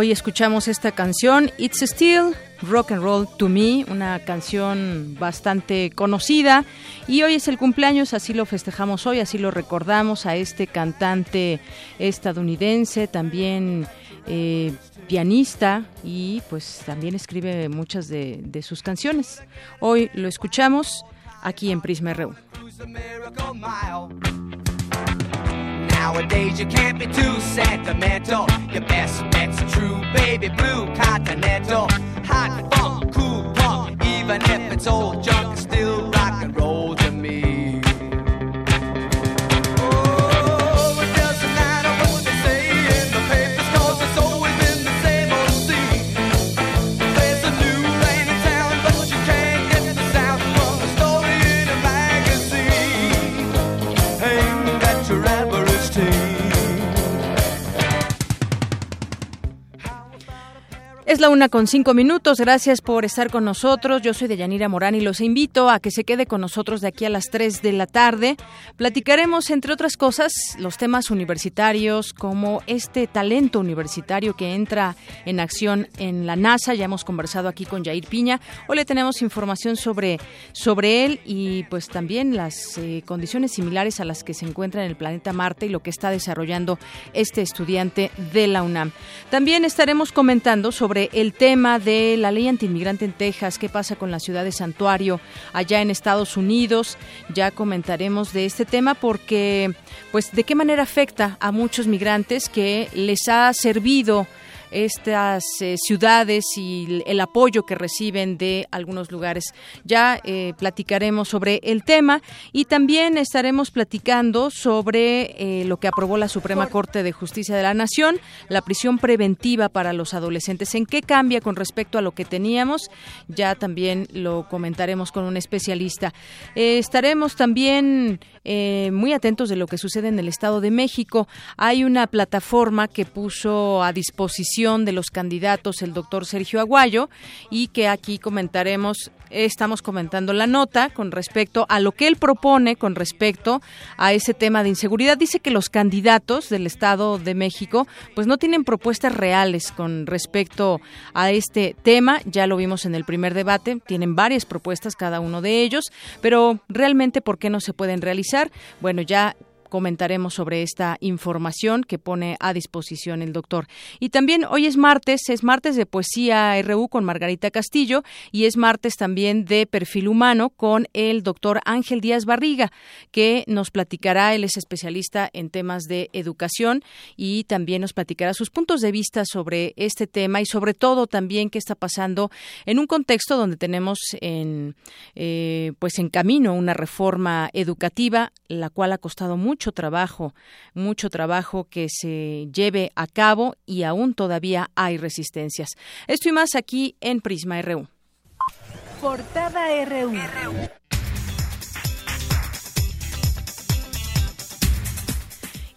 Hoy escuchamos esta canción, It's Still Rock and Roll to Me, una canción bastante conocida y hoy es el cumpleaños, así lo festejamos hoy, así lo recordamos a este cantante estadounidense, también eh, pianista y pues también escribe muchas de, de sus canciones. Hoy lo escuchamos aquí en Prisma RU. Nowadays you can't be too sentimental. Your best bet's a true baby blue continental. Hot funk, cool punk, even if it's old junk, it's still rock and roll to me. Es la una con cinco minutos. Gracias por estar con nosotros. Yo soy Deyanira Morán y los invito a que se quede con nosotros de aquí a las tres de la tarde. Platicaremos, entre otras cosas, los temas universitarios, como este talento universitario que entra en acción en la NASA. Ya hemos conversado aquí con Jair Piña. Hoy le tenemos información sobre, sobre él y pues también las eh, condiciones similares a las que se encuentra en el planeta Marte y lo que está desarrollando este estudiante de la UNAM. También estaremos comentando sobre el tema de la ley antiinmigrante en Texas, qué pasa con la ciudad de Santuario allá en Estados Unidos. Ya comentaremos de este tema porque, pues, de qué manera afecta a muchos migrantes que les ha servido estas eh, ciudades y el apoyo que reciben de algunos lugares. Ya eh, platicaremos sobre el tema y también estaremos platicando sobre eh, lo que aprobó la Suprema Corte de Justicia de la Nación, la prisión preventiva para los adolescentes. ¿En qué cambia con respecto a lo que teníamos? Ya también lo comentaremos con un especialista. Estaremos también muy atentos de lo que sucede en el Estado de México. Hay una plataforma que puso a disposición de los candidatos el doctor Sergio Aguayo y que aquí comentaremos, estamos comentando la nota con respecto a lo que él propone con respecto a ese tema de inseguridad. Dice que los candidatos del Estado de México pues no tienen propuestas reales con respecto a este tema. Ya lo vimos en el primer debate, tienen varias propuestas cada uno de ellos, pero realmente ¿por qué no se pueden realizar? Bueno, ya comentaremos sobre esta información que pone a disposición el doctor. Y también hoy es martes, es martes de Poesía RU con Margarita Castillo y es martes también de Perfil Humano con el doctor Ángel Díaz Barriga, que nos platicará, él es especialista en temas de educación y también nos platicará sus puntos de vista sobre este tema y sobre todo también qué está pasando en un contexto donde tenemos en, eh, pues en camino una reforma educativa, la cual ha costado mucho mucho trabajo, mucho trabajo que se lleve a cabo y aún todavía hay resistencias. Esto y más aquí en Prisma RU. Portada RU.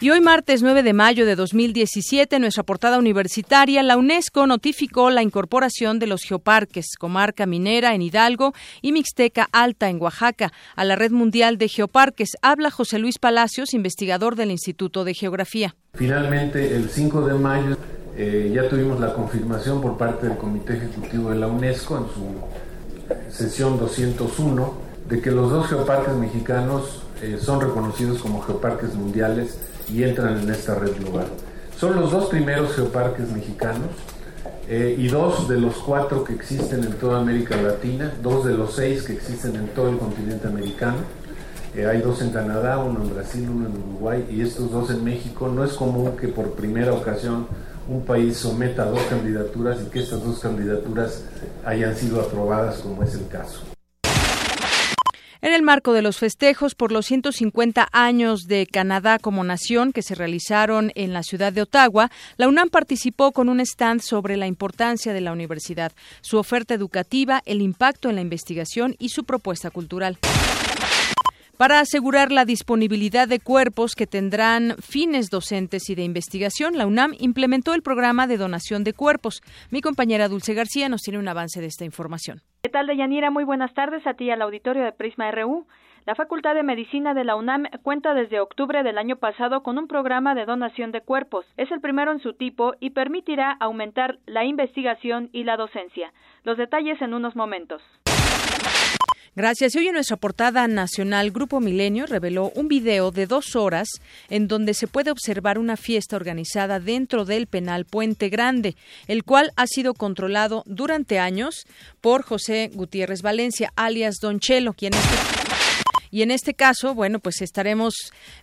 Y hoy martes 9 de mayo de 2017, en nuestra portada universitaria, la UNESCO notificó la incorporación de los geoparques, comarca minera en Hidalgo y Mixteca Alta en Oaxaca, a la red mundial de geoparques. Habla José Luis Palacios, investigador del Instituto de Geografía. Finalmente, el 5 de mayo Eh, ya tuvimos la confirmación por parte del Comité Ejecutivo de la UNESCO en su sesión 201 de que los dos geoparques mexicanos eh, son reconocidos como geoparques mundiales y entran en esta red global. Son los dos primeros geoparques mexicanos eh, y dos de los cuatro que existen en toda América Latina, dos de los seis que existen en todo el continente americano. Eh, hay dos en Canadá, uno en Brasil, uno en Uruguay y estos dos en México. No es común que por primera ocasión un país someta dos candidaturas y que estas dos candidaturas hayan sido aprobadas como es el caso. En el marco de los festejos por los 150 años de Canadá como nación que se realizaron en la ciudad de Ottawa, la UNAM participó con un stand sobre la importancia de la universidad, su oferta educativa, el impacto en la investigación y su propuesta cultural. Para asegurar la disponibilidad de cuerpos que tendrán fines docentes y de investigación, la UNAM implementó el programa de donación de cuerpos. Mi compañera Dulce García nos tiene un avance de esta información. ¿Qué tal, Deyanira? Muy buenas tardes a ti y al auditorio de Prisma RU. La Facultad de Medicina de la UNAM cuenta desde octubre del año pasado con un programa de donación de cuerpos. Es el primero en su tipo y permitirá aumentar la investigación y la docencia. Los detalles en unos momentos. Gracias. Y hoy en nuestra portada nacional, Grupo Milenio reveló un video de dos horas en donde se puede observar una fiesta organizada dentro del penal Puente Grande, el cual ha sido controlado durante años por José Gutiérrez Valencia, alias Don Chelo, quien es y en este caso, bueno, pues estaremos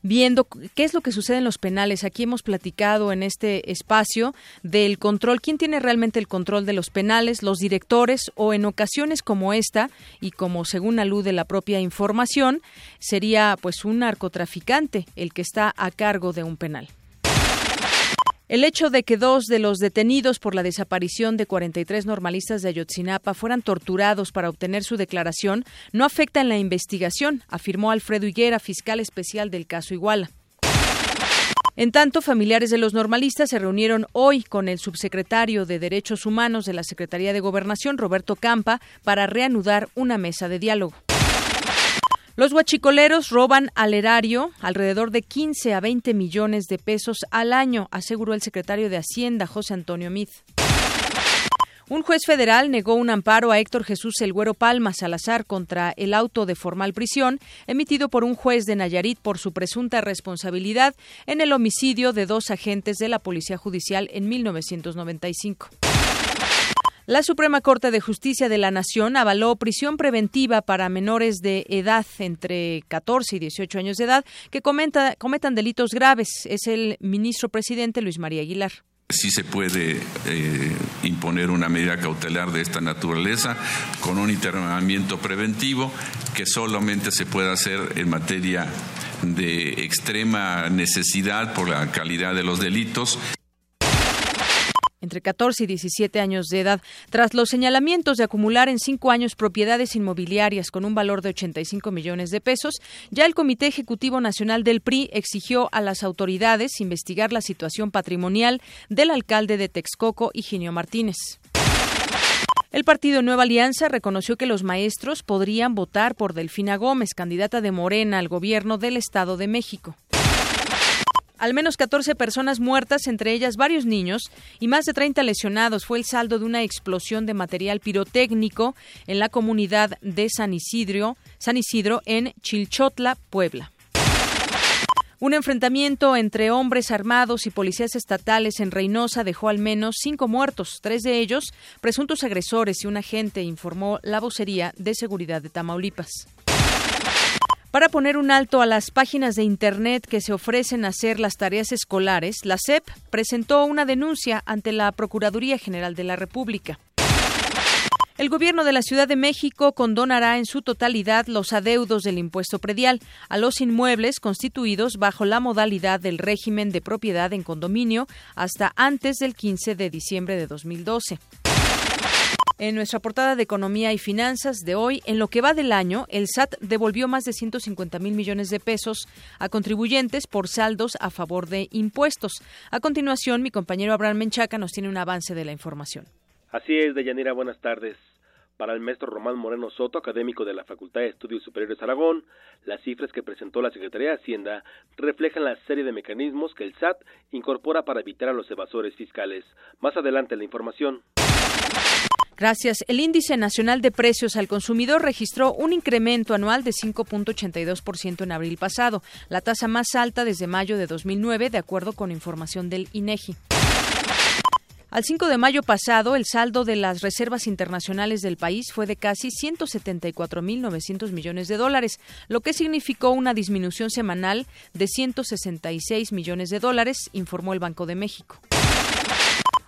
viendo qué es lo que sucede en los penales. Aquí hemos platicado en este espacio del control, quién tiene realmente el control de los penales, los directores o en ocasiones como esta y como según alude la propia información, sería pues un narcotraficante el que está a cargo de un penal. El hecho de que dos de los detenidos por la desaparición de 43 normalistas de Ayotzinapa fueran torturados para obtener su declaración no afecta en la investigación, afirmó Alfredo Higuera, fiscal especial del caso Iguala. En tanto, familiares de los normalistas se reunieron hoy con el subsecretario de Derechos Humanos de la Secretaría de Gobernación, Roberto Campa, para reanudar una mesa de diálogo. Los huachicoleros roban al erario alrededor de 15 a 20 millones de pesos al año, aseguró el secretario de Hacienda, José Antonio Mid. Un juez federal negó un amparo a Héctor Jesús El Güero Palma Salazar contra el auto de formal prisión emitido por un juez de Nayarit por su presunta responsabilidad en el homicidio de dos agentes de la Policía Judicial en 1995. La Suprema Corte de Justicia de la Nación avaló prisión preventiva para menores de edad entre 14 y 18 años de edad que comenta, cometan delitos graves. Es el ministro presidente Luis María Aguilar. Sí se puede eh, imponer una medida cautelar de esta naturaleza con un internamiento preventivo que solamente se puede hacer en materia de extrema necesidad por la calidad de los delitos entre 14 y 17 años de edad, tras los señalamientos de acumular en cinco años propiedades inmobiliarias con un valor de 85 millones de pesos, ya el Comité Ejecutivo Nacional del PRI exigió a las autoridades investigar la situación patrimonial del alcalde de Texcoco, Higinio Martínez. El partido Nueva Alianza reconoció que los maestros podrían votar por Delfina Gómez, candidata de Morena al gobierno del Estado de México. Al menos 14 personas muertas, entre ellas varios niños, y más de 30 lesionados fue el saldo de una explosión de material pirotécnico en la comunidad de San Isidro, San Isidro en Chilchotla, Puebla. Un enfrentamiento entre hombres armados y policías estatales en Reynosa dejó al menos cinco muertos, tres de ellos presuntos agresores y un agente, informó la vocería de seguridad de Tamaulipas. Para poner un alto a las páginas de Internet que se ofrecen a hacer las tareas escolares, la SEP presentó una denuncia ante la Procuraduría General de la República. El gobierno de la Ciudad de México condonará en su totalidad los adeudos del impuesto predial a los inmuebles constituidos bajo la modalidad del régimen de propiedad en condominio hasta antes del 15 de diciembre de 2012. En nuestra portada de Economía y Finanzas de hoy, en lo que va del año, el SAT devolvió más de 150 mil millones de pesos a contribuyentes por saldos a favor de impuestos. A continuación, mi compañero Abraham Menchaca nos tiene un avance de la información. Así es, Deyanira, buenas tardes. Para el maestro Román Moreno Soto, académico de la Facultad de Estudios Superiores Aragón, las cifras que presentó la Secretaría de Hacienda reflejan la serie de mecanismos que el SAT incorpora para evitar a los evasores fiscales. Más adelante la información. Gracias. El índice nacional de precios al consumidor registró un incremento anual de 5.82% en abril pasado, la tasa más alta desde mayo de 2009, de acuerdo con información del INEGI. Al 5 de mayo pasado, el saldo de las reservas internacionales del país fue de casi 174.900 millones de dólares, lo que significó una disminución semanal de 166 millones de dólares, informó el Banco de México.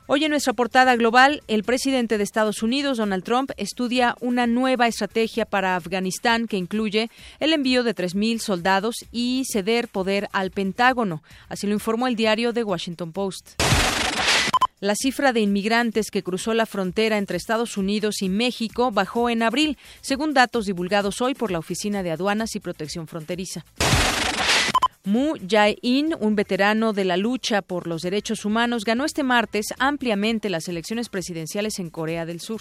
Hoy en nuestra portada global, el presidente de Estados Unidos, Donald Trump, estudia una nueva estrategia para Afganistán que incluye el envío de 3.000 soldados y ceder poder al Pentágono. Así lo informó el diario The Washington Post. La cifra de inmigrantes que cruzó la frontera entre Estados Unidos y México bajó en abril, según datos divulgados hoy por la Oficina de Aduanas y Protección Fronteriza. Mu Jae-in, un veterano de la lucha por los derechos humanos, ganó este martes ampliamente las elecciones presidenciales en Corea del Sur.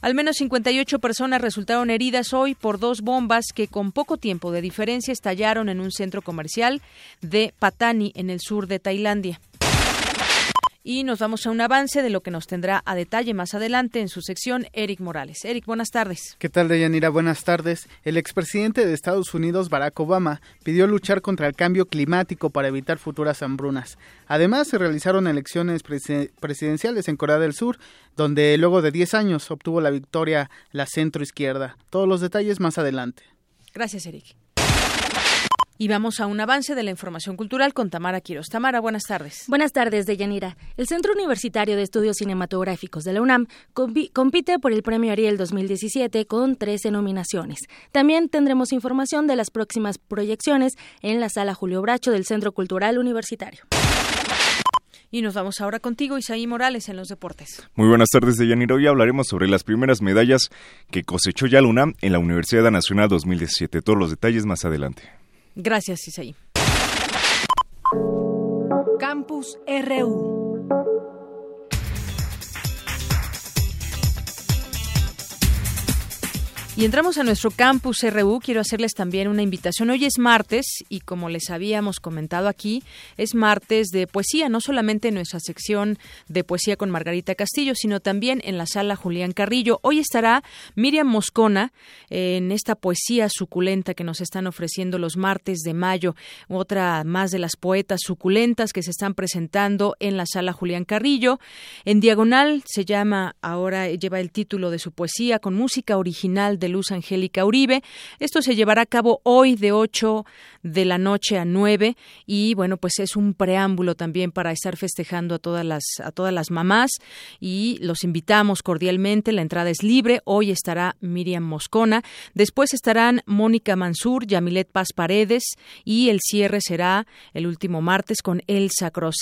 Al menos 58 personas resultaron heridas hoy por dos bombas que con poco tiempo de diferencia estallaron en un centro comercial de Patani en el sur de Tailandia. Y nos vamos a un avance de lo que nos tendrá a detalle más adelante en su sección Eric Morales. Eric, buenas tardes. ¿Qué tal, Deyanira? Buenas tardes. El expresidente de Estados Unidos, Barack Obama, pidió luchar contra el cambio climático para evitar futuras hambrunas. Además, se realizaron elecciones presidenciales en Corea del Sur, donde luego de 10 años obtuvo la victoria la centroizquierda. Todos los detalles más adelante. Gracias, Eric. Y vamos a un avance de la información cultural con Tamara Quiroz. Tamara, buenas tardes. Buenas tardes, Deyanira. El Centro Universitario de Estudios Cinematográficos de la UNAM compite por el Premio Ariel 2017 con 13 nominaciones. También tendremos información de las próximas proyecciones en la Sala Julio Bracho del Centro Cultural Universitario. Y nos vamos ahora contigo, Isaí Morales, en los deportes. Muy buenas tardes, Deyanira. Hoy hablaremos sobre las primeras medallas que cosechó ya la UNAM en la Universidad Nacional 2017. Todos los detalles más adelante. Gracias, Isaí. Campus RU. Y entramos a nuestro campus RU. Quiero hacerles también una invitación. Hoy es martes y como les habíamos comentado aquí, es martes de poesía, no solamente en nuestra sección de poesía con Margarita Castillo, sino también en la sala Julián Carrillo. Hoy estará Miriam Moscona en esta poesía suculenta que nos están ofreciendo los martes de mayo. Otra más de las poetas suculentas que se están presentando en la sala Julián Carrillo. En diagonal se llama, ahora lleva el título de su poesía con música original de Luz Angélica Uribe. Esto se llevará a cabo hoy de 8 de la noche a 9 y bueno, pues es un preámbulo también para estar festejando a todas las a todas las mamás y los invitamos cordialmente. La entrada es libre. Hoy estará Miriam Moscona, después estarán Mónica Mansur, Yamilet Paz Paredes y el cierre será el último martes con Elsa Cross.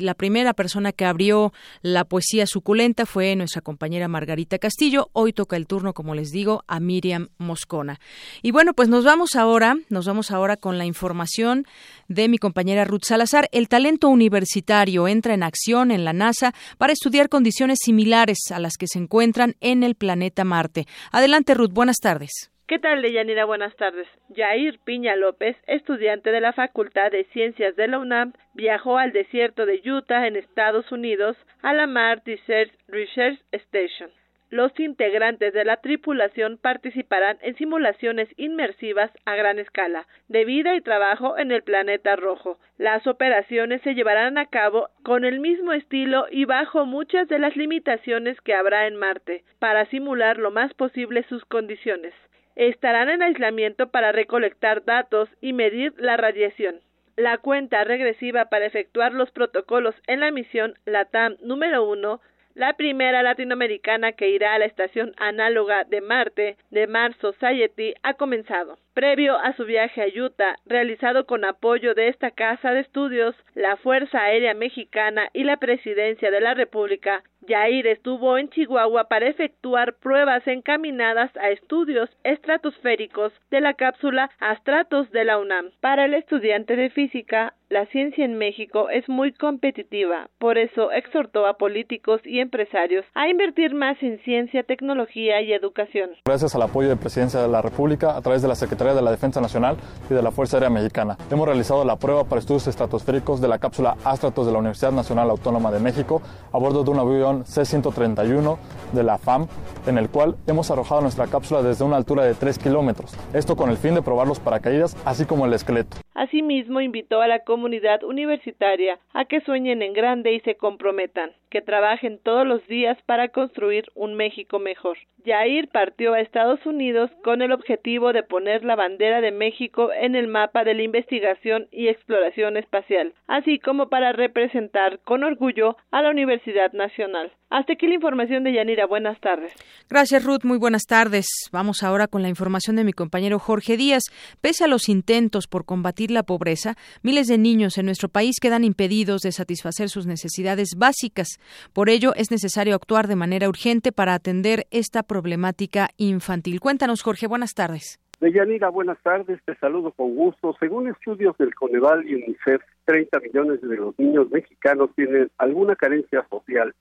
La primera persona que abrió la poesía suculenta fue nuestra compañera Margarita Castillo. Hoy toca el turno, como les digo, a Miriam Moscona. Y bueno, pues nos vamos ahora, nos vamos ahora con la información de mi compañera Ruth Salazar. El talento universitario entra en acción en la NASA para estudiar condiciones similares a las que se encuentran en el planeta Marte. Adelante, Ruth, buenas tardes. ¿Qué tal, Deyanira? Buenas tardes. Jair Piña López, estudiante de la Facultad de Ciencias de la UNAM, viajó al desierto de Utah, en Estados Unidos, a la Mars Research Research Station. Los integrantes de la tripulación participarán en simulaciones inmersivas a gran escala de vida y trabajo en el planeta rojo. Las operaciones se llevarán a cabo con el mismo estilo y bajo muchas de las limitaciones que habrá en Marte, para simular lo más posible sus condiciones. Estarán en aislamiento para recolectar datos y medir la radiación. La cuenta regresiva para efectuar los protocolos en la misión LATAM número 1 la primera latinoamericana que irá a la estación análoga de Marte de Mars Society ha comenzado. Previo a su viaje a Utah, realizado con apoyo de esta casa de estudios, la Fuerza Aérea Mexicana y la Presidencia de la República, Jair estuvo en Chihuahua para efectuar pruebas encaminadas a estudios estratosféricos de la cápsula Astratos de la UNAM. Para el estudiante de física, la ciencia en México es muy competitiva, por eso exhortó a políticos y empresarios a invertir más en ciencia, tecnología y educación. Gracias al apoyo de Presidencia de la República a través de la Secretaría de la Defensa Nacional y de la Fuerza Aérea Mexicana, hemos realizado la prueba para estudios estratosféricos de la cápsula Astratos de la Universidad Nacional Autónoma de México a bordo de un avión C-131 de la FAM, en el cual hemos arrojado nuestra cápsula desde una altura de 3 kilómetros, esto con el fin de probar los paracaídas así como el esqueleto. Asimismo, invitó a la comunidad universitaria a que sueñen en grande y se comprometan, que trabajen todos los días para construir un México mejor. Jair partió a Estados Unidos con el objetivo de poner la bandera de México en el mapa de la investigación y exploración espacial, así como para representar con orgullo a la Universidad Nacional. Hasta aquí la información de Yanira. Buenas tardes. Gracias, Ruth. Muy buenas tardes. Vamos ahora con la información de mi compañero Jorge Díaz. Pese a los intentos por combatir la pobreza, miles de niños en nuestro país quedan impedidos de satisfacer sus necesidades básicas. Por ello, es necesario actuar de manera urgente para atender esta problemática infantil. Cuéntanos, Jorge. Buenas tardes. Deyanira, buenas tardes, te saludo con gusto. Según estudios del Coneval y UNICEF, 30 millones de los niños mexicanos tienen alguna carencia social.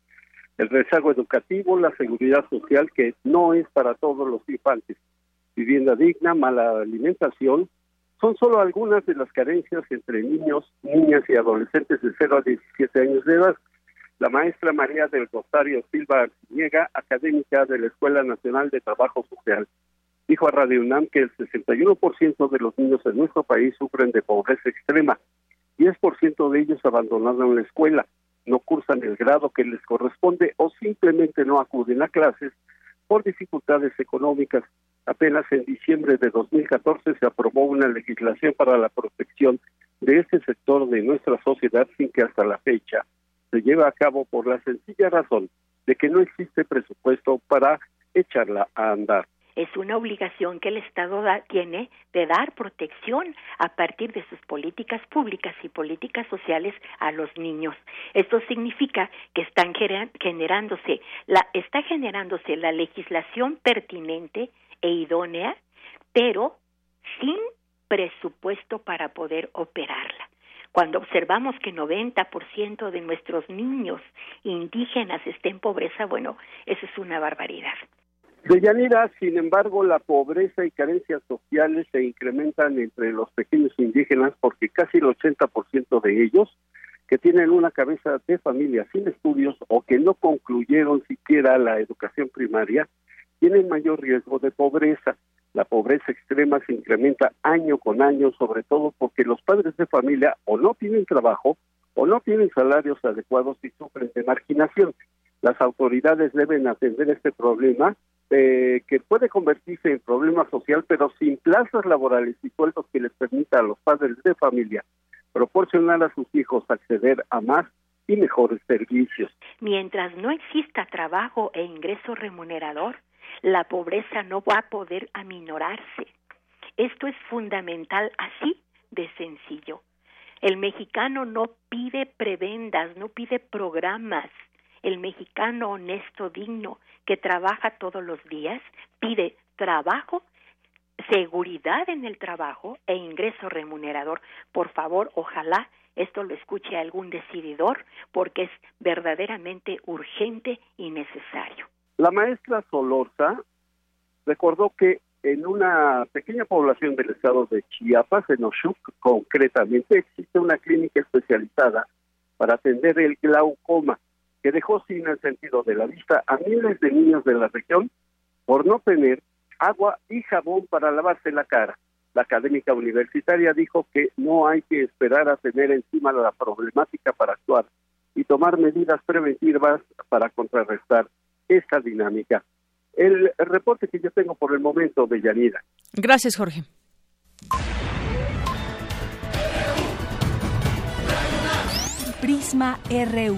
El rezago educativo, la seguridad social, que no es para todos los infantes. Vivienda digna, mala alimentación, son solo algunas de las carencias entre niños, niñas y adolescentes de 0 a 17 años de edad. La maestra María del Rosario Silva Arciniega, académica de la Escuela Nacional de Trabajo Social, dijo a Radio UNAM que el 61% de los niños en nuestro país sufren de pobreza extrema, 10% de ellos abandonaron la escuela, no cursan el grado que les corresponde o simplemente no acuden a clases por dificultades económicas. Apenas en diciembre de 2014 se aprobó una legislación para la protección de este sector de nuestra sociedad sin que hasta la fecha se lleve a cabo por la sencilla razón de que no existe presupuesto para echarla a andar es una obligación que el Estado da, tiene de dar protección a partir de sus políticas públicas y políticas sociales a los niños. Esto significa que están generándose la está generándose la legislación pertinente e idónea, pero sin presupuesto para poder operarla. Cuando observamos que 90% de nuestros niños indígenas estén en pobreza, bueno, eso es una barbaridad. Deyanira, sin embargo, la pobreza y carencias sociales se incrementan entre los pequeños indígenas porque casi el 80% de ellos que tienen una cabeza de familia sin estudios o que no concluyeron siquiera la educación primaria, tienen mayor riesgo de pobreza. La pobreza extrema se incrementa año con año, sobre todo porque los padres de familia o no tienen trabajo o no tienen salarios adecuados y sufren de marginación. Las autoridades deben atender este problema eh, que puede convertirse en problema social, pero sin plazas laborales y sueldos que les permita a los padres de familia proporcionar a sus hijos acceder a más y mejores servicios. Mientras no exista trabajo e ingreso remunerador, la pobreza no va a poder aminorarse. Esto es fundamental así de sencillo. El mexicano no pide prebendas, no pide programas. El mexicano honesto, digno, que trabaja todos los días, pide trabajo, seguridad en el trabajo e ingreso remunerador. Por favor, ojalá esto lo escuche algún decididor porque es verdaderamente urgente y necesario. La maestra Solorza recordó que en una pequeña población del estado de Chiapas, en Oshuk concretamente, existe una clínica especializada para atender el glaucoma que dejó sin el sentido de la vista a miles de niños de la región por no tener agua y jabón para lavarse la cara. La académica universitaria dijo que no hay que esperar a tener encima la problemática para actuar y tomar medidas preventivas para contrarrestar esta dinámica. El reporte que yo tengo por el momento de Yanira. Gracias, Jorge. Prisma RU.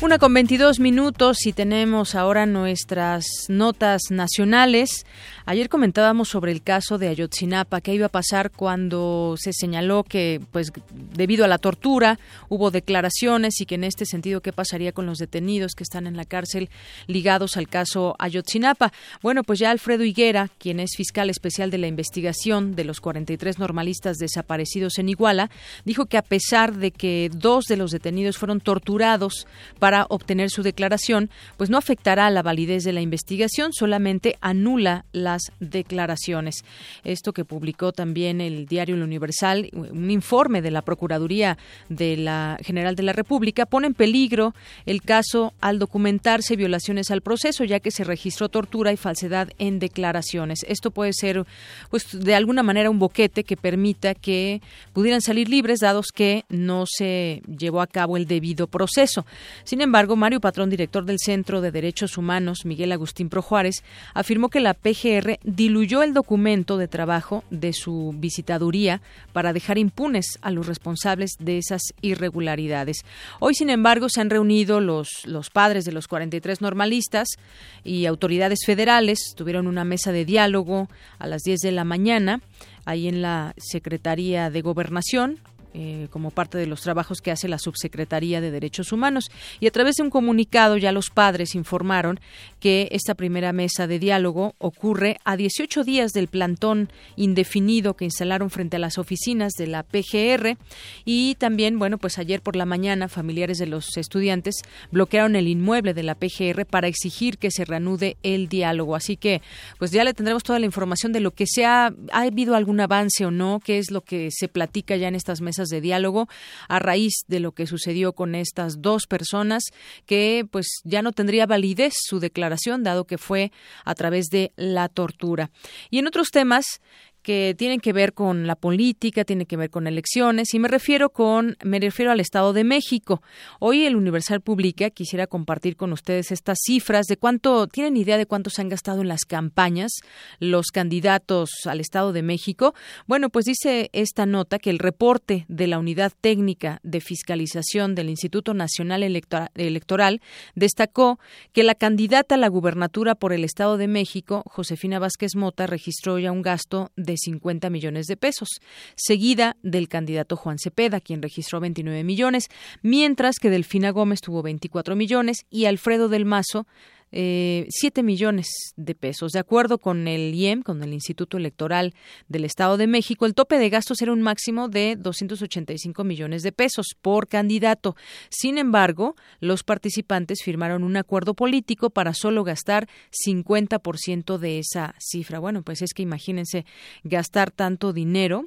Una con 22 minutos y tenemos ahora nuestras notas nacionales. Ayer comentábamos sobre el caso de Ayotzinapa, qué iba a pasar cuando se señaló que, pues, debido a la tortura hubo declaraciones y que en este sentido qué pasaría con los detenidos que están en la cárcel ligados al caso Ayotzinapa. Bueno, pues ya Alfredo Higuera, quien es fiscal especial de la investigación de los 43 normalistas desaparecidos en Iguala, dijo que a pesar de que dos de los detenidos fueron torturados obtener su declaración, pues no afectará la validez de la investigación, solamente anula las declaraciones. Esto que publicó también el diario El Universal, un informe de la Procuraduría de la General de la República, pone en peligro el caso al documentarse violaciones al proceso, ya que se registró tortura y falsedad en declaraciones. Esto puede ser, pues, de alguna manera un boquete que permita que pudieran salir libres, dados que no se llevó a cabo el debido proceso. Embargo, Mario Patrón, director del Centro de Derechos Humanos, Miguel Agustín Pro Juárez, afirmó que la PGR diluyó el documento de trabajo de su visitaduría para dejar impunes a los responsables de esas irregularidades. Hoy, sin embargo, se han reunido los, los padres de los 43 normalistas y autoridades federales. Tuvieron una mesa de diálogo a las 10 de la mañana ahí en la Secretaría de Gobernación eh, como parte de los trabajos que hace la Subsecretaría de Derechos Humanos. Y a través de un comunicado ya los padres informaron que esta primera mesa de diálogo ocurre a 18 días del plantón indefinido que instalaron frente a las oficinas de la PGR y también, bueno, pues ayer por la mañana familiares de los estudiantes bloquearon el inmueble de la PGR para exigir que se reanude el diálogo. Así que, pues ya le tendremos toda la información de lo que sea, ha habido algún avance o no, qué es lo que se platica ya en estas mesas de diálogo a raíz de lo que sucedió con estas dos personas que pues ya no tendría validez su declaración dado que fue a través de la tortura. Y en otros temas, que tienen que ver con la política, tienen que ver con elecciones y me refiero con me refiero al Estado de México. Hoy el Universal publica, quisiera compartir con ustedes estas cifras de cuánto tienen idea de cuánto se han gastado en las campañas los candidatos al Estado de México. Bueno, pues dice esta nota que el reporte de la Unidad Técnica de Fiscalización del Instituto Nacional Electora- Electoral destacó que la candidata a la gubernatura por el Estado de México, Josefina Vázquez Mota, registró ya un gasto de 50 millones de pesos, seguida del candidato Juan Cepeda, quien registró 29 millones, mientras que Delfina Gómez tuvo 24 millones y Alfredo del Mazo eh, 7 millones de pesos. De acuerdo con el IEM, con el Instituto Electoral del Estado de México, el tope de gastos era un máximo de 285 millones de pesos por candidato. Sin embargo, los participantes firmaron un acuerdo político para solo gastar 50% de esa cifra. Bueno, pues es que imagínense gastar tanto dinero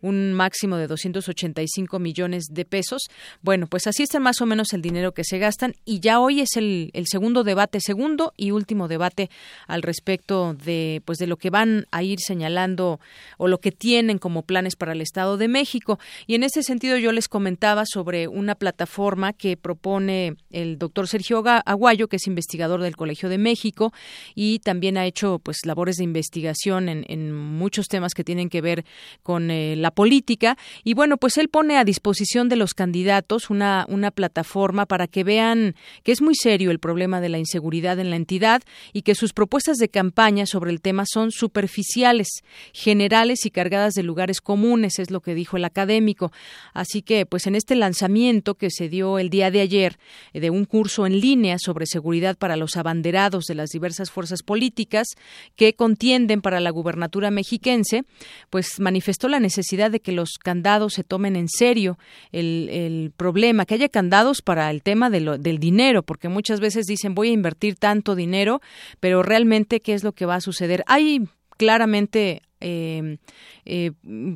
un máximo de 285 millones de pesos. Bueno, pues así está más o menos el dinero que se gastan y ya hoy es el, segundo debate, segundo y último debate al respecto de pues de lo que van a ir señalando o lo que tienen como planes para el Estado de México. Y en ese sentido yo les comentaba sobre una plataforma que propone el doctor Sergio Aguayo, que es investigador del Colegio de México y también ha hecho pues labores de investigación en, en muchos temas que tienen que ver con eh, la política y bueno pues él pone a disposición de los candidatos una una plataforma para que vean que es muy serio el problema de la inseguridad en la entidad y que sus propuestas de campaña sobre el tema son superficiales generales y cargadas de lugares comunes es lo que dijo el académico. Así que pues en este lanzamiento que se dio el día de ayer eh, de un curso en línea sobre seguridad para los abanderados de las diversas fuerzas políticas que contienden para la gubernatura mexiquense, pues manifestó la necesidad de que los candados se tomen en serio el, el problema, que haya candados para el tema de lo- del dinero, porque muchas veces dicen voy a invertir tanto dinero, pero realmente qué es lo que va a suceder. Hay claramente eh, eh,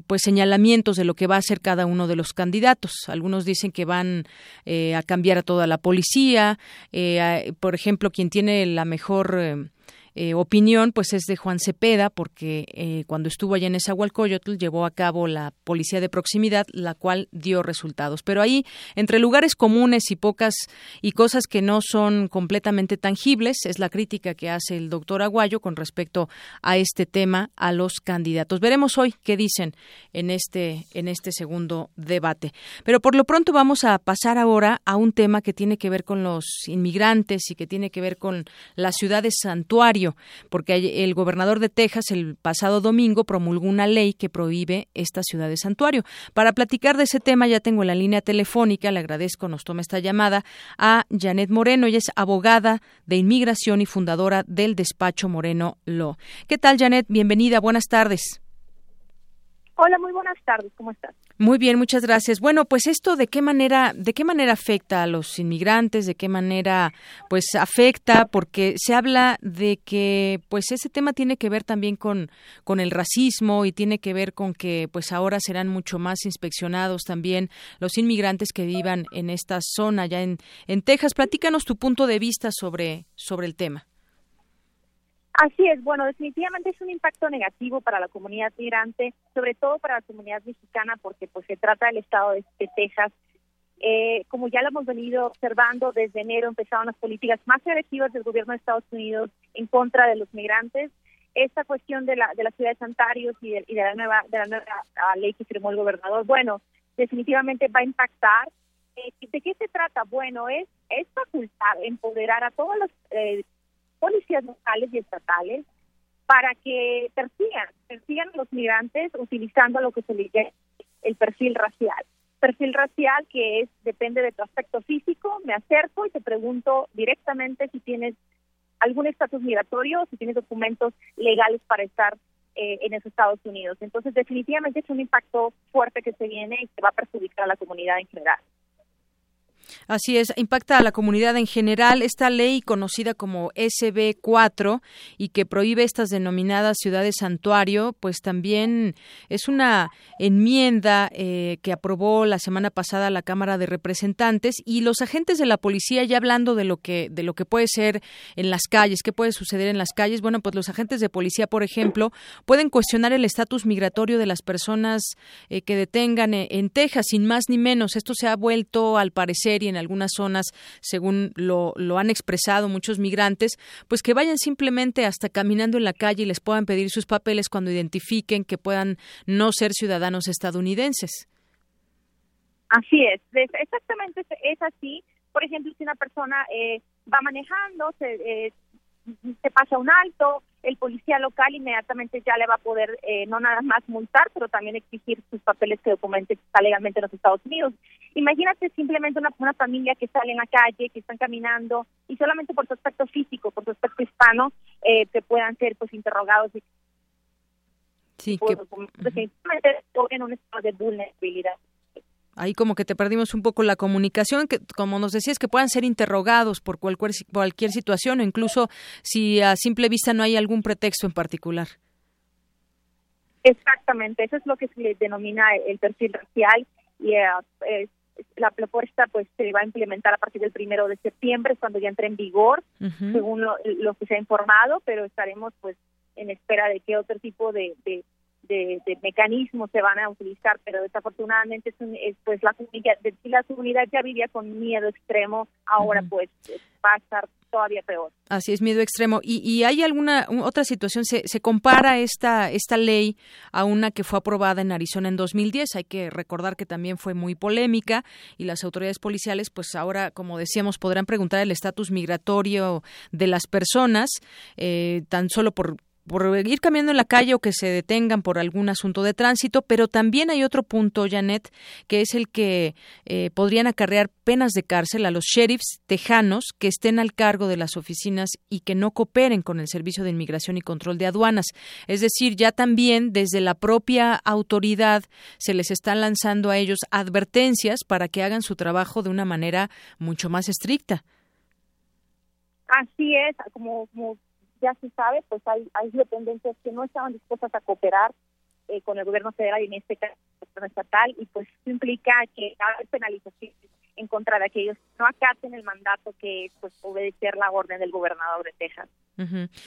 pues señalamientos de lo que va a hacer cada uno de los candidatos. Algunos dicen que van eh, a cambiar a toda la policía, eh, por ejemplo, quien tiene la mejor eh, opinión pues es de Juan Cepeda porque eh, cuando estuvo allá en Esahualcoyotl llevó a cabo la policía de proximidad la cual dio resultados. Pero ahí entre lugares comunes y pocas y cosas que no son completamente tangibles es la crítica que hace el doctor Aguayo con respecto a este tema a los candidatos. Veremos hoy qué dicen en este en este segundo debate. Pero por lo pronto vamos a pasar ahora a un tema que tiene que ver con los inmigrantes y que tiene que ver con la ciudad de porque el gobernador de Texas el pasado domingo promulgó una ley que prohíbe esta ciudad de santuario. Para platicar de ese tema ya tengo en la línea telefónica, le agradezco, nos toma esta llamada, a Janet Moreno, ella es abogada de inmigración y fundadora del despacho Moreno Law. ¿Qué tal, Janet? Bienvenida, buenas tardes. Hola, muy buenas tardes, ¿cómo estás? Muy bien, muchas gracias. Bueno, pues esto de qué manera, de qué manera afecta a los inmigrantes, de qué manera, pues afecta, porque se habla de que, pues ese tema tiene que ver también con con el racismo y tiene que ver con que, pues ahora serán mucho más inspeccionados también los inmigrantes que vivan en esta zona ya en en Texas. Platícanos tu punto de vista sobre sobre el tema. Así es, bueno, definitivamente es un impacto negativo para la comunidad migrante, sobre todo para la comunidad mexicana, porque pues se trata del estado de, Texas. Eh, como ya lo hemos venido observando, desde enero empezaron las políticas más agresivas del gobierno de Estados Unidos en contra de los migrantes. Esta cuestión de la de la ciudad de Santarios y de, y de la nueva de la nueva ah, ley que firmó el gobernador, bueno, definitivamente va a impactar. Eh, ¿De qué se trata? Bueno, es es facultar, empoderar a todos los eh, policías locales y estatales para que persigan, persigan a los migrantes utilizando lo que se le llama el perfil racial. Perfil racial que es depende de tu aspecto físico, me acerco y te pregunto directamente si tienes algún estatus migratorio, si tienes documentos legales para estar eh, en los Estados Unidos. Entonces, definitivamente es un impacto fuerte que se viene y que va a perjudicar a la comunidad en general. Así es, impacta a la comunidad en general. Esta ley conocida como SB4 y que prohíbe estas denominadas ciudades santuario, pues también es una enmienda eh, que aprobó la semana pasada la Cámara de Representantes y los agentes de la policía ya hablando de lo que de lo que puede ser en las calles, qué puede suceder en las calles. Bueno, pues los agentes de policía, por ejemplo, pueden cuestionar el estatus migratorio de las personas eh, que detengan eh, en Texas, sin más ni menos. Esto se ha vuelto, al parecer, y en algunas zonas, según lo, lo han expresado muchos migrantes, pues que vayan simplemente hasta caminando en la calle y les puedan pedir sus papeles cuando identifiquen que puedan no ser ciudadanos estadounidenses. Así es, exactamente es así. Por ejemplo, si una persona eh, va manejando, se, eh, se pasa un alto, el policía local inmediatamente ya le va a poder eh, no nada más multar, pero también exigir sus papeles que documenten que está legalmente en los Estados Unidos. Imagínate simplemente una, una familia que sale en la calle, que están caminando y solamente por su aspecto físico, por su aspecto hispano, eh, que puedan ser pues interrogados y Sí, pues, que definitivamente en un estado de vulnerabilidad. Ahí como que te perdimos un poco la comunicación, que como nos decías, que puedan ser interrogados por cualquier, cualquier situación o incluso si a simple vista no hay algún pretexto en particular. Exactamente, eso es lo que se le denomina el perfil racial y eh, es- la propuesta pues se va a implementar a partir del primero de septiembre, es cuando ya entre en vigor, según lo, lo que se ha informado, pero estaremos pues en espera de qué otro tipo de, de, de- de mecanismos se van a utilizar, pero desafortunadamente es, un- es, pues la comunidad, si la comunidad ya vivía con miedo extremo, ahora pues va a estar todavía peor. Así es, miedo extremo. ¿Y, y hay alguna otra situación? ¿Se, se compara esta, esta ley a una que fue aprobada en Arizona en 2010? Hay que recordar que también fue muy polémica y las autoridades policiales, pues ahora, como decíamos, podrán preguntar el estatus migratorio de las personas eh, tan solo por por ir caminando en la calle o que se detengan por algún asunto de tránsito, pero también hay otro punto, Janet, que es el que eh, podrían acarrear penas de cárcel a los sheriffs tejanos que estén al cargo de las oficinas y que no cooperen con el Servicio de Inmigración y Control de Aduanas. Es decir, ya también desde la propia autoridad se les están lanzando a ellos advertencias para que hagan su trabajo de una manera mucho más estricta. Así es, como, como ya se sabe, pues hay, hay dependencias que no estaban dispuestas a cooperar eh, con el gobierno federal y en este caso el estatal, y pues esto implica que hay penalizaciones en contra de aquellos que no acaten el mandato que es pues obedecer la orden del gobernador de Texas.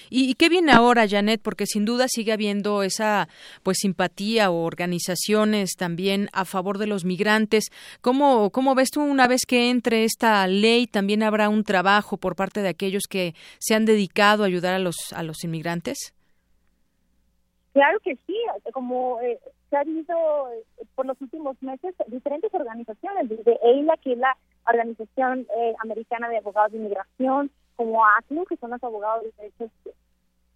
¿Y, y qué viene ahora, Janet? Porque sin duda sigue habiendo esa pues simpatía o organizaciones también a favor de los migrantes. ¿Cómo, ¿Cómo ves tú una vez que entre esta ley también habrá un trabajo por parte de aquellos que se han dedicado a ayudar a los a los inmigrantes? Claro que sí, como eh, se ha visto eh, por los últimos meses diferentes organizaciones, desde EILA, que es la Organización eh, Americana de Abogados de Inmigración, como ACNU, que son los abogados de derechos,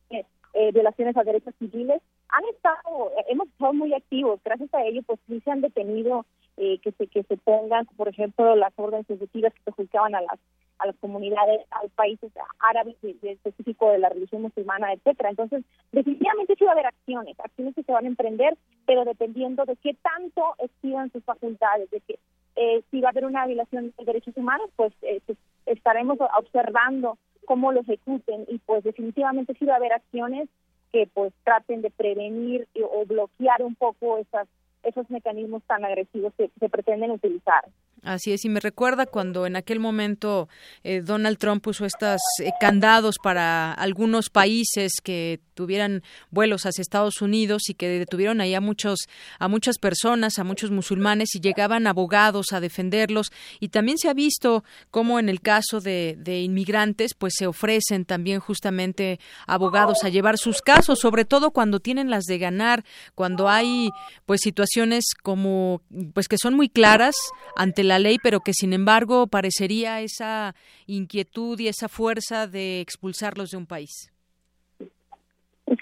eh, eh, violaciones a derechos civiles, han estado, eh, hemos estado muy activos. Gracias a ello, pues sí se han detenido eh, que se que se pongan, por ejemplo, las órdenes ejecutivas que perjudicaban a las a las comunidades, a los países árabes, específico de la religión musulmana, etcétera. Entonces, definitivamente sí va a haber acciones, acciones que se van a emprender, pero dependiendo de qué tanto excedan sus facultades, de que eh, si va a haber una violación de derechos humanos, pues eh, pues, estaremos observando cómo lo ejecuten y pues definitivamente sí va a haber acciones que pues traten de prevenir o bloquear un poco esas esos mecanismos tan agresivos que se pretenden utilizar. Así es, y me recuerda cuando en aquel momento eh, Donald Trump puso estos candados para algunos países que tuvieran vuelos hacia Estados Unidos y que detuvieron ahí a muchos a muchas personas, a muchos musulmanes y llegaban abogados a defenderlos. Y también se ha visto cómo en el caso de, de inmigrantes pues se ofrecen también justamente abogados a llevar sus casos, sobre todo cuando tienen las de ganar, cuando hay pues situaciones como pues que son muy claras ante la ley, pero que sin embargo parecería esa inquietud y esa fuerza de expulsarlos de un país.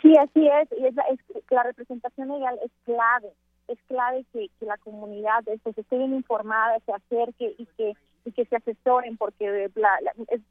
Sí, así es, y es la, es- la representación legal es clave, es clave que, la comunidad pues, esté bien informada, se acerque y que y que se asesoren, porque la- la- es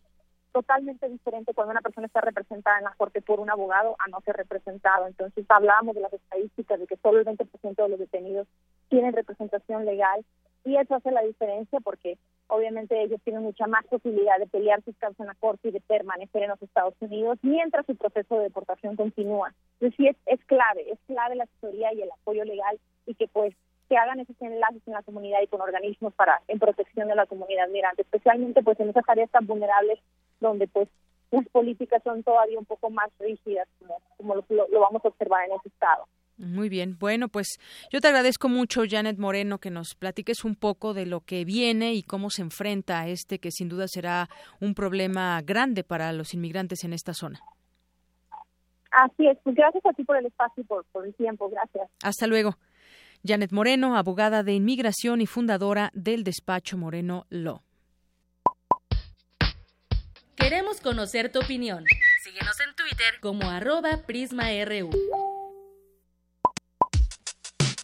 totalmente diferente cuando una persona está representada en la corte por un abogado a no ser representado. Entonces hablábamos de las estadísticas de que solo el 20% de los detenidos tienen representación legal y eso hace la diferencia porque obviamente ellos tienen mucha más posibilidad de pelear sus casos en la corte y de permanecer en los Estados Unidos mientras su proceso de deportación continúa. Entonces sí es, es clave, es clave la asesoría y el apoyo legal y que pues se hagan esos enlaces en la comunidad y con organismos para en protección de la comunidad migrante, especialmente pues en esas áreas tan vulnerables donde pues las políticas son todavía un poco más rígidas como, como lo, lo- lo vamos a observar en ese estado. Muy bien. Bueno, pues yo te agradezco mucho, Janet Moreno, que nos platiques un poco de lo que viene y cómo se enfrenta a este, que sin duda será un problema grande para los inmigrantes en esta zona. Así es, pues gracias a ti por el espacio y por, por el tiempo, gracias. Hasta luego. Janet Moreno, abogada de inmigración y fundadora del despacho Moreno Law. Queremos conocer tu opinión. Síguenos en Twitter como arroba PrismaRU.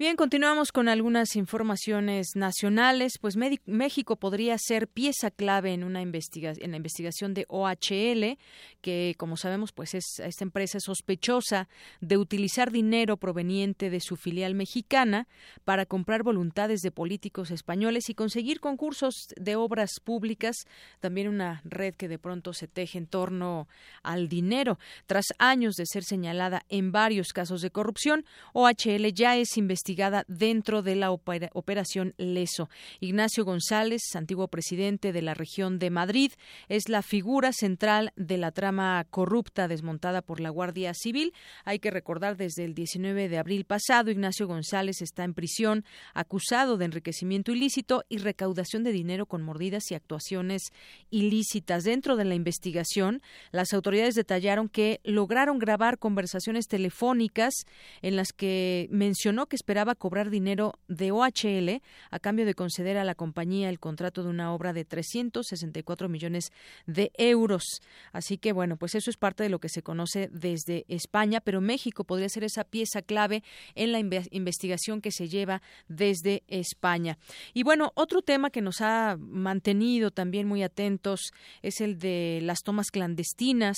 Bien, continuamos con algunas informaciones nacionales. Pues México podría ser pieza clave en una investiga en la investigación de OHL, que como sabemos, pues es esta empresa es sospechosa de utilizar dinero proveniente de su filial mexicana para comprar voluntades de políticos españoles y conseguir concursos de obras públicas. También una red que de pronto se teje en torno al dinero. Tras años de ser señalada en varios casos de corrupción, OHL ya es investigada dentro de la opera- operación Leso. Ignacio González, antiguo presidente de la región de Madrid, es la figura central de la trama corrupta desmontada por la Guardia Civil. Hay que recordar desde el 19 de abril pasado, Ignacio González está en prisión acusado de enriquecimiento ilícito y recaudación de dinero con mordidas y actuaciones ilícitas. Dentro de la investigación, las autoridades detallaron que lograron grabar conversaciones telefónicas en las que mencionó que esperaba cobrar dinero de OHL a cambio de conceder a la compañía el contrato de una obra de 364 millones de euros. Así que bueno, pues eso es parte de lo que se conoce desde España, pero México podría ser esa pieza clave en la inve- investigación que se lleva desde España. Y bueno, otro tema que nos ha mantenido también muy atentos es el de las tomas clandestinas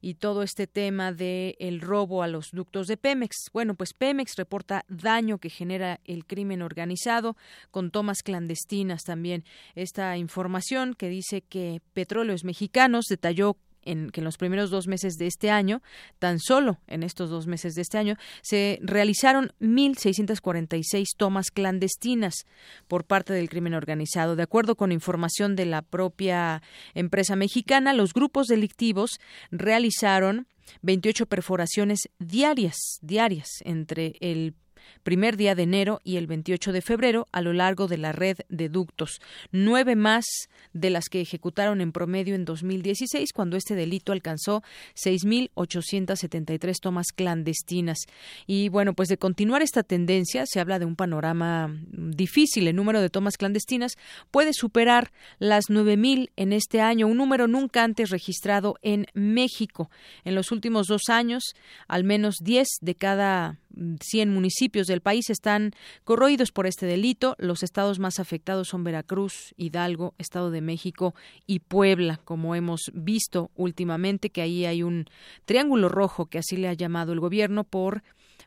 y todo este tema de el robo a los ductos de Pemex. Bueno, pues Pemex reporta daño que genera el crimen organizado con tomas clandestinas también. Esta información que dice que Petróleos Mexicanos detalló en, que en los primeros dos meses de este año, tan solo en estos dos meses de este año, se realizaron 1.646 tomas clandestinas por parte del crimen organizado. De acuerdo con información de la propia empresa mexicana, los grupos delictivos realizaron 28 perforaciones diarias, diarias entre el primer día de enero y el 28 de febrero a lo largo de la red de ductos, nueve más de las que ejecutaron en promedio en 2016, cuando este delito alcanzó 6.873 tomas clandestinas. Y bueno, pues de continuar esta tendencia, se habla de un panorama difícil. El número de tomas clandestinas puede superar las 9.000 en este año, un número nunca antes registrado en México. En los últimos dos años, al menos 10 de cada 100 municipios del país están corroídos por este delito. Los estados más afectados son Veracruz, Hidalgo, Estado de México y Puebla, como hemos visto últimamente, que ahí hay un triángulo rojo que así le ha llamado el gobierno por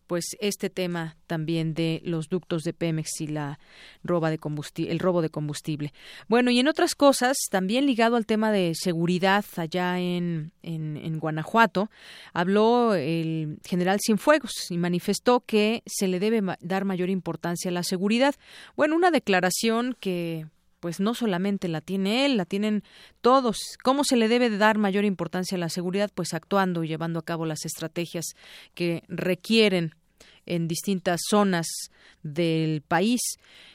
pues este tema también de los ductos de Pemex y la roba de combustible, el robo de combustible. Bueno, y en otras cosas, también ligado al tema de seguridad allá en, en, en Guanajuato, habló el general Cienfuegos y manifestó que se le debe dar mayor importancia a la seguridad. Bueno, una declaración que pues no solamente la tiene él, la tienen todos. ¿Cómo se le debe de dar mayor importancia a la seguridad? Pues actuando y llevando a cabo las estrategias que requieren en distintas zonas del país,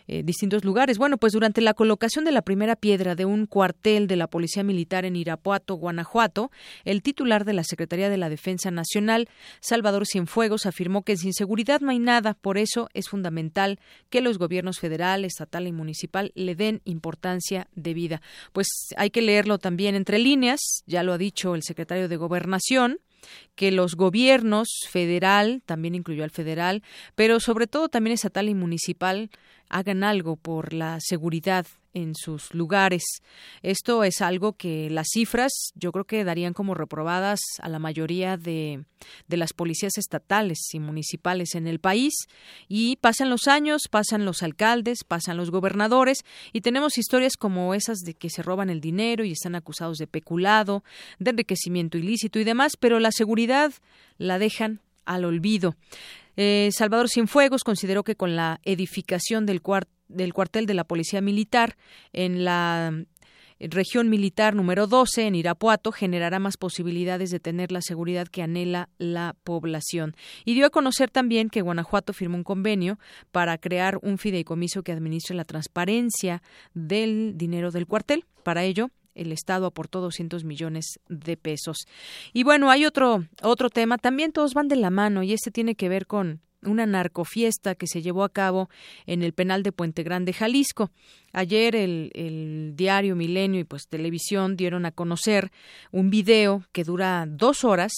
eh, distintos lugares. Bueno, pues durante la colocación de la primera piedra de un cuartel de la Policía Militar en Irapuato, Guanajuato, el titular de la Secretaría de la Defensa Nacional, Salvador Cienfuegos, afirmó que sin seguridad no hay nada, por eso es fundamental que los gobiernos federal, estatal y municipal le den importancia debida. Pues hay que leerlo también entre líneas, ya lo ha dicho el secretario de Gobernación, que los gobiernos federal, también incluyó al federal, pero sobre todo también estatal y municipal, hagan algo por la seguridad en sus lugares. Esto es algo que las cifras yo creo que darían como reprobadas a la mayoría de, de las policías estatales y municipales en el país y pasan los años, pasan los alcaldes, pasan los gobernadores y tenemos historias como esas de que se roban el dinero y están acusados de peculado, de enriquecimiento ilícito y demás, pero la seguridad la dejan al olvido. Eh, Salvador Cienfuegos consideró que con la edificación del, del cuartel de la Policía Militar en la región militar número 12 en Irapuato generará más posibilidades de tener la seguridad que anhela la población. Y dio a conocer también que Guanajuato firmó un convenio para crear un fideicomiso que administre la transparencia del dinero del cuartel. Para ello, el Estado aportó 200 millones de pesos. Y bueno, hay otro, otro tema, también todos van de la mano y este tiene que ver con una narcofiesta que se llevó a cabo en el penal de Puente Grande, Jalisco. Ayer el, el, diario Milenio y pues televisión dieron a conocer un video que dura dos horas,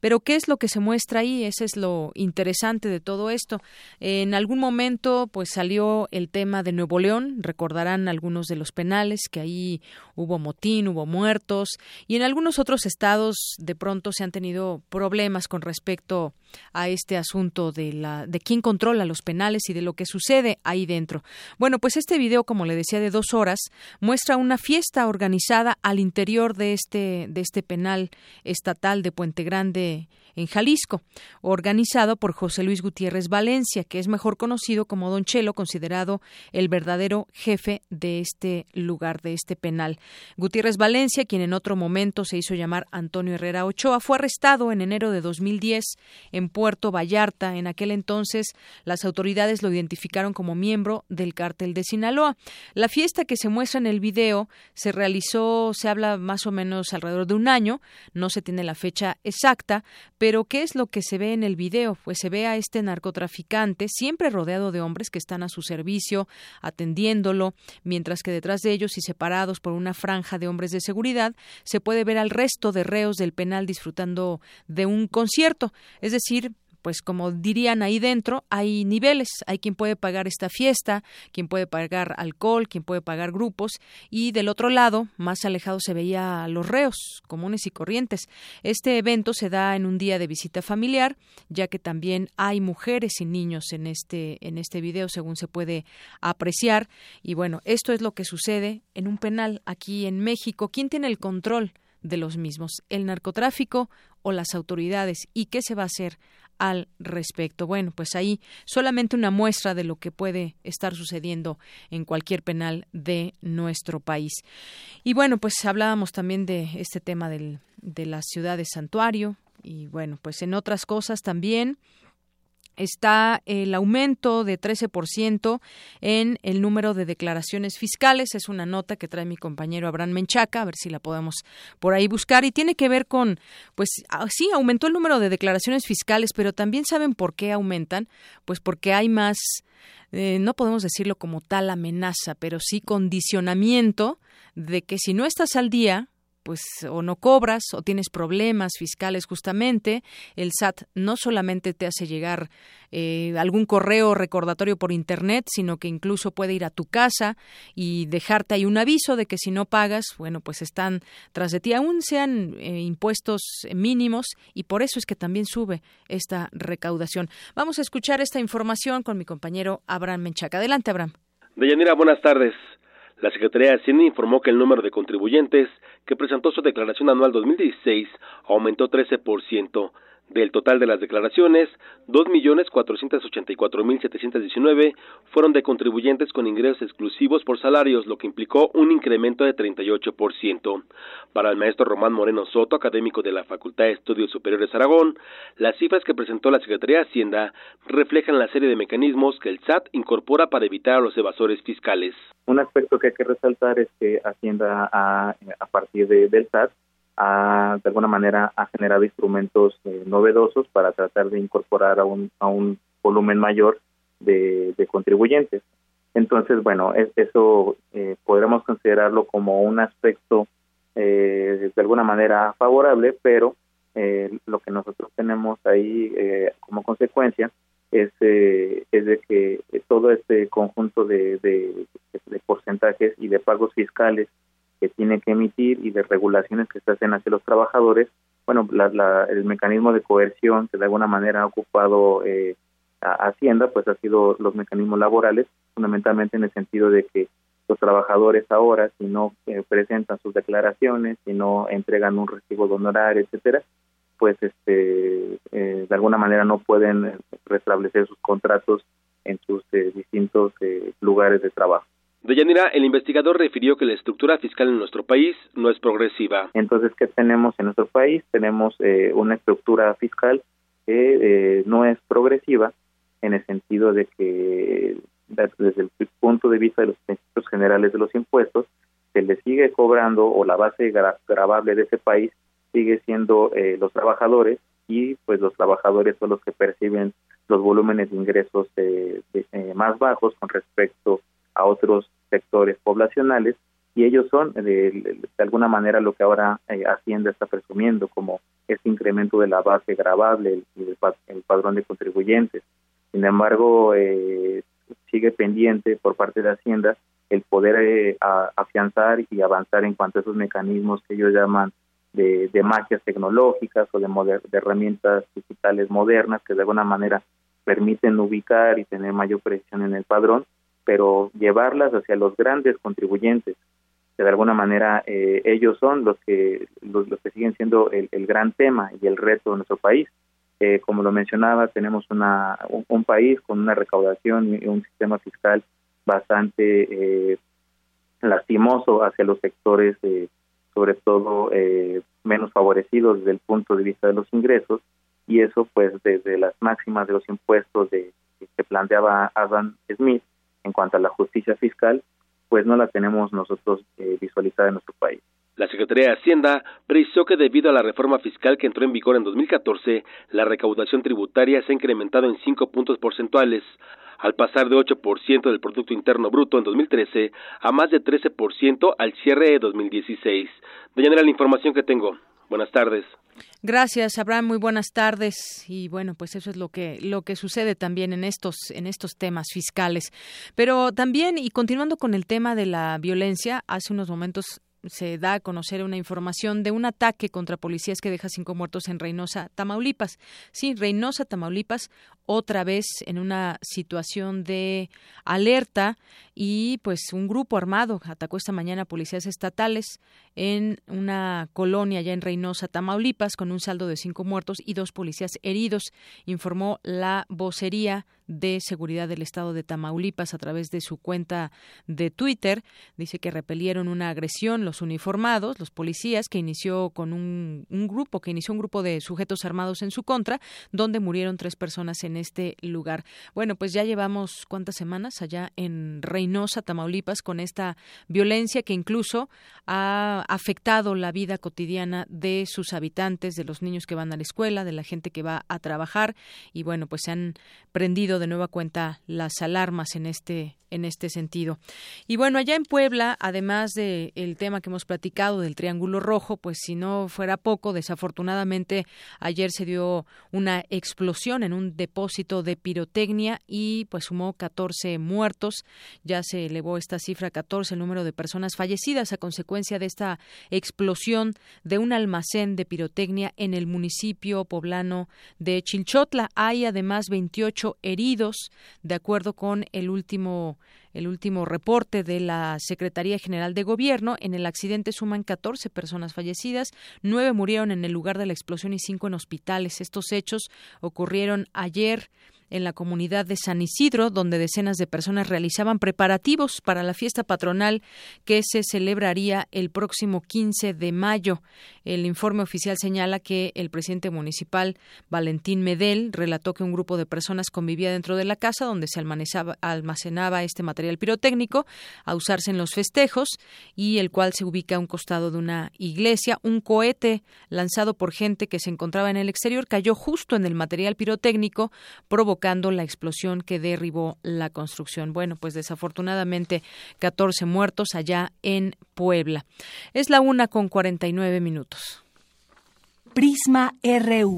pero ¿qué es lo que se muestra ahí? Ese es lo interesante de todo esto. En algún momento pues salió el tema de Nuevo León, recordarán algunos de los penales que ahí hubo motín, hubo muertos y en algunos otros estados de pronto se han tenido problemas con respecto a este asunto de de quién controla los penales y de lo que sucede ahí dentro. Bueno, pues este video como le decía de dos horas, muestra una fiesta organizada al interior de este, de este penal estatal de Puente Grande en Jalisco, organizado por José Luis Gutiérrez Valencia, que es mejor conocido como Don Chelo, considerado el verdadero jefe de este lugar, de este penal. Gutiérrez Valencia, quien en otro momento se hizo llamar Antonio Herrera Ochoa, fue arrestado en enero de 2010 en Puerto Vallarta. En aquel entonces, las autoridades lo identificaron como miembro del cártel de Sinaloa. La fiesta que se muestra en el video se realizó, se habla más o menos alrededor de un año, no se tiene la fecha exacta, pero ¿qué es lo que se ve en el video? Pues se ve a este narcotraficante siempre rodeado de hombres que están a su servicio, atendiéndolo, mientras que detrás de ellos y separados por una franja de hombres de seguridad, se puede ver al resto de reos del penal disfrutando de un concierto, es decir, pues como dirían ahí dentro, hay niveles, hay quien puede pagar esta fiesta, quien puede pagar alcohol, quien puede pagar grupos, y del otro lado, más alejado se veía a los reos comunes y corrientes. Este evento se da en un día de visita familiar, ya que también hay mujeres y niños en este, en este video, según se puede apreciar. Y bueno, esto es lo que sucede en un penal aquí en México. ¿Quién tiene el control? de los mismos, el narcotráfico o las autoridades y qué se va a hacer al respecto. Bueno, pues ahí solamente una muestra de lo que puede estar sucediendo en cualquier penal de nuestro país. Y bueno, pues hablábamos también de este tema del, de la ciudad de santuario y bueno, pues en otras cosas también está el aumento de 13% en el número de declaraciones fiscales. Es una nota que trae mi compañero Abraham Menchaca, a ver si la podemos por ahí buscar. Y tiene que ver con, pues ah, sí, aumentó el número de declaraciones fiscales, pero también saben por qué aumentan. Pues porque hay más, eh, no podemos decirlo como tal amenaza, pero sí condicionamiento de que si no estás al día, pues o no cobras o tienes problemas fiscales justamente, el SAT no solamente te hace llegar eh, algún correo recordatorio por internet, sino que incluso puede ir a tu casa y dejarte ahí un aviso de que si no pagas, bueno, pues están tras de ti, aún sean eh, impuestos mínimos y por eso es que también sube esta recaudación. Vamos a escuchar esta información con mi compañero Abraham Menchaca. Adelante, Abraham. Deyanira, buenas tardes. La Secretaría de Hacienda informó que el número de contribuyentes que presentó su declaración anual 2016 aumentó 13%. Del total de las declaraciones, 2.484.719 fueron de contribuyentes con ingresos exclusivos por salarios, lo que implicó un incremento de 38%. Para el maestro Román Moreno Soto, académico de la Facultad de Estudios Superiores Aragón, las cifras que presentó la Secretaría de Hacienda reflejan la serie de mecanismos que el SAT incorpora para evitar a los evasores fiscales. Un aspecto que hay que resaltar es que Hacienda, a, a partir de, del SAT, ha, de alguna manera ha generado instrumentos eh, novedosos para tratar de incorporar a un, a un volumen mayor de, de contribuyentes. Entonces, bueno, es, eso eh, podremos considerarlo como un aspecto eh, de alguna manera favorable, pero eh, lo que nosotros tenemos ahí eh, como consecuencia es, eh, es de que todo este conjunto de, de, de porcentajes y de pagos fiscales que tiene que emitir y de regulaciones que se hacen hacia los trabajadores, bueno, la, la, el mecanismo de coerción que de alguna manera ha ocupado eh, Hacienda, pues ha sido los mecanismos laborales, fundamentalmente en el sentido de que los trabajadores ahora, si no eh, presentan sus declaraciones, si no entregan un recibo de honorario, etcétera, pues este eh, de alguna manera no pueden restablecer sus contratos en sus eh, distintos eh, lugares de trabajo. Deyanira, el investigador refirió que la estructura fiscal en nuestro país no es progresiva. Entonces, ¿qué tenemos en nuestro país? Tenemos eh, una estructura fiscal que eh, no es progresiva en el sentido de que desde el punto de vista de los principios generales de los impuestos, se le sigue cobrando o la base gra gravable de ese país sigue siendo eh, los trabajadores y pues los trabajadores son los que perciben los volúmenes de ingresos eh, de, eh, más bajos con respecto a otros sectores poblacionales y ellos son de, de, alguna manera lo que ahora eh, Hacienda está presumiendo como este incremento de la base gravable y el, el, padrón de contribuyentes. Sin embargo, eh, sigue pendiente por parte de Hacienda el poder eh, afianzar y avanzar en cuanto a esos mecanismos que ellos llaman de, de magias tecnológicas o de, moder, de herramientas digitales modernas que de alguna manera permiten ubicar y tener mayor precisión en el padrón pero llevarlas hacia los grandes contribuyentes, que de alguna manera eh, ellos son los que los, que siguen siendo el, el, gran tema y el reto de nuestro país. Eh, como lo mencionaba, tenemos una, un, un, país con una recaudación y un sistema fiscal bastante eh, lastimoso hacia los sectores, eh, sobre todo eh, menos favorecidos desde el punto de vista de los ingresos, y eso pues desde las máximas de los impuestos de, que planteaba Adam Smith, en cuanto a la justicia fiscal, pues no la tenemos nosotros eh, visualizada en nuestro país. La Secretaría de Hacienda precisó que debido a la reforma fiscal que entró en vigor en 2014, la recaudación tributaria se ha incrementado en 5 puntos porcentuales, al pasar de 8% del Producto Interno Bruto en 2013 a más de 13% al cierre de 2016. De la información que tengo. Buenas tardes. Gracias, Abraham. Muy buenas tardes. Y bueno, pues eso es lo que lo que sucede también en estos en estos temas fiscales. Pero también y continuando con el tema de la violencia, hace unos momentos se da a conocer una información de un ataque contra policías que deja cinco muertos en Reynosa, Tamaulipas. Sí, Reynosa, Tamaulipas, otra vez en una situación de alerta y pues un grupo armado atacó esta mañana a policías estatales en una colonia ya en Reynosa, Tamaulipas, con un saldo de cinco muertos y dos policías heridos, informó la vocería de Seguridad del Estado de Tamaulipas a través de su cuenta de Twitter. Dice que repelieron una agresión los uniformados, los policías, que inició con un, un, grupo, que inició un grupo de sujetos armados en su contra, donde murieron tres personas en este lugar. Bueno, pues ya llevamos cuántas semanas allá en Reynosa, Tamaulipas, con esta violencia que incluso ha afectado la vida cotidiana de sus habitantes, de los niños que van a la escuela, de la gente que va a trabajar. Y bueno, pues se han prendido de nueva cuenta las alarmas en este en este sentido. Y bueno, allá en Puebla, además del el tema que hemos platicado del Triángulo Rojo, pues si no fuera poco, desafortunadamente ayer se dio una explosión en un depósito de pirotecnia y pues sumó 14 muertos. Ya se elevó esta cifra a 14 el número de personas fallecidas a consecuencia de esta explosión de un almacén de pirotecnia en el municipio poblano de Chilchotla. Hay además 28 heridos, de acuerdo con el último el último reporte de la Secretaría General de Gobierno. En el accidente suman 14 personas fallecidas, nueve murieron en el lugar de la explosión y cinco en hospitales. Estos hechos ocurrieron ayer en la comunidad de San Isidro, donde decenas de personas realizaban preparativos para la fiesta patronal que se celebraría el próximo 15 de mayo. El informe oficial señala que el presidente municipal, Valentín Medel, relató que un grupo de personas convivía dentro de la casa donde se almacenaba este material pirotécnico a usarse en los festejos y el cual se ubica a un costado de una iglesia. Un cohete lanzado por gente que se encontraba en el exterior cayó justo en el material pirotécnico, provocando la explosión que derribó la construcción. Bueno, pues desafortunadamente 14 muertos allá en Puebla. Es la una con 49 minutos. Prisma RU.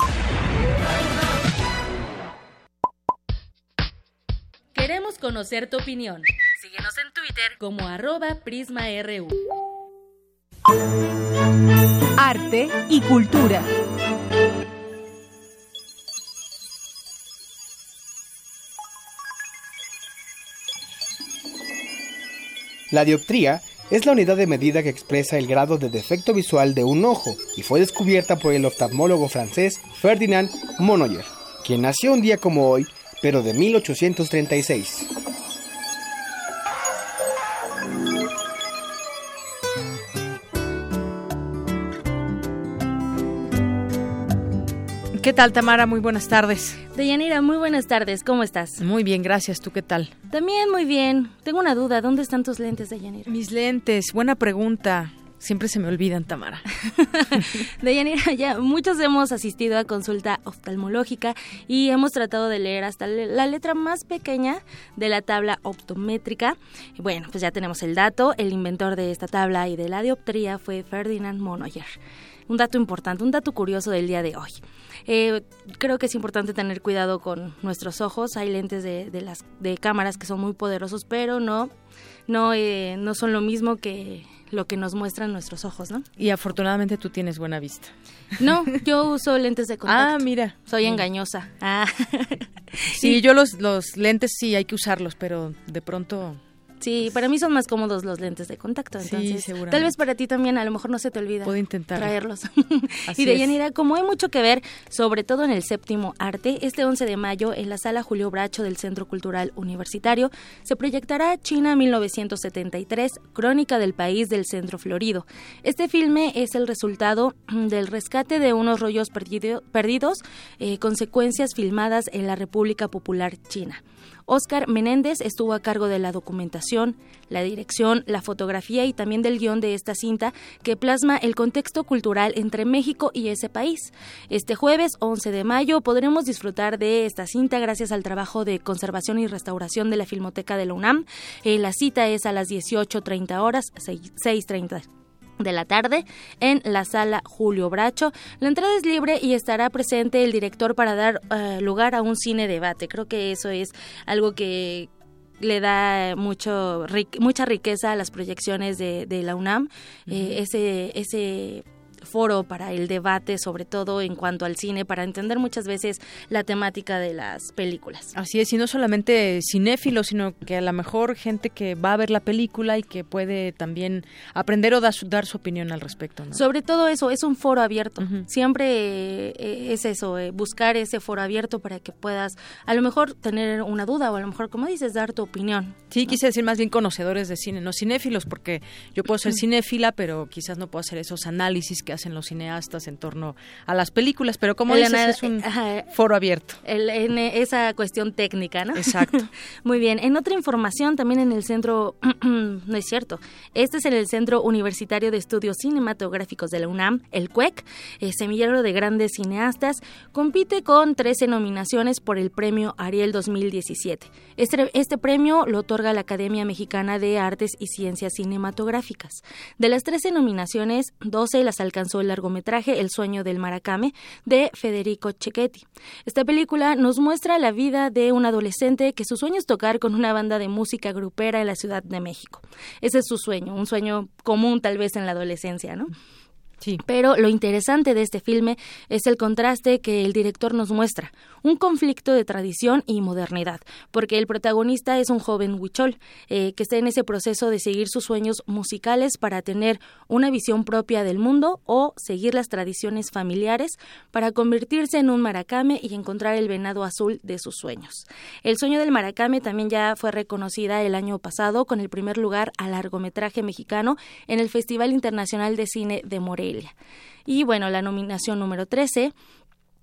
Queremos conocer tu opinión. Síguenos en Twitter como arroba PrismaRU. Arte y cultura. La dioptría es la unidad de medida que expresa el grado de defecto visual de un ojo y fue descubierta por el oftalmólogo francés Ferdinand Monnoyer, quien nació un día como hoy, pero de 1836. ¿Qué tal, Tamara? Muy buenas tardes. Deyanira, muy buenas tardes. ¿Cómo estás? Muy bien, gracias. ¿Tú qué tal? También muy bien. Tengo una duda. ¿Dónde están tus lentes, Deyanira? Mis lentes. Buena pregunta. Siempre se me olvidan, Tamara. Deyanira, ya muchos hemos asistido a consulta oftalmológica y hemos tratado de leer hasta la letra más pequeña de la tabla optométrica. Bueno, pues ya tenemos el dato. El inventor de esta tabla y de la dioptría fue Ferdinand Monnoyer. Un dato importante, un dato curioso del día de hoy. Eh, creo que es importante tener cuidado con nuestros ojos. Hay lentes de, de las de cámaras que son muy poderosos, pero no no eh, no son lo mismo que lo que nos muestran nuestros ojos, ¿no? Y afortunadamente tú tienes buena vista. No, yo uso lentes de contacto. Ah, mira. Soy engañosa. Ah. Sí, yo los, los lentes sí hay que usarlos, pero de pronto Sí, para mí son más cómodos los lentes de contacto, entonces sí, tal vez para ti también a lo mejor no se te olvida Puedo intentar traerlos. Así y de. Yanira, como hay mucho que ver, sobre todo en el séptimo arte, este 11 de mayo en la sala Julio Bracho del Centro Cultural Universitario se proyectará China 1973, Crónica del País del Centro Florido. Este filme es el resultado del rescate de unos rollos perdido- perdidos, eh, consecuencias filmadas en la República Popular China. Oscar Menéndez estuvo a cargo de la documentación, la dirección, la fotografía y también del guion de esta cinta que plasma el contexto cultural entre México y ese país. Este jueves 11 de mayo podremos disfrutar de esta cinta gracias al trabajo de conservación y restauración de la Filmoteca de la UNAM. Eh, la cita es a las 18.30 horas, 6.30 de la tarde en la sala Julio Bracho. La entrada es libre y estará presente el director para dar eh, lugar a un cine debate. Creo que eso es algo que le da mucho mucha riqueza a las proyecciones de, de la UNAM. Eh, ese ese foro para el debate, sobre todo en cuanto al cine, para entender muchas veces la temática de las películas. Así es, y no solamente cinéfilos, sino que a lo mejor gente que va a ver la película y que puede también aprender o dar su, dar su opinión al respecto. ¿no? Sobre todo eso, es un foro abierto. Siempre eh, es eso, eh, buscar ese foro abierto para que puedas a lo mejor tener una duda o a lo mejor, como dices, dar tu opinión. Sí, quise decir más bien conocedores de cine, no cinéfilos, porque yo puedo ser cinéfila, pero quizás no puedo hacer esos análisis que hacen los cineastas en torno a las películas, pero como El dices, es un ajá. foro abierto. El- en esa cuestión técnica, ¿no? Exacto. Muy bien. En otra información, también en el centro, no es cierto, este es en el Centro Universitario de Estudios Cinematográficos de la UNAM, el CUEC, eh, semillero de grandes cineastas, compite con 13 nominaciones por el premio Ariel 2017. Este, este premio lo otorga la Academia Mexicana de Artes y Ciencias Cinematográficas. De las 13 nominaciones, 12 las alcanzó el largometraje El sueño del Maracame de Federico Cecchetti. Esta película nos muestra la vida de un adolescente que su sueño es tocar con una banda de música grupera en la Ciudad de México. Ese es su sueño, un sueño común tal vez en la adolescencia, ¿no? Sí. Pero lo interesante de este filme es el contraste que el director nos muestra, un conflicto de tradición y modernidad, porque el protagonista es un joven huichol eh, que está en ese proceso de seguir sus sueños musicales para tener una visión propia del mundo o seguir las tradiciones familiares para convertirse en un maracame y encontrar el venado azul de sus sueños. El sueño del maracame también ya fue reconocida el año pasado con el primer lugar al largometraje mexicano en el Festival Internacional de Cine de Morelia. Y bueno, la nominación número 13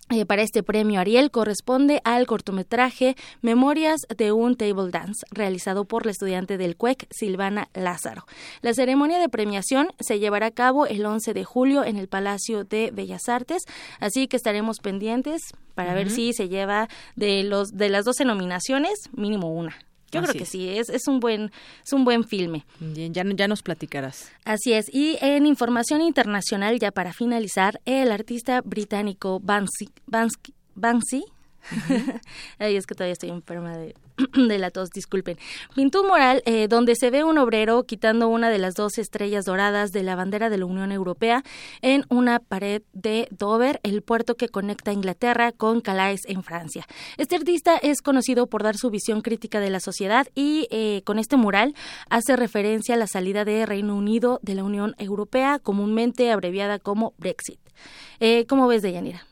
eh, para este premio Ariel corresponde al cortometraje Memorias de un Table Dance, realizado por la estudiante del CUEC, Silvana Lázaro. La ceremonia de premiación se llevará a cabo el 11 de julio en el Palacio de Bellas Artes, así que estaremos pendientes para ver si se lleva de los de las 12 nominaciones, mínimo una. Yo Así creo que sí, es, es un buen es un buen filme. Bien, ya, ya nos platicarás. Así es. Y en información internacional, ya para finalizar, el artista británico Banksy, Ay, es que todavía estoy enferma de, de la tos, disculpen. Pintó un mural eh, donde se ve un obrero quitando una de las dos estrellas doradas de la bandera de la Unión Europea en una pared de Dover, el puerto que conecta Inglaterra con Calais en Francia. Este artista es conocido por dar su visión crítica de la sociedad y eh, con este mural hace referencia a la salida de Reino Unido de la Unión Europea, comúnmente abreviada como Brexit. Eh, ¿Cómo ves, Deyanira?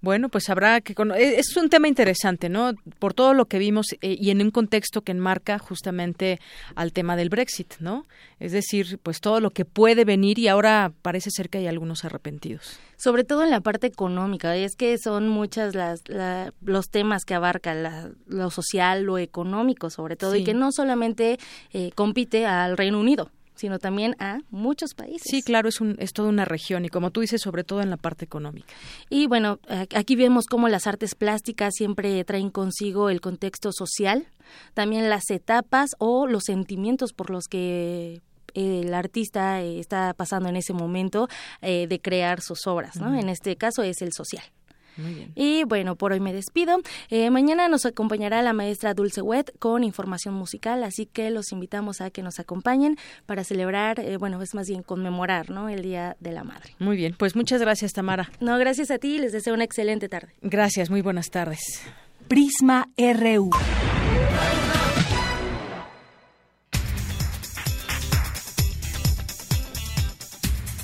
Bueno, pues habrá que... eh, Es un tema interesante, ¿no? Por todo lo que vimos eh, y en un contexto que enmarca justamente al tema del Brexit, ¿no? Es decir, pues todo lo que puede venir y ahora parece ser que hay algunos arrepentidos. sobre todo en la parte económica, es que son muchas las la- los temas que abarca la- lo social, lo económico sobre todo, Sí. y que no solamente eh, compite al Reino Unido, sino también a muchos países. Sí, claro, es, un, es toda una región y como tú dices, sobre todo en la parte económica. Y bueno, aquí vemos cómo las artes plásticas siempre traen consigo el contexto social, también las etapas o los sentimientos por los que el artista eh, está pasando en ese momento eh, de crear sus obras, ¿no? En este caso es el social. Muy bien. Y bueno, por hoy me despido. Eh, mañana nos acompañará la maestra Dulce Wet con información musical, así que los invitamos a que nos acompañen para celebrar, eh, bueno, es más bien conmemorar, ¿no? El Día de la Madre. Muy bien, pues muchas gracias, Tamara. No, gracias a ti, les deseo una excelente tarde. Gracias, muy buenas tardes. Prisma RU.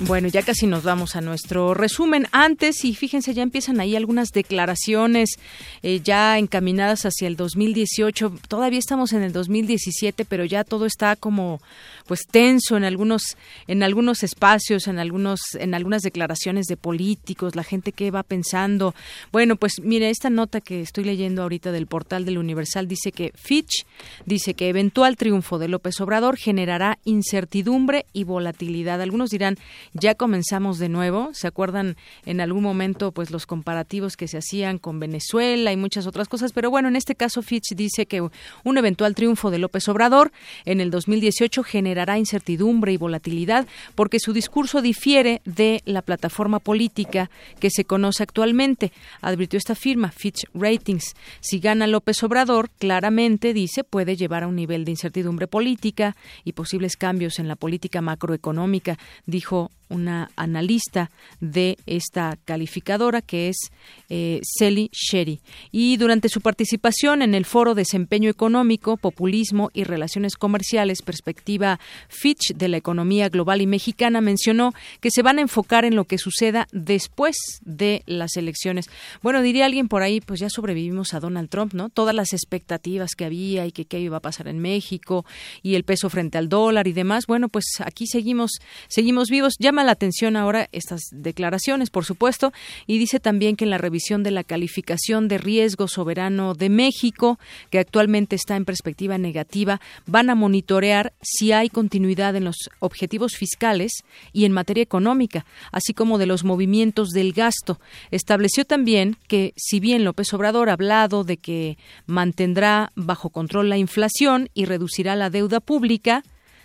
Bueno, ya casi nos vamos a nuestro resumen. Antes, y fíjense, ya empiezan ahí algunas declaraciones eh, ya encaminadas hacia el 2018. Todavía estamos en el 2017, pero ya todo está como pues tenso en algunos en algunos espacios, en algunos en algunas declaraciones de políticos, la gente que va pensando. Bueno, pues mire, esta nota que estoy leyendo ahorita del portal del Universal dice que Fitch dice que eventual triunfo de López Obrador generará incertidumbre y volatilidad. Algunos dirán, ya comenzamos de nuevo. ¿Se acuerdan en algún momento pues los comparativos que se hacían con Venezuela y muchas otras cosas? Pero bueno, en este caso Fitch dice que un eventual triunfo de López Obrador en el 2018 generará incertidumbre y volatilidad porque su discurso difiere de la plataforma política que se conoce actualmente, advirtió esta firma, Fitch Ratings. Si gana López Obrador, claramente dice puede llevar a un nivel de incertidumbre política y posibles cambios en la política macroeconómica, dijo una analista de esta calificadora que es eh, Celi Sherry. Y durante su participación en el foro Desempeño Económico, Populismo y Relaciones Comerciales, Perspectiva Fitch de la Economía Global y Mexicana, mencionó que se van a enfocar en lo que suceda después de las elecciones. Bueno, diría alguien por ahí, pues ya sobrevivimos a Donald Trump, ¿no? Todas las expectativas que había y que qué iba a pasar en México y el peso frente al dólar y demás. Bueno, pues aquí seguimos, seguimos vivos. La atención ahora estas declaraciones, por supuesto, y dice también que en la revisión de la calificación de riesgo soberano de México, que actualmente está en perspectiva negativa, van a monitorear si hay continuidad en los objetivos fiscales y en materia económica, así como de los movimientos del gasto. Estableció también que, si bien López Obrador ha hablado de que mantendrá bajo control la inflación y reducirá la deuda pública,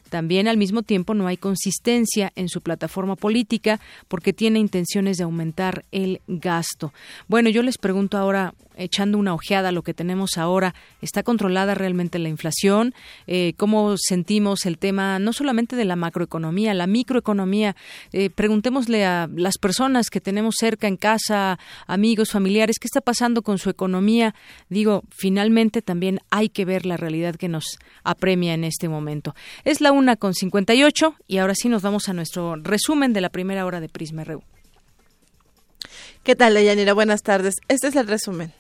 también al mismo tiempo no hay consistencia en su plataforma política porque tiene intenciones de aumentar el gasto. Bueno, yo les pregunto ahora, echando una ojeada a lo que tenemos ahora, ¿está controlada realmente la inflación? Eh, ¿Cómo sentimos el tema no solamente de la macroeconomía, la microeconomía? Eh, preguntémosle a las personas que tenemos cerca en casa, amigos, familiares, ¿qué está pasando con su economía? Digo, finalmente también hay que ver la realidad que nos apremia en este momento. Es la una con 58 y ahora sí nos vamos a nuestro resumen de la primera hora de Prisma RU. ¿Qué tal, Leyanira? Buenas tardes. Este es el resumen.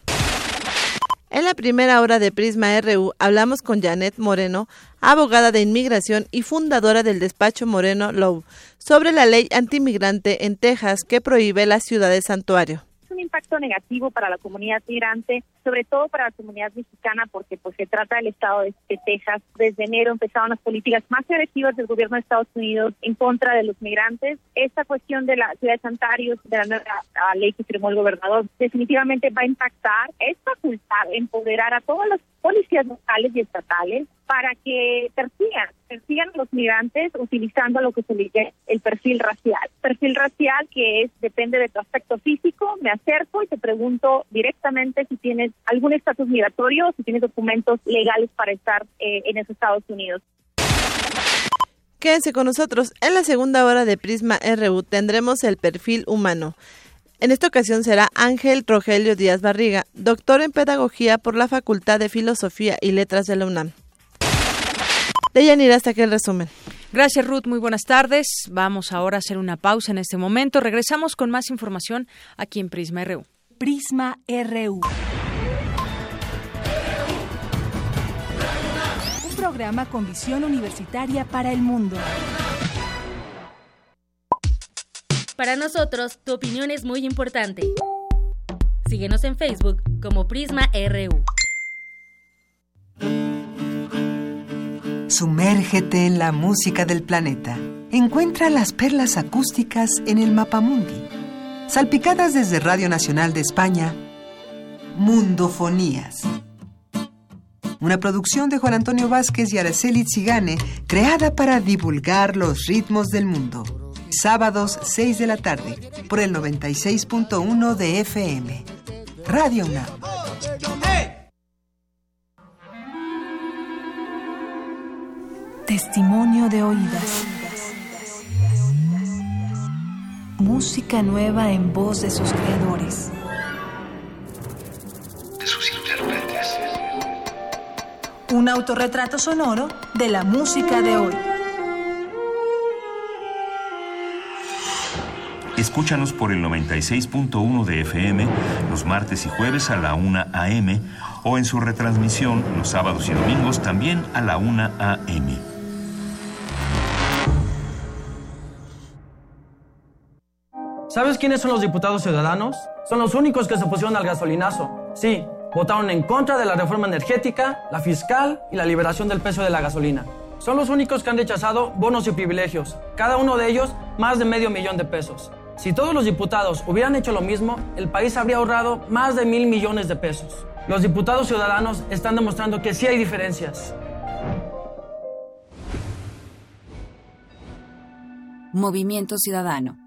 En la primera hora de Prisma RU hablamos con Janet Moreno, abogada de inmigración y fundadora del despacho Moreno Low, sobre la ley antimigrante en Texas que prohíbe la ciudad de santuario un impacto negativo para la comunidad migrante, sobre todo para la comunidad mexicana, porque pues se trata del estado de, Texas. Desde enero empezaron las políticas más agresivas del gobierno de Estados Unidos en contra de los migrantes. Esta cuestión de la ciudad de Santario, de la nueva ley que firmó el gobernador, definitivamente va a impactar. Es facultad empoderar a todas las policías locales y estatales para que persigan, persigan a los migrantes utilizando lo que se le llama el perfil racial. Perfil racial que es depende de tu aspecto físico, me acerco y te pregunto directamente si tienes algún estatus migratorio, si tienes documentos legales para estar eh, en esos Estados Unidos. Quédense con nosotros. En la segunda hora de Prisma RU tendremos el perfil humano. En esta ocasión será Ángel Rogelio Díaz Barriga, doctor en Pedagogía por la Facultad de Filosofía y Letras de la UNAM. Deyanira, hasta aquí el resumen. Gracias, Ruth. Muy buenas tardes. Vamos ahora a hacer una pausa en este momento. Regresamos con más información aquí en Prisma RU. Prisma RU. Programa con visión universitaria para el mundo. Para nosotros, tu opinión es muy importante. Síguenos en Facebook como Prisma RU. Sumérgete en la música del planeta. Encuentra las perlas acústicas en el Mapamundi. Salpicadas desde Radio Nacional de España, Mundofonías. Una producción de Juan Antonio Vázquez y Araceli Zigane, creada para divulgar los ritmos del mundo. Sábados 6 de la tarde, por el 96.1 de FM. Radio UNAM. Testimonio de oídas. Música nueva en voz de sus creadores. Un autorretrato sonoro de la música de hoy. Escúchanos por el 96.1 de FM los martes y jueves a la 1 a.m. o en su retransmisión los sábados y domingos también a la 1 a.m. ¿Sabes quiénes son los diputados ciudadanos? Son los únicos que se opusieron al gasolinazo. Sí, votaron en contra de la reforma energética, la fiscal y la liberación del precio de la gasolina. Son los únicos que han rechazado bonos y privilegios, cada uno de ellos más de medio millón de pesos. Si todos los diputados hubieran hecho lo mismo, el país habría ahorrado más de mil millones de pesos. Los diputados ciudadanos están demostrando que sí hay diferencias. Movimiento Ciudadano.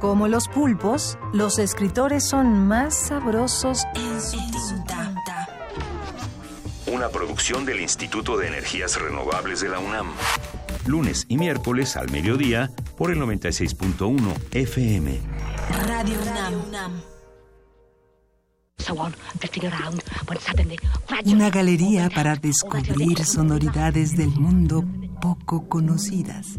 Como los pulpos, los escritores son más sabrosos en su tinta. Una producción del Instituto de Energías Renovables de la UNAM. Lunes y miércoles al mediodía por el 96.1 FM. Radio UNAM. Una galería para descubrir sonoridades del mundo poco conocidas.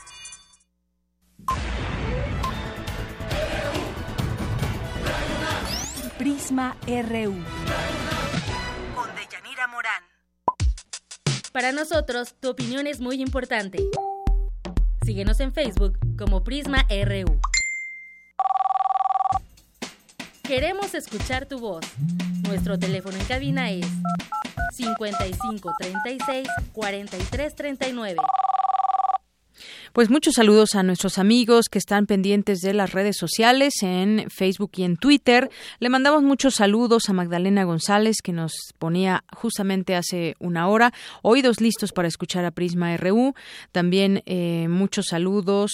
Prisma RU. Con Deyanira Morán. Para nosotros, tu opinión es muy importante. Síguenos en Facebook como Prisma RU. Queremos escuchar tu voz. Nuestro teléfono en cabina es 55 36 43 39. Pues muchos saludos a nuestros amigos que están pendientes de las redes sociales en Facebook y en Twitter. Le mandamos muchos saludos a Magdalena González que nos ponía justamente hace una hora oídos listos para escuchar a Prisma RU. También eh, muchos saludos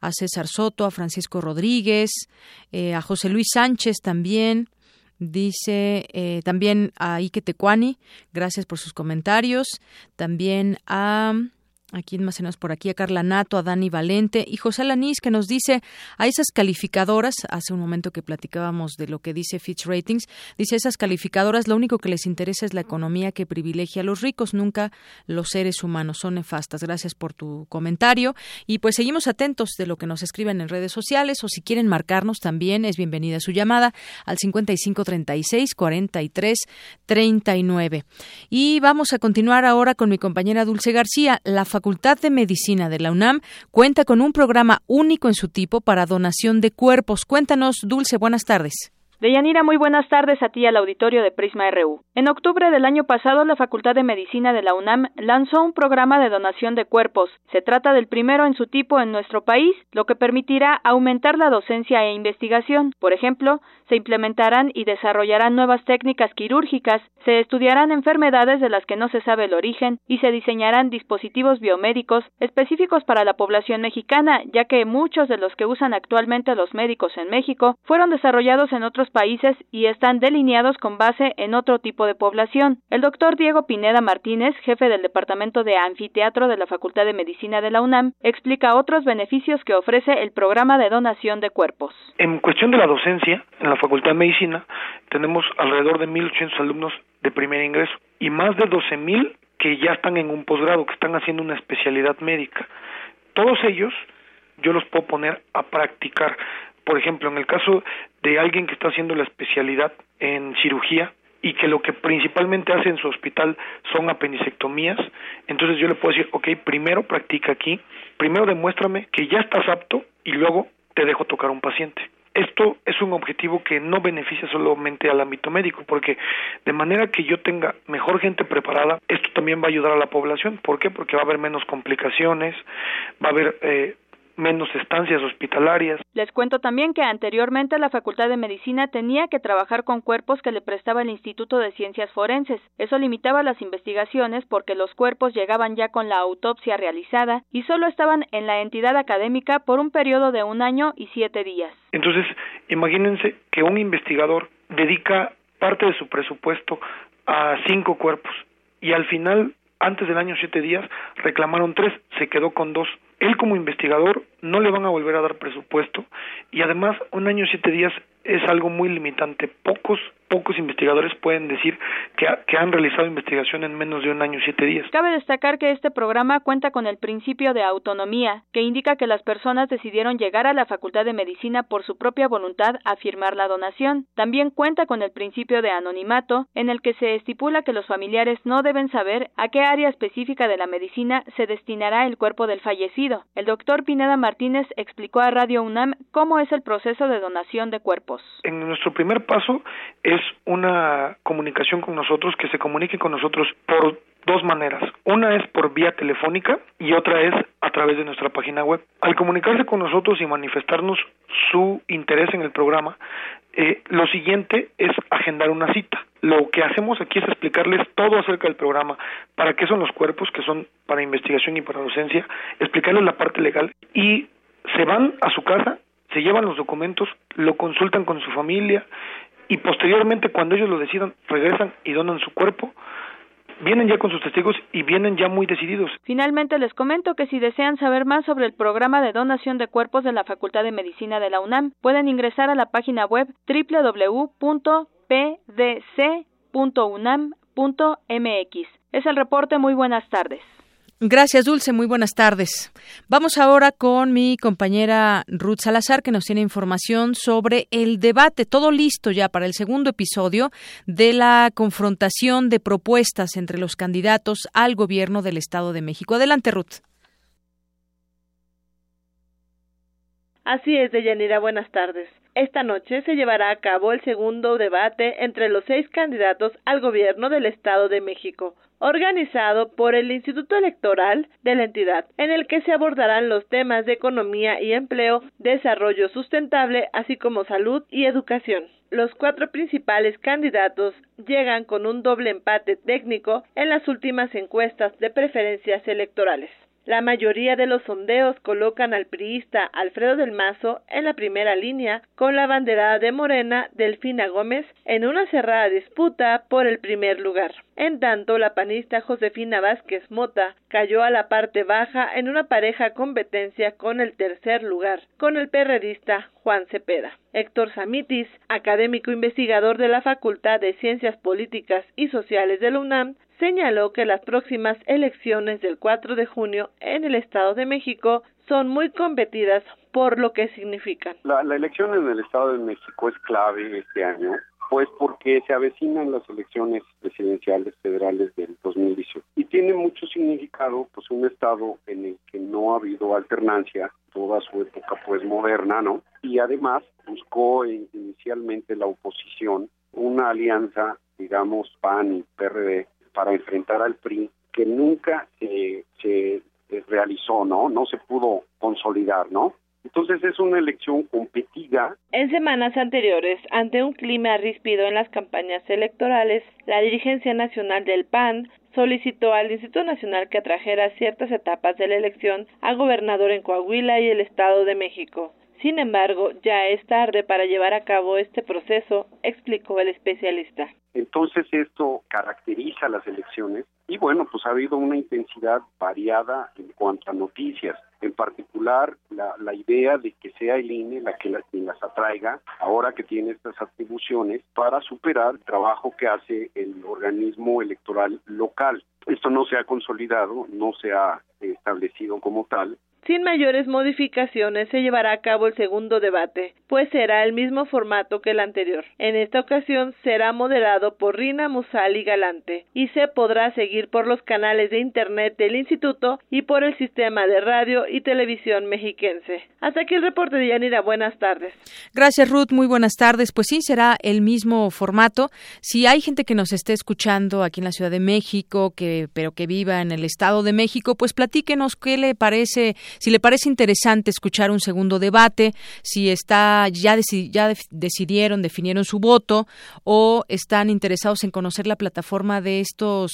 a César Soto, a Francisco Rodríguez, eh, a José Luis Sánchez también. Dice eh, también a Ike Tecuani, gracias por sus comentarios. También a ¿A quién más se nos por aquí? A Carla Nato, a Dani Valente y José Lanís que nos dice a esas calificadoras, hace un momento que platicábamos de lo que dice Fitch Ratings, dice esas calificadoras lo único que les interesa es la economía que privilegia a los ricos, nunca los seres humanos. Son nefastas. Gracias por tu comentario y pues seguimos atentos de lo que nos escriben en redes sociales o si quieren marcarnos también es bienvenida su llamada al 5536 43 39. Y vamos a continuar ahora con mi compañera Dulce García. La Facultad de Medicina de la UNAM cuenta con un programa único en su tipo para donación de cuerpos. Cuéntanos, Dulce, buenas tardes. Deyanira, muy buenas tardes a ti al auditorio de Prisma RU. En octubre del año pasado, la Facultad de Medicina de la UNAM lanzó un programa de donación de cuerpos. Se trata del primero en su tipo en nuestro país, lo que permitirá aumentar la docencia e investigación. Por ejemplo, se implementarán y desarrollarán nuevas técnicas quirúrgicas, se estudiarán enfermedades de las que no se sabe el origen y se diseñarán dispositivos biomédicos específicos para la población mexicana, ya que muchos de los que usan actualmente los médicos en México fueron desarrollados en otros países y están delineados con base en otro tipo de población. El doctor Diego Pineda Martínez, jefe del Departamento de Anfiteatro de la Facultad de Medicina de la UNAM, explica otros beneficios que ofrece el programa de donación de cuerpos. En cuestión de la docencia, en la Facultad de Medicina tenemos alrededor de 1.800 alumnos de primer ingreso y más de 12.000 que ya están en un posgrado, que están haciendo una especialidad médica. Todos ellos yo los puedo poner a practicar. Por ejemplo, en el caso de alguien que está haciendo la especialidad en cirugía y que lo que principalmente hace en su hospital son apendicectomías, entonces yo le puedo decir, ok, primero practica aquí, primero demuéstrame que ya estás apto y luego te dejo tocar un paciente. Esto es un objetivo que no beneficia solamente al ámbito médico, porque de manera que yo tenga mejor gente preparada, esto también va a ayudar a la población. ¿Por qué? Porque va a haber menos complicaciones, va a haber eh, menos estancias hospitalarias. Les cuento también que anteriormente la Facultad de Medicina tenía que trabajar con cuerpos que le prestaba el Instituto de Ciencias Forenses. Eso limitaba las investigaciones porque los cuerpos llegaban ya con la autopsia realizada y solo estaban en la entidad académica por un periodo de un año y siete días. Entonces, imagínense que un investigador dedica parte de su presupuesto a cinco cuerpos y al final, antes del año siete días, reclamaron tres, se quedó con dos él como investigador no le van a volver a dar presupuesto y además un año y siete días es algo muy limitante. Pocos pocos investigadores pueden decir que, que, han realizado investigación en menos de un año y siete días. Cabe destacar que este programa cuenta con el principio de autonomía, que indica que las personas decidieron llegar a la Facultad de Medicina por su propia voluntad a firmar la donación. También cuenta con el principio de anonimato, en el que se estipula que los familiares no deben saber a qué área específica de la medicina se destinará el cuerpo del fallecido. El doctor Pineda Martínez explicó a Radio UNAM cómo es el proceso de donación de En nuestro primer paso es una comunicación con nosotros, que se comunique con nosotros por dos maneras. Una es por vía telefónica y otra es a través de nuestra página web. Al comunicarse con nosotros y manifestarnos su interés en el programa, eh, lo siguiente es agendar una cita. Lo que hacemos aquí es explicarles todo acerca del programa, para qué son los cuerpos, que son para investigación y para docencia, explicarles la parte legal y se van a su casa, se llevan los documentos, lo consultan con su familia y posteriormente cuando ellos lo decidan regresan y donan su cuerpo vienen ya con sus testigos y vienen ya muy decididos. Finalmente les comento que si desean saber más sobre el programa de donación de cuerpos de la Facultad de Medicina de la UNAM, pueden ingresar a la página web www.pdc.unam.mx. Es el reporte, muy buenas tardes. Gracias, Dulce. Muy buenas tardes. Vamos ahora con mi compañera Ruth Salazar, que nos tiene información sobre el debate, todo listo ya para el segundo episodio de la confrontación de propuestas entre los candidatos al gobierno del Estado de México. Adelante, Ruth. Así es, Deyanira. Buenas tardes. Esta noche se llevará a cabo el segundo debate entre los seis candidatos al gobierno del Estado de México, organizado por el Instituto Electoral de la entidad, en el que se abordarán los temas de economía y empleo, desarrollo sustentable, así como salud y educación. Los cuatro principales candidatos llegan con un doble empate técnico en las últimas encuestas de preferencias electorales. La mayoría de los sondeos colocan al priista Alfredo del Mazo en la primera línea, con la banderada de Morena Delfina Gómez en una cerrada disputa por el primer lugar. En tanto, la panista Josefina Vázquez Mota cayó a la parte baja en una pareja competencia con el tercer lugar, con el perredista Juan Cepeda. Héctor Samitis, académico investigador de la Facultad de Ciencias Políticas y Sociales de la UNAM, señaló que las próximas elecciones del 4 de junio en el Estado de México son muy competidas por lo que significan. La, elección en el Estado de México es clave este año, pues porque se avecinan las elecciones presidenciales federales del 2018 y tiene mucho significado, pues un Estado en el que no ha habido alternancia toda su época pues moderna, ¿no? Y además buscó inicialmente la oposición una alianza, digamos, PAN y PRD, para enfrentar al PRI que nunca se, se realizó, ¿no? No se pudo consolidar, ¿no? Entonces es una elección competida. En semanas anteriores, ante un clima ríspido en las campañas electorales, la dirigencia nacional del PAN solicitó al Instituto Nacional que atrajera ciertas etapas de la elección a gobernador en Coahuila y el Estado de México. Sin embargo, ya es tarde para llevar a cabo este proceso, explicó el especialista. Entonces esto caracteriza las elecciones y bueno, pues ha habido una intensidad variada en cuanto a noticias. En particular, la, la idea de que sea el INE la que las, las atraiga, ahora que tiene estas atribuciones, para superar el trabajo que hace el organismo electoral local. Esto no se ha consolidado, no se ha establecido como tal, sin mayores modificaciones se llevará a cabo el segundo debate, pues será el mismo formato que el anterior. En esta ocasión será moderado por Rina Musali Galante y se podrá seguir por los canales de internet del instituto y por el sistema de radio y televisión mexiquense. Hasta aquí el reporte de Yanira. Buenas tardes. Gracias Ruth, muy buenas tardes. Pues sí, será el mismo formato. Si hay gente que nos esté escuchando aquí en la Ciudad de México, que pero que viva en el Estado de México, pues platíquenos qué le parece si le parece interesante escuchar un segundo debate, si está ya, ya decidieron, definieron su voto o están interesados en conocer la plataforma de estos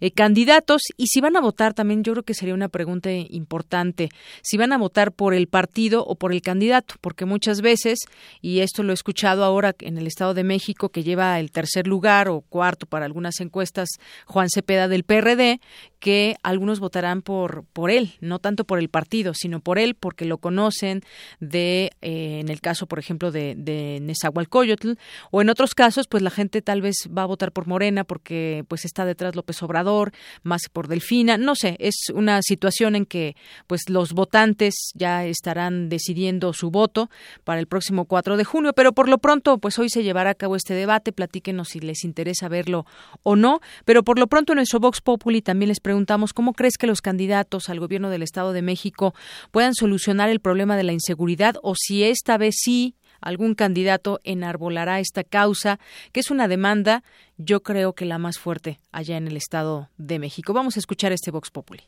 eh, candidatos. Y si van a votar también yo creo que sería una pregunta importante, si van a votar por el partido o por el candidato, porque muchas veces y esto lo he escuchado ahora en el Estado de México que lleva el tercer lugar o cuarto para algunas encuestas Juan Cepeda del PRD, que algunos votarán por, por él, no tanto por el partido, sino por él porque lo conocen de, eh, en el caso, por ejemplo, de, de Nezahualcóyotl, o en otros casos, pues la gente tal vez va a votar por Morena porque pues está detrás López Obrador, más por Delfina, no sé, es una situación en que pues los votantes ya estarán decidiendo su voto para el próximo 4 de junio, pero por lo pronto, pues hoy se llevará a cabo este debate, platíquenos si les interesa verlo o no, pero por lo pronto en nuestro Vox Populi también les preguntamos cómo crees que los candidatos al gobierno del Estado de México puedan solucionar el problema de la inseguridad o si esta vez sí algún candidato enarbolará esta causa, que es una demanda, yo creo que la más fuerte allá en el Estado de México. Vamos a escuchar este Vox Populi.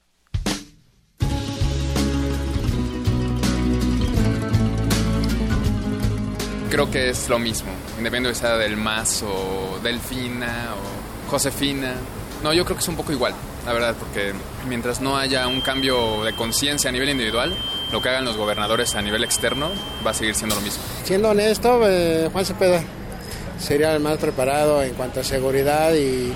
Creo que es lo mismo, independientemente de sea del MAS o Delfina o Josefina. No, yo creo que es un poco igual, la verdad, porque mientras no haya un cambio de conciencia a nivel individual, lo que hagan los gobernadores a nivel externo va a seguir siendo lo mismo. Siendo honesto, eh, Juan Cepeda sería el más preparado en cuanto a seguridad y,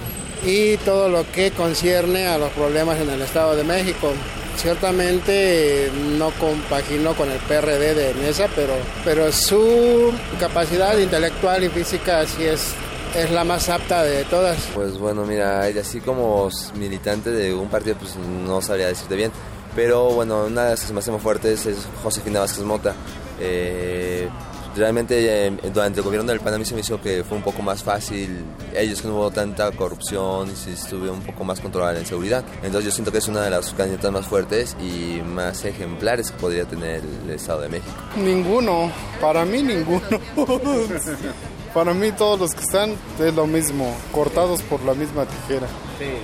todo lo que concierne a los problemas en el Estado de México. Ciertamente no compaginó con el PRD de Mesa, pero, pero su capacidad intelectual y física sí es es la más apta de todas. Pues bueno, mira, así como militante de un partido, pues no sabría decirte bien. Pero bueno, una de las que se me hace más fuertes es Josefina Vázquez Mota. Eh, realmente eh, durante el gobierno del PAN a mí se me hizo que fue un poco más fácil, ellos que no hubo tanta corrupción y se estuvo un poco más controlada la inseguridad. Entonces yo siento que es una de las candidatas más fuertes y más ejemplares que podría tener el Estado de México. Ninguno, para mí ninguno. Para mí todos los que están es lo mismo, cortados por la misma tijera.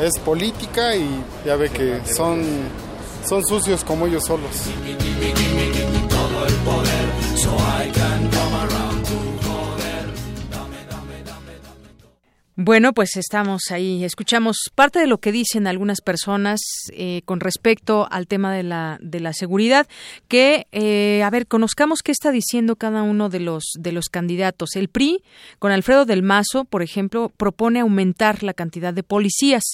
Es política y ya ve que son, son sucios como ellos solos. Bueno, pues estamos ahí, escuchamos parte de lo que dicen algunas personas eh, con respecto al tema de la, de la seguridad, que, eh, a ver, conozcamos qué está diciendo cada uno de los, de los candidatos. El PRI, con Alfredo del Mazo, por ejemplo, propone aumentar la cantidad de policías,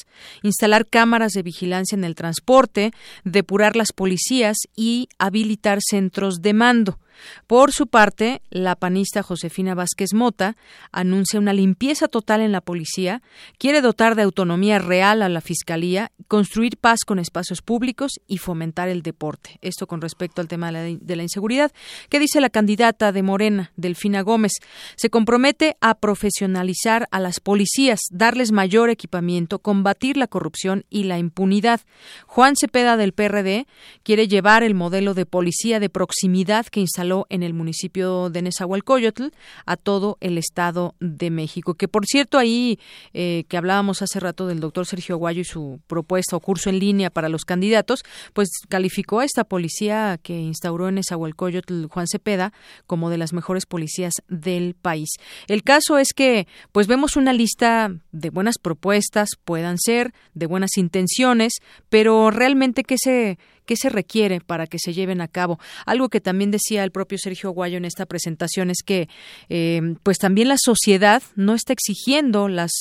instalar cámaras de vigilancia en el transporte, depurar las policías y habilitar centros de mando. Por su parte, la panista Josefina Vázquez Mota anuncia una limpieza total en la policía, quiere dotar de autonomía real a la Fiscalía, construir paz con espacios públicos y fomentar el deporte. Esto con respecto al tema de la inseguridad. ¿Qué dice la candidata de Morena, Delfina Gómez? Se compromete a profesionalizar a las policías, darles mayor equipamiento, combatir la corrupción y la impunidad. Juan Cepeda del PRD quiere llevar el modelo de policía de proximidad que instaló en el municipio de Nezahualcóyotl a todo el Estado de México. Que por cierto, ahí eh, que hablábamos hace rato del doctor Sergio Aguayo y su propuesta o curso en línea para los candidatos, pues calificó a esta policía que instauró en Nezahualcóyotl Juan Cepeda como de las mejores policías del país. El caso es que, pues vemos una lista de buenas propuestas, puedan ser, de buenas intenciones, pero realmente qué se ¿Qué se requiere para que se lleven a cabo? Algo que también decía el propio Sergio Aguayo en esta presentación es que, eh, pues también la sociedad no está exigiendo las,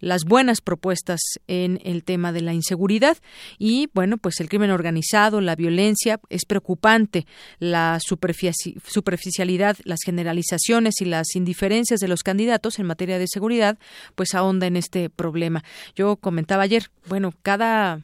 las buenas propuestas en el tema de la inseguridad y, bueno, pues el crimen organizado, la violencia, es preocupante. La superficialidad, las generalizaciones y las indiferencias de los candidatos en materia de seguridad, pues ahonda en este problema. Yo comentaba ayer, bueno, cada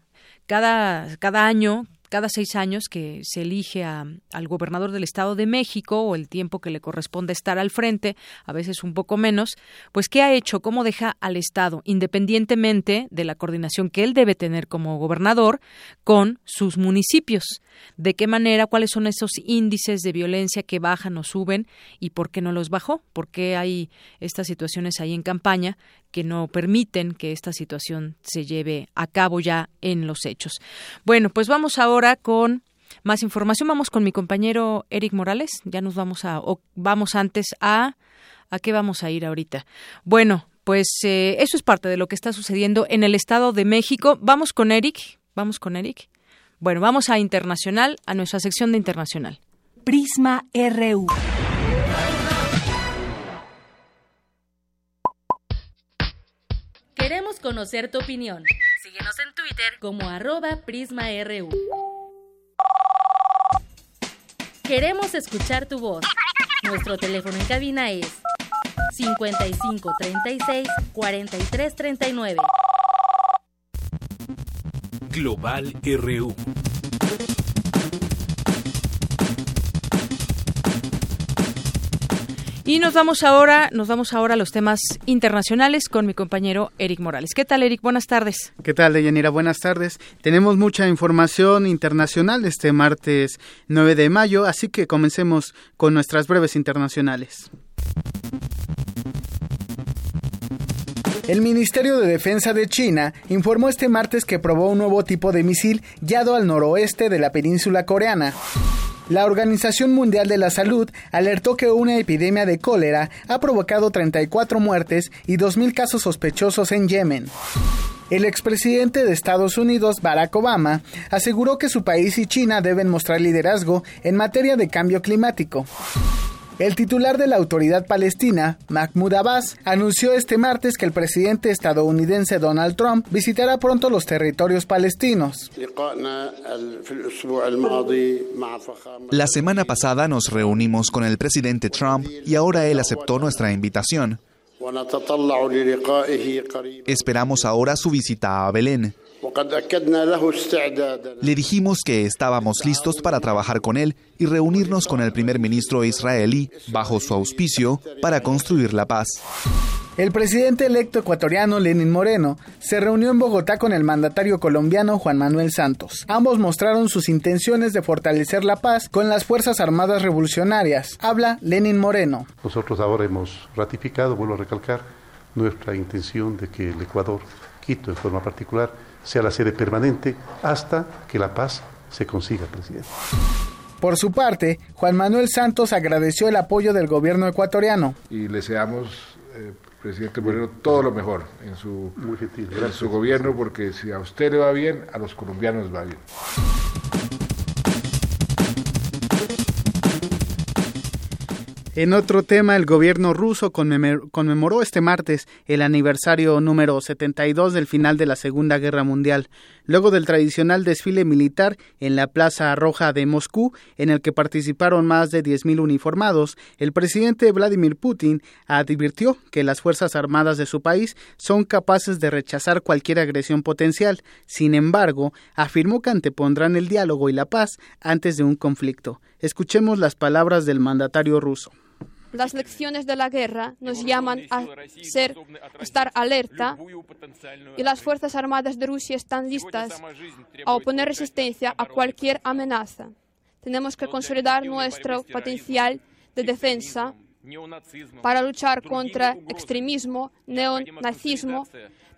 cada, cada año cada seis años que se elige al gobernador del Estado de México o el tiempo que le corresponde estar al frente, a veces un poco menos, pues ¿qué ha hecho? ¿Cómo deja al Estado, independientemente de la coordinación que él debe tener como gobernador con sus municipios? ¿De qué manera? ¿Cuáles son esos índices de violencia que bajan o suben y por qué no los bajó? ¿Por qué hay estas situaciones ahí en campaña que no permiten que esta situación se lleve a cabo ya en los hechos? Bueno, pues vamos ahora con más información. Vamos con mi compañero Eric Morales. Ya nos vamos a, o vamos antes a, ¿a qué vamos a ir ahorita? Bueno, pues eh, eso es parte de lo que está sucediendo en el Estado de México. Vamos con Eric. Vamos con Eric. Bueno, vamos a Internacional, a nuestra sección de Internacional. Prisma RU. Queremos conocer tu opinión Síguenos en Twitter como arroba PrismaRU. Queremos escuchar tu voz. Nuestro teléfono en cabina es 55 36 43 39. Global RU. Y nos vamos ahora, nos vamos ahora a los temas internacionales con mi compañero Eric Morales. ¿Qué tal, Eric? Buenas tardes. ¿Qué tal, Deyanira? Buenas tardes. Tenemos mucha información internacional este martes 9 de mayo, así que comencemos con nuestras breves internacionales. El Ministerio de Defensa de China informó este martes que probó un nuevo tipo de misil guiado al noroeste de la península coreana. La Organización Mundial de la Salud alertó que una epidemia de cólera ha provocado 34 muertes y 2.000 casos sospechosos en Yemen. El expresidente de Estados Unidos, Barack Obama, aseguró que su país y China deben mostrar liderazgo en materia de cambio climático. El titular de la autoridad palestina, Mahmoud Abbas, anunció este martes que el presidente estadounidense Donald Trump visitará pronto los territorios palestinos. La semana pasada nos reunimos con el presidente Trump y ahora él aceptó nuestra invitación. Esperamos ahora su visita a Belén. Le dijimos que estábamos listos para trabajar con él y reunirnos con el primer ministro israelí bajo su auspicio para construir la paz. El presidente electo ecuatoriano Lenin Moreno se reunió en Bogotá con el mandatario colombiano Juan Manuel Santos. Ambos mostraron sus intenciones de fortalecer la paz con las Fuerzas Armadas Revolucionarias. Habla Lenin Moreno. Nosotros ahora hemos ratificado, vuelvo a recalcar, nuestra intención de que el Ecuador, Quito en forma particular, sea la sede permanente hasta que la paz se consiga, presidente. Por su parte, Juan Manuel Santos agradeció el apoyo del gobierno ecuatoriano. Y le deseamos, eh, presidente Moreno, todo lo mejor en su, en su gobierno, porque si a usted le va bien, a los colombianos va bien. En otro tema, el gobierno ruso conmemoró este martes el aniversario número 72 del final de la Segunda Guerra Mundial, luego del tradicional desfile militar en la Plaza Roja de Moscú, en el que participaron más de 10.000 uniformados. El presidente Vladimir Putin advirtió que las Fuerzas Armadas de su país son capaces de rechazar cualquier agresión potencial. Sin embargo, afirmó que antepondrán el diálogo y la paz antes de un conflicto. Escuchemos las palabras del mandatario ruso. Las lecciones de la guerra nos llaman a ser, estar alerta y las Fuerzas Armadas de Rusia están listas a oponer resistencia a cualquier amenaza. Tenemos que consolidar nuestro potencial de defensa para luchar contra extremismo, neonazismo,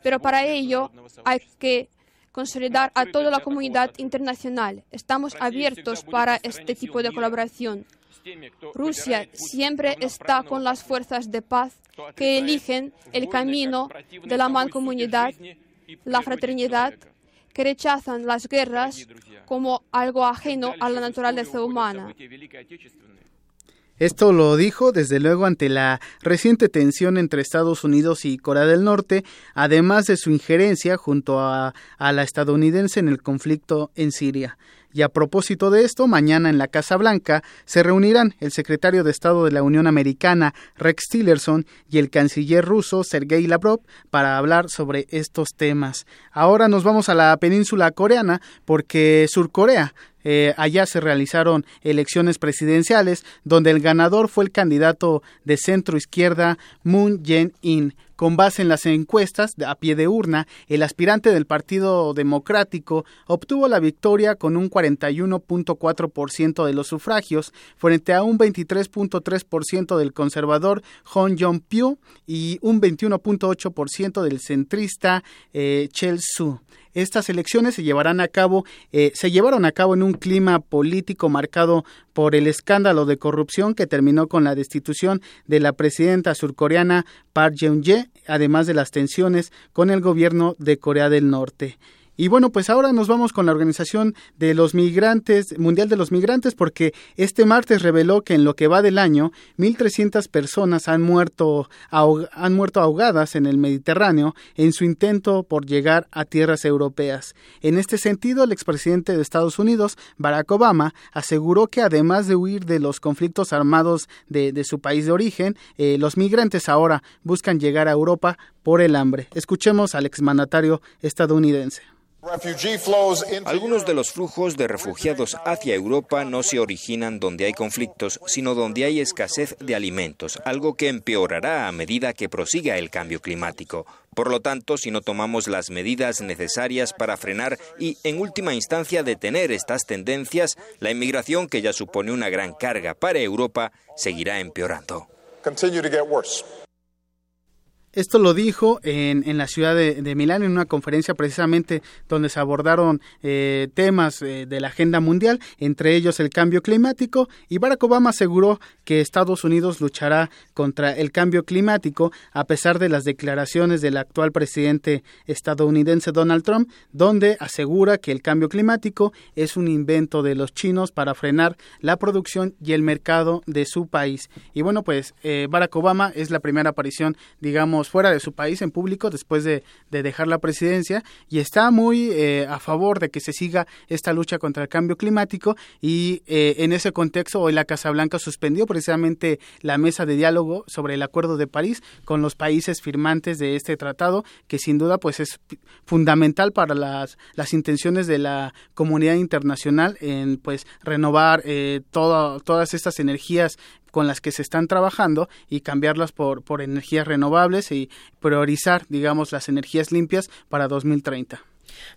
pero para ello hay que consolidar a toda la comunidad internacional. Estamos abiertos para este tipo de colaboración. Rusia siempre está con las fuerzas de paz que eligen el camino de la mancomunidad, la fraternidad, que rechazan las guerras como algo ajeno a la naturaleza humana. Esto lo dijo desde luego ante la reciente tensión entre Estados Unidos y Corea del Norte, además de su injerencia junto a, la estadounidense en el conflicto en Siria. Y a propósito de esto, mañana en la Casa Blanca se reunirán el secretario de Estado de la Unión Americana, Rex Tillerson, y el canciller ruso, Sergei Lavrov, para hablar sobre estos temas. Ahora nos vamos a la península coreana porque Surcorea eh, allá se realizaron elecciones presidenciales donde el ganador fue el candidato de centro izquierda Moon Jae-in. Con base en las encuestas a pie de urna, el aspirante del Partido Democrático obtuvo la victoria con un 41.4% de los sufragios frente a un 23.3% del conservador Hong Jong-pyo y un 21.8% del centrista eh, Chel Su. Estas elecciones se llevarán a cabo, eh, se llevaron a cabo en un clima político marcado por el escándalo de corrupción que terminó con la destitución de la presidenta surcoreana Park Geun-hye, además de las tensiones con el gobierno de Corea del Norte. Y bueno, pues ahora nos vamos con la Organización de los Migrantes, Mundial de los Migrantes, porque este martes reveló que en lo que va del año, 1.300 personas han muerto, han muerto ahogadas en el Mediterráneo en su intento por llegar a tierras europeas. En este sentido, el expresidente de Estados Unidos, Barack Obama, aseguró que además de huir de los conflictos armados de, su país de origen, eh, los migrantes ahora buscan llegar a Europa por el hambre. Escuchemos al exmandatario estadounidense. Algunos de los flujos de refugiados hacia Europa no se originan donde hay conflictos, sino donde hay escasez de alimentos, algo que empeorará a medida que prosiga el cambio climático. Por lo tanto, si no tomamos las medidas necesarias para frenar y, en última instancia, detener estas tendencias, la inmigración, que ya supone una gran carga para Europa, seguirá empeorando. Esto lo dijo en, en la ciudad de, Milán en una conferencia precisamente donde se abordaron eh, temas eh, de la agenda mundial, entre ellos el cambio climático, y Barack Obama aseguró que Estados Unidos luchará contra el cambio climático a pesar de las declaraciones del actual presidente estadounidense Donald Trump, donde asegura que el cambio climático es un invento de los chinos para frenar la producción y el mercado de su país. Y bueno, pues eh, Barack Obama es la primera aparición, digamos, fuera de su país en público después de, dejar la presidencia y está muy eh, a favor de que se siga esta lucha contra el cambio climático y eh, en ese contexto hoy la Casa Blanca suspendió precisamente la mesa de diálogo sobre el Acuerdo de París con los países firmantes de este tratado que sin duda pues es fundamental para las, las intenciones de la comunidad internacional en pues renovar eh, todas estas energías con las que se están trabajando y cambiarlas por, por energías renovables y priorizar, digamos, las energías limpias para 2030.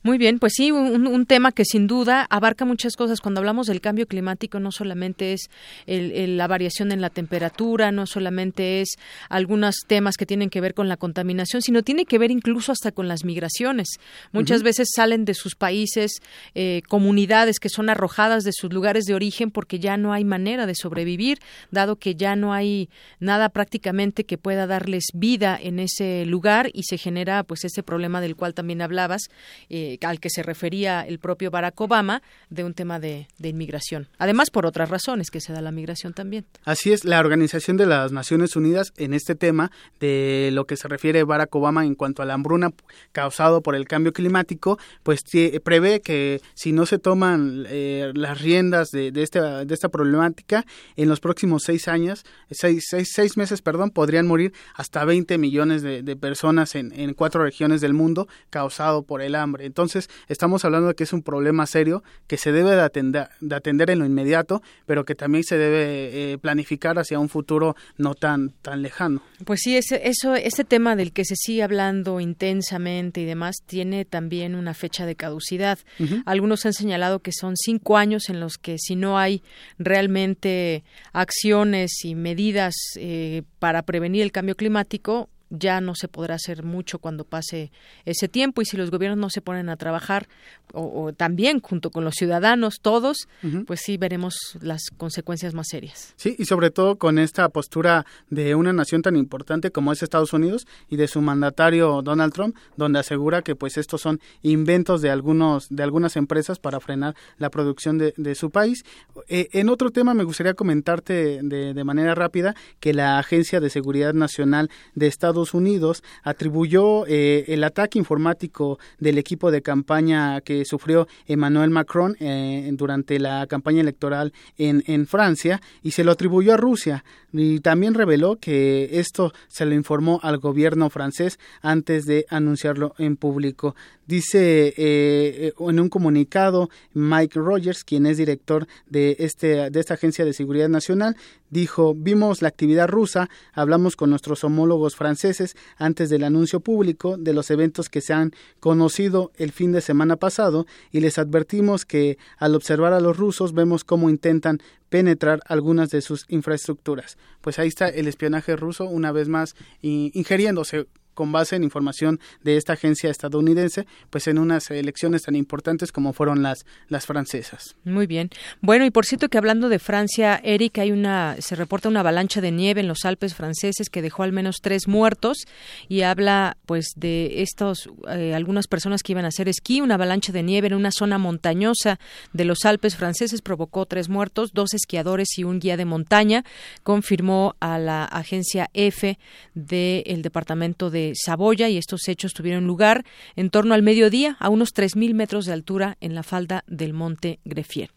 Muy bien, pues sí, un, tema que sin duda abarca muchas cosas. Cuando hablamos del cambio climático, no solamente es la variación en la temperatura, no solamente es algunos temas que tienen que ver con la contaminación, sino tiene que ver incluso hasta con las migraciones. Muchas veces salen de sus países eh, comunidades que son arrojadas de sus lugares de origen porque ya no hay manera de sobrevivir, dado que ya no hay nada prácticamente que pueda darles vida en ese lugar y se genera pues ese problema del cual también hablabas eh, al que se refería el propio Barack Obama de un tema de, inmigración. Además, por otras razones que se da la migración también. Así es, la Organización de las Naciones Unidas en este tema de lo que se refiere Barack Obama en cuanto a la hambruna causado por el cambio climático, pues prevé que si no se toman eh, las riendas de, esta, problemática, en los próximos seis años, seis, seis, meses, perdón, podrían morir hasta 20 millones de, personas en cuatro regiones del mundo causado por el hambre. Entonces, estamos hablando de que es un problema serio que se debe de atender, de atender en lo inmediato, pero que también se debe eh, planificar hacia un futuro no tan, tan lejano. Pues sí, ese, eso, ese tema del que se sigue hablando intensamente y demás tiene también una fecha de caducidad. Algunos han señalado que son cinco años en los que si no hay realmente acciones y medidas eh, para prevenir el cambio climático, ya no se podrá hacer mucho cuando pase ese tiempo y si los gobiernos no se ponen a trabajar o, también junto con los ciudadanos todos, pues sí veremos las consecuencias más serias. Sí, y sobre todo con esta postura de una nación tan importante como es Estados Unidos y de su mandatario Donald Trump, donde asegura que pues estos son inventos de algunos de algunas empresas para frenar la producción de, de su país. Eh, en otro tema me gustaría comentarte de, de manera rápida que la Agencia de Seguridad Nacional de Estados Unidos atribuyó eh, el ataque informático del equipo de campaña que sufrió Emmanuel Macron eh, durante la campaña electoral en, en Francia y se lo atribuyó a Rusia y también reveló que esto se lo informó al gobierno francés antes de anunciarlo en público. Dice eh, en un comunicado Mike Rogers, quien es director de, este, de esta agencia de seguridad nacional, dijo, vimos la actividad rusa, hablamos con nuestros homólogos franceses antes del anuncio público de los eventos que se han conocido el fin de semana pasado y les advertimos que al observar a los rusos vemos cómo intentan penetrar algunas de sus infraestructuras. Pues ahí está el espionaje ruso una vez más ingiriéndose con base en información de esta agencia estadounidense, pues en unas elecciones tan importantes como fueron las, las francesas. Muy bien. Bueno, y por cierto que hablando de Francia, Eric, hay una, se reporta una avalancha de nieve en los Alpes franceses que dejó al menos tres muertos y habla pues de estos, eh, algunas personas que iban a hacer esquí, una avalancha de nieve en una zona montañosa de los Alpes franceses provocó tres muertos, dos esquiadores y un guía de montaña, confirmó a la agencia EFE del departamento de Saboya y estos hechos tuvieron lugar en torno al mediodía a unos 3.000 metros de altura en la falda del monte Grefier.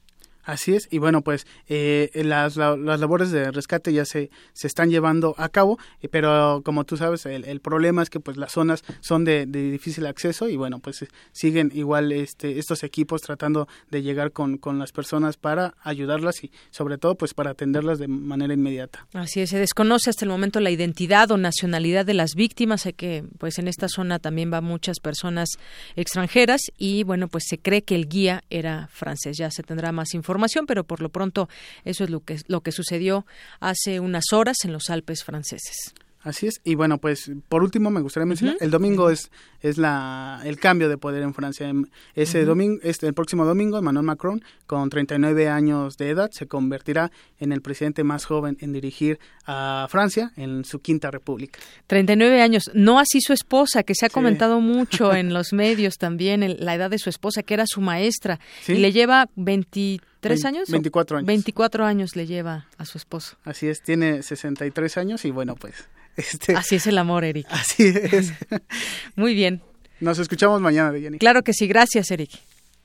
Así es, y bueno, pues eh, las, las, labores de rescate ya se, se están llevando a cabo, eh, pero como tú sabes, el, el, problema es que pues las zonas son de, de, difícil acceso y bueno, pues siguen igual este, estos equipos tratando de llegar con, con las personas para ayudarlas y sobre todo pues para atenderlas de manera inmediata. Así es, se desconoce hasta el momento la identidad o nacionalidad de las víctimas, sé que pues en esta zona también va muchas personas extranjeras y bueno, pues se cree que el guía era francés, ya se tendrá más información pero por lo pronto eso es lo que, lo que sucedió hace unas horas en los Alpes franceses. Así es. Y bueno, pues por último me gustaría mencionar, el domingo es es la el cambio de poder en Francia. Ese domingo, este el próximo domingo Emmanuel Macron con 39 años de edad se convertirá en el presidente más joven en dirigir a Francia en su quinta república. 39 años, no así su esposa, que se ha comentado mucho en los medios también la edad de su esposa que era su maestra y le lleva 23 años? 24 años. 24 años le lleva a su esposo. Así es, tiene 63 años y bueno, pues este, así es el amor, Eric. Así es. Muy bien. Nos escuchamos mañana, Jenny. Claro que sí, gracias, Eric.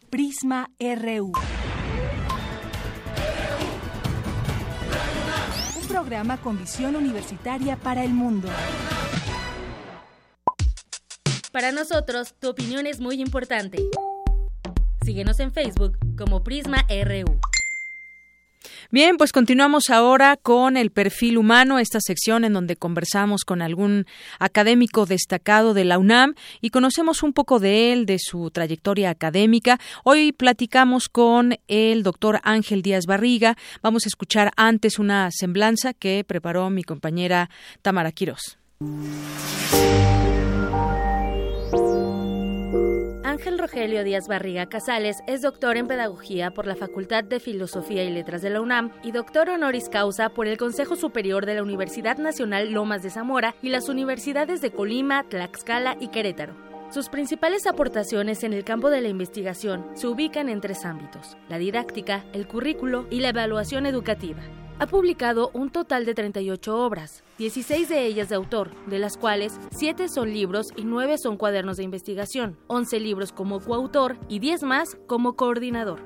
Prisma RU. Un programa con visión universitaria para el mundo. Para nosotros, tu opinión es muy importante. Síguenos en Facebook como Prisma RU. Bien, pues continuamos ahora con el perfil humano, esta sección en donde conversamos con algún académico destacado de la UNAM y conocemos un poco de él, de su trayectoria académica. Hoy platicamos con el doctor Ángel Díaz Barriga. Vamos a escuchar antes una semblanza que preparó mi compañera Tamara Quirós. Ángel Rogelio Díaz Barriga Casales es doctor en Pedagogía por la Facultad de Filosofía y Letras de la UNAM y doctor honoris causa por el Consejo Superior de la Universidad Nacional Lomas de Zamora y las universidades de Colima, Tlaxcala y Querétaro. Sus principales aportaciones en el campo de la investigación se ubican en tres ámbitos, la didáctica, el currículo y la evaluación educativa. Ha publicado un total de 38 obras, 16 de ellas de autor, de las cuales 7 son libros y 9 son cuadernos de investigación, 11 libros como coautor y 10 más como coordinador.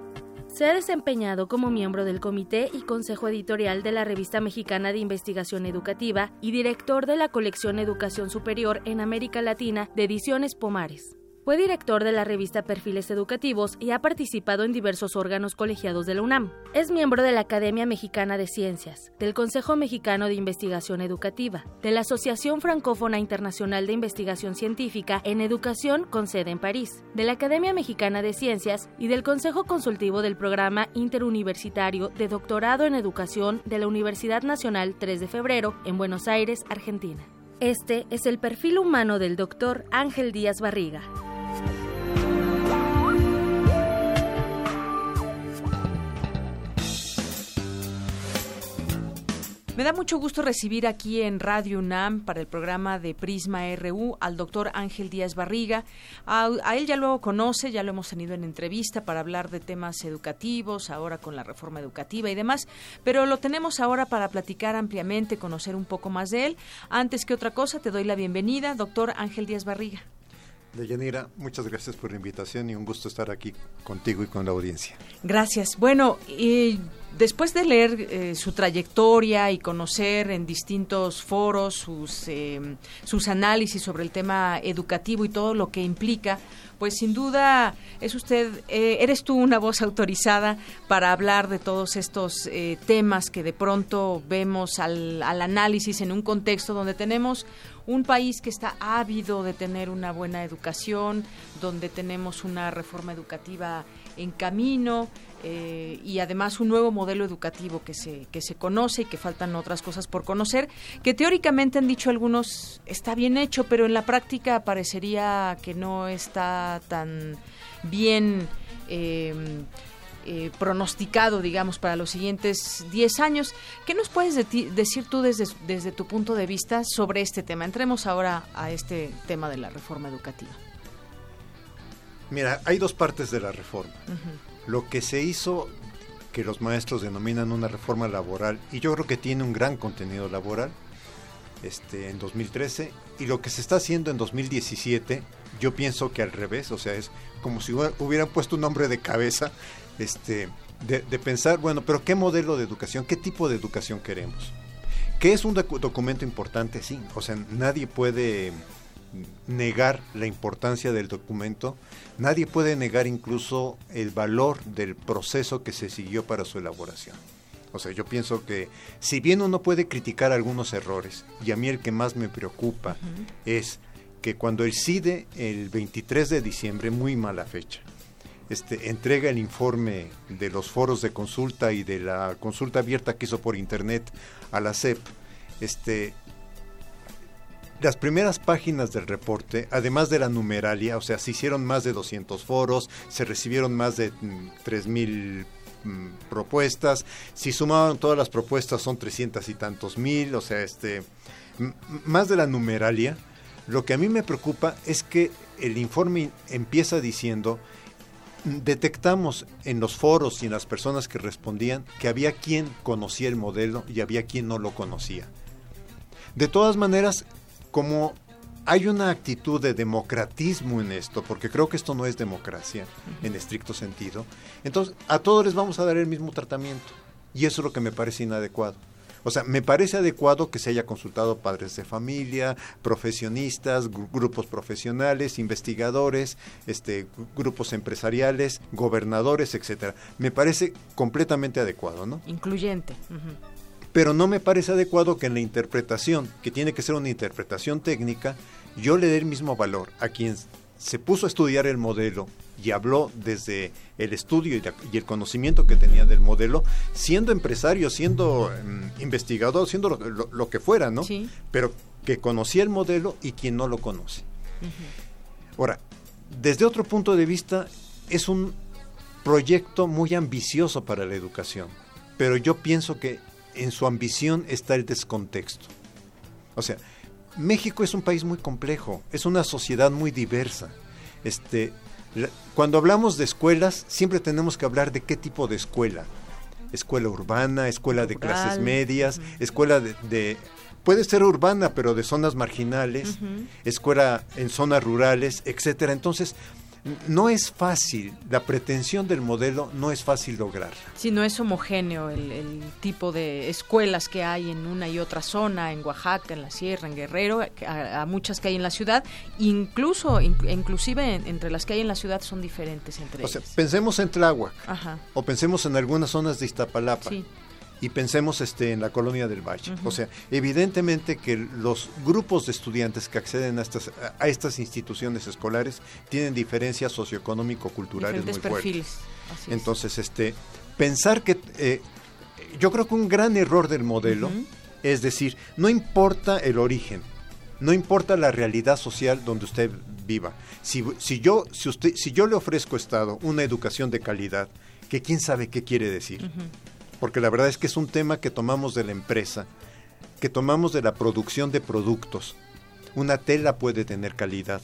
Se ha desempeñado como miembro del comité y consejo editorial de la Revista Mexicana de Investigación Educativa y director de la colección Educación Superior en América Latina de Ediciones Pomares. Fue director de la revista Perfiles Educativos y ha participado en diversos órganos colegiados de la UNAM. Es miembro de la Academia Mexicana de Ciencias, del Consejo Mexicano de Investigación Educativa, de la Asociación Francófona Internacional de Investigación Científica en Educación con sede en París, de la Academia Mexicana de Ciencias y del Consejo Consultivo del Programa Interuniversitario de Doctorado en Educación de la Universidad Nacional 3 de Febrero en Buenos Aires, Argentina. Este es el perfil humano del doctor Ángel Díaz Barriga. Me da mucho gusto recibir aquí en Radio UNAM para el programa de Prisma RU al doctor Ángel Díaz Barriga. A, él ya lo conoce, ya lo hemos tenido en entrevista para hablar de temas educativos, ahora con la reforma educativa y demás, pero lo tenemos ahora para platicar ampliamente, conocer un poco más de él. Antes que otra cosa, te doy la bienvenida, doctor Ángel Díaz Barriga. Deyanira, muchas gracias por la invitación y un gusto estar aquí contigo y con la audiencia. Gracias. Bueno, y después de leer eh, su trayectoria y conocer en distintos foros sus, eh, sus análisis sobre el tema educativo y todo lo que implica, pues sin duda es usted, eh, eres tú una voz autorizada para hablar de todos estos temas que de pronto vemos al, al análisis en un contexto donde tenemos un país que está ávido de tener una buena educación, donde tenemos una reforma educativa en camino eh, y además un nuevo modelo educativo que se, que se conoce y que faltan otras cosas por conocer, que teóricamente han dicho algunos está bien hecho, pero en la práctica parecería que no está tan bien em, eh, pronosticado, digamos, para los siguientes 10 años. ¿Qué nos puedes decir tú desde, desde tu punto de vista sobre este tema? Entremos ahora a este tema de la reforma educativa. Mira, hay dos partes de la reforma. Lo que se hizo, que los maestros denominan una reforma laboral, y yo creo que tiene un gran contenido laboral, este, en 2013, y lo que se está haciendo en 2017, yo pienso que al revés, o sea, es como si hubieran puesto un nombre de cabeza, este, de, pensar, bueno, pero ¿qué modelo de educación, qué tipo de educación queremos? ¿Qué es un documento importante? Sí, o sea, nadie puede negar la importancia del documento, nadie puede negar incluso el valor del proceso que se siguió para su elaboración. O sea, yo pienso que si bien uno puede criticar algunos errores, y a mí el que más me preocupa es que cuando el CIDE el 23 de diciembre, muy mala fecha, este, entrega el informe de los foros de consulta y de la consulta abierta que hizo por internet a la CEP, este, las primeras páginas del reporte, además de la numeralia, o sea, se hicieron más de 200 foros, se recibieron más de 3.000 mm, mm, propuestas, si sumaban todas las propuestas son 300 y tantos mil, o sea, este, más de la numeralia, lo que a mí me preocupa es que el informe empieza diciendo detectamos en los foros y en las personas que respondían que había quien conocía el modelo y había quien no lo conocía. De todas maneras, como hay una actitud de democratismo en esto, porque creo que esto no es democracia en estricto sentido, entonces a todos les vamos a dar el mismo tratamiento. Y eso es lo que me parece inadecuado. O sea, me parece adecuado que se haya consultado padres de familia, profesionistas, grupos profesionales, investigadores, este, grupos empresariales, gobernadores, etcétera. Me parece completamente adecuado, ¿no? Incluyente pero no me parece adecuado que en la interpretación, que tiene que ser una interpretación técnica, yo le dé el mismo valor a quien se puso a estudiar el modelo y habló desde el estudio y, el conocimiento que tenía del modelo, siendo empresario, siendo mm, investigador, siendo lo, que fuera, ¿no? Sí. Pero que conocía el modelo y quien no lo conoce. Ahora, desde otro punto de vista, es un proyecto muy ambicioso para la educación, pero yo pienso que en su ambición está el descontexto. O sea, México es un país muy complejo, es una sociedad muy diversa. Este, cuando hablamos de escuelas, siempre tenemos que hablar de qué tipo de escuela. Escuela urbana, escuela de clases medias, escuela de, puede ser urbana, pero de zonas marginales, escuela en zonas rurales, etcétera. Entonces, no es fácil, la pretensión del modelo no es fácil lograr. Si no es homogéneo el, tipo de escuelas que hay en una y otra zona, en Oaxaca, en la Sierra, en Guerrero, a, muchas que hay en la ciudad, incluso, inclusive entre las que hay en la ciudad son diferentes entre o Sea, pensemos en Tláhuac, o pensemos en algunas zonas de Iztapalapa. Sí y pensemos este, en la colonia del Valle. O sea, evidentemente que los grupos de estudiantes que acceden a estas, a estas instituciones escolares tienen diferencias socioeconómico-culturales muy fuertes. Entonces, este, pensar que... Eh, yo creo que un gran error del modelo es decir, no importa el origen, no importa la realidad social donde usted viva. Si, si, yo, si, usted, si yo le ofrezco Estado una educación de calidad, que quién sabe qué quiere decir porque la verdad es que es un tema que tomamos de la empresa, que tomamos de la producción de productos. Una tela puede tener calidad,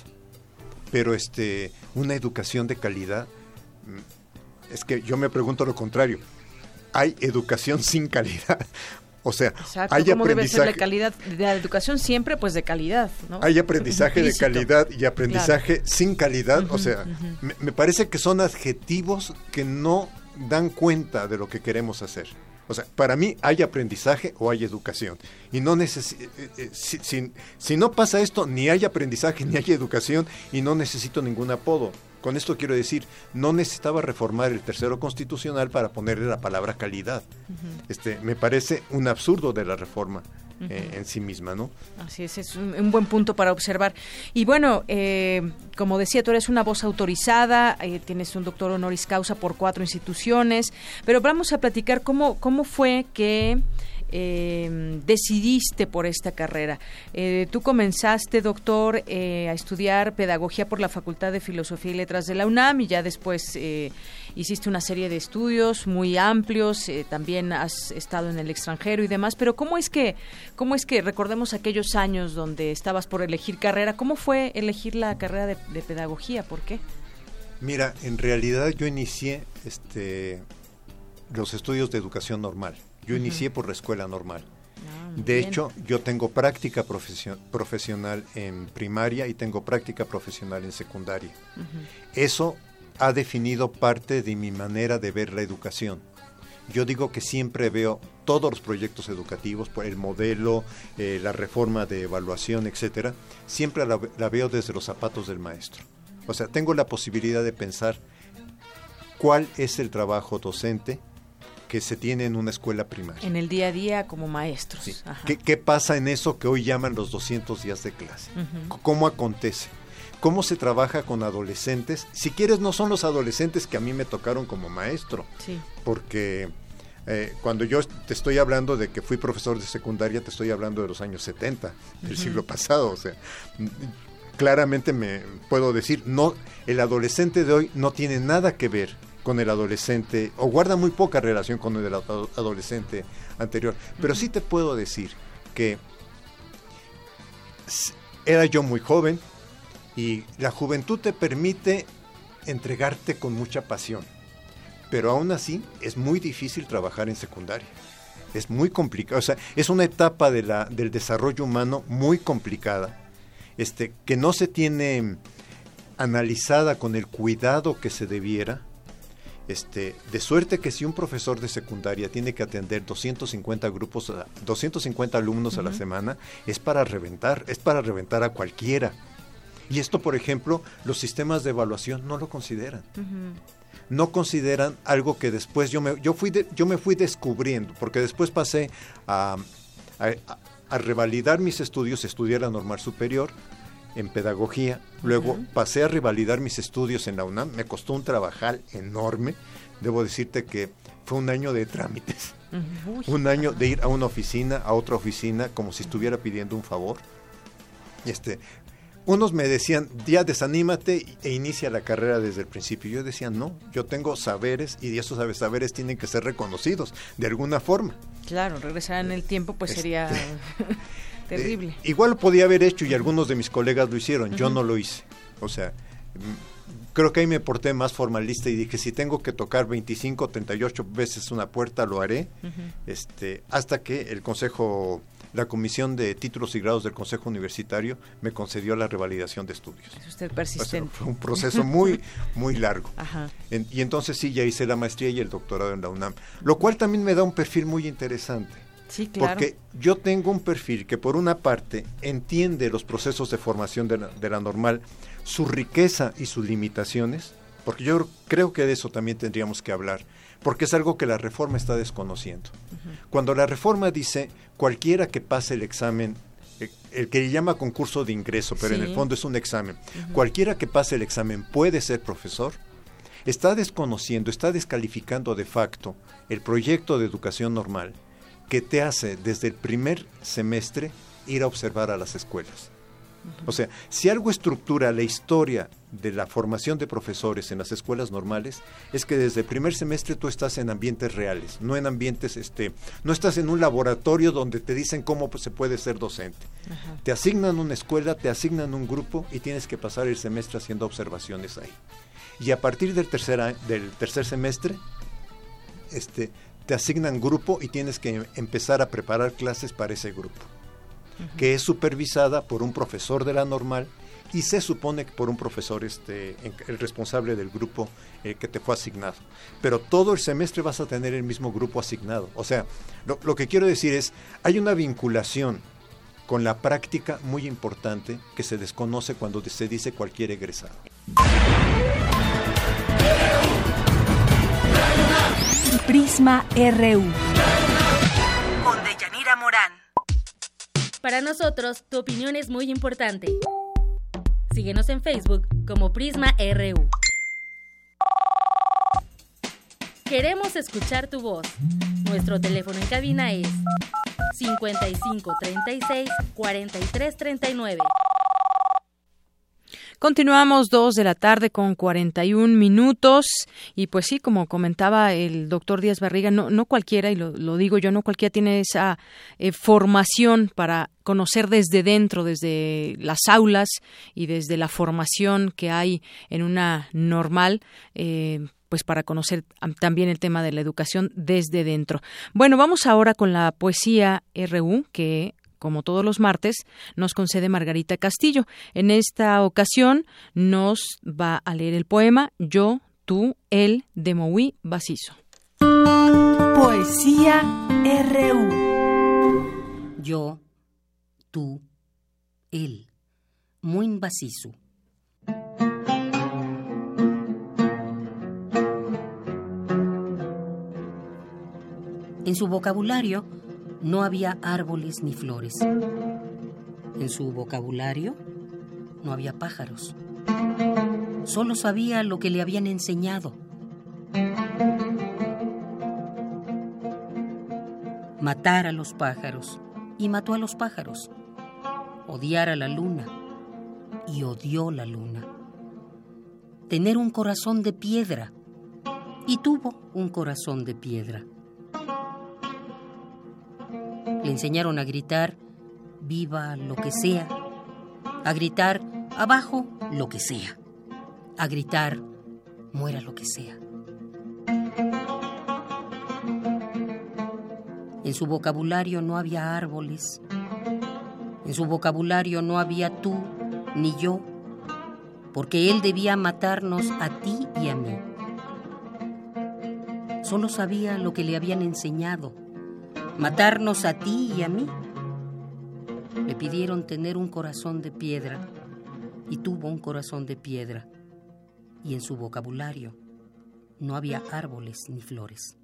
pero este, una educación de calidad, mm, es que yo me pregunto lo contrario. Hay educación sin calidad. O sea, hay ¿cómo aprendizaje. Debe ser la calidad de la educación siempre, pues de calidad, ¿no? Hay aprendizaje de calidad y aprendizaje sin calidad. o sea, me, parece que son adjetivos que no dan cuenta de lo que queremos hacer. O sea, para mí hay aprendizaje o hay educación. Y no neces eh, eh, si, si, no pasa esto, ni hay aprendizaje ni hay educación y no necesito ningún apodo. Con esto quiero decir, no necesitaba reformar el tercero constitucional para ponerle la palabra calidad. este, me parece un absurdo de la reforma. Eh, en sí misma, ¿no? Así es, es un, buen punto para observar. Y bueno, eh, como decía, tú eres una voz autorizada, eh, tienes un doctor honoris causa por cuatro instituciones, pero vamos a platicar cómo, cómo fue que eh, decidiste por esta carrera. Eh, tú comenzaste, doctor, eh, a estudiar pedagogía por la Facultad de Filosofía y Letras de la UNAM y ya después eh, hiciste una serie de estudios muy amplios. también has estado en el extranjero y demás. Pero cómo es que, cómo es que recordemos aquellos años donde estabas por elegir carrera. ¿Cómo fue elegir la carrera de, de pedagogía? ¿Por qué? Mira, en realidad yo inicié este los estudios de educación normal. Yo inicié por la escuela normal. Ah, de hecho, yo tengo práctica profesional en primaria y tengo práctica profesional en secundaria. Eso ha definido parte de mi manera de ver la educación. Yo digo que siempre veo todos los proyectos educativos, el modelo, eh, la reforma de evaluación, etcétera, siempre la veo desde los zapatos del maestro. O sea, tengo la posibilidad de pensar cuál es el trabajo docente, que se tiene en una escuela primaria. En el día a día como maestros. ¿Qué, pasa en eso que hoy llaman los 200 días de clase? ¿Cómo acontece? ¿Cómo se trabaja con adolescentes? Si quieres, no son los adolescentes que a mí me tocaron como maestro. Sí. Porque eh, cuando yo te estoy hablando de que fui profesor de secundaria, te estoy hablando de los años 70 del siglo pasado. O sea, claramente me puedo decir, no, el adolescente de hoy no tiene nada que ver con el adolescente, o guarda muy poca relación con el adolescente anterior. Pero sí te puedo decir que era yo muy joven y la juventud te permite entregarte con mucha pasión. Pero aún así es muy difícil trabajar en secundaria. Es muy complicado. O sea, es una etapa de la, del desarrollo humano muy complicada, este, que no se tiene analizada con el cuidado que se debiera este, de suerte que si un profesor de secundaria tiene que atender 250 grupos, 250 alumnos a la semana, es para reventar, es para reventar a cualquiera. Y esto, por ejemplo, los sistemas de evaluación no lo consideran. No consideran algo que después yo me, yo fui yo me fui descubriendo, porque después pasé a, a, revalidar mis estudios, estudié la normal superior, en pedagogía, luego pasé a revalidar mis estudios en la UNAM, me costó un trabajar enorme, debo decirte que fue un año de trámites, un año de ir a una oficina, a otra oficina, como si estuviera pidiendo un favor. Este, unos me decían, ya desanímate e inicia la carrera desde el principio. Yo decía, no, yo tengo saberes y esos saberes tienen que ser reconocidos de alguna forma. Claro, regresar en el tiempo pues este, sería... Terrible. Eh, igual lo podía haber hecho y algunos de mis colegas lo hicieron, yo no lo hice. O sea, mm, creo que ahí me porté más formalista y dije, si tengo que tocar 25, 38 veces una puerta, lo haré. este, hasta que el Consejo, la Comisión de Títulos y Grados del Consejo Universitario me concedió la revalidación de estudios. Es usted persistente. fue un proceso muy, muy largo. y entonces sí, ya hice la maestría y el doctorado en la UNAM, lo cual también me da un perfil muy interesante porque yo tengo un perfil que por una parte entiende los procesos de formación de la, normal, su riqueza y sus limitaciones, porque yo creo que de eso también tendríamos que hablar, porque es algo que la reforma está desconociendo. Cuando la reforma dice cualquiera que pase el examen, eh, el, que llama concurso de ingreso, pero en el fondo es un examen, cualquiera que pase el examen puede ser profesor, está desconociendo, está descalificando de facto el proyecto de educación normal que te hace desde el primer semestre ir a observar a las escuelas. O sea, si algo estructura la historia de la formación de profesores en las escuelas normales es que desde el primer semestre tú estás en ambientes reales, no en ambientes, este, no estás en un laboratorio donde te dicen cómo se puede ser docente. Te asignan una escuela, te asignan un grupo y tienes que pasar el semestre haciendo observaciones ahí. Y a partir del tercer, del tercer semestre, este, te asignan grupo y tienes que empezar a preparar clases para ese grupo, que es supervisada por un profesor de la normal y se supone que por un profesor este, el responsable del grupo eh, que te fue asignado. Pero todo el semestre vas a tener el mismo grupo asignado. O sea, lo, lo que quiero decir es, hay una vinculación con la práctica muy importante que se desconoce cuando se dice cualquier egresado. Prisma RU. Con Deyanira Morán. Para nosotros, tu opinión es muy importante. Síguenos en Facebook como Prisma RU. Queremos escuchar tu voz. Nuestro teléfono en cabina es 55 36 43 39. Continuamos dos de la tarde con 41 minutos y pues sí, como comentaba el doctor Díaz Barriga, no, no cualquiera, y lo, digo yo, no cualquiera tiene esa eh, formación para conocer desde dentro, desde las aulas y desde la formación que hay en una normal. Eh, pues para conocer también el tema de la educación desde dentro. Bueno, vamos ahora con la poesía RU que como todos los martes, nos concede Margarita Castillo. En esta ocasión nos va a leer el poema Yo, tú, él de Moui Basiso. Poesía RU. Yo, tú, él, muy Basiso. En su vocabulario no había árboles ni flores. En su vocabulario no había pájaros. Solo sabía lo que le habían enseñado. Matar a los pájaros y mató a los pájaros. Odiar a la luna y odió la luna. Tener un corazón de piedra y tuvo un corazón de piedra. Le enseñaron a gritar, viva lo que sea, a gritar, abajo lo que sea, a gritar, muera lo que sea. En su vocabulario no había árboles, en su vocabulario no había tú ni yo, porque él debía matarnos a ti y a mí. Solo sabía lo que le habían enseñado matarnos a ti y a mí. Le pidieron tener un corazón de piedra y tuvo un corazón de piedra y en su vocabulario no había árboles ni flores.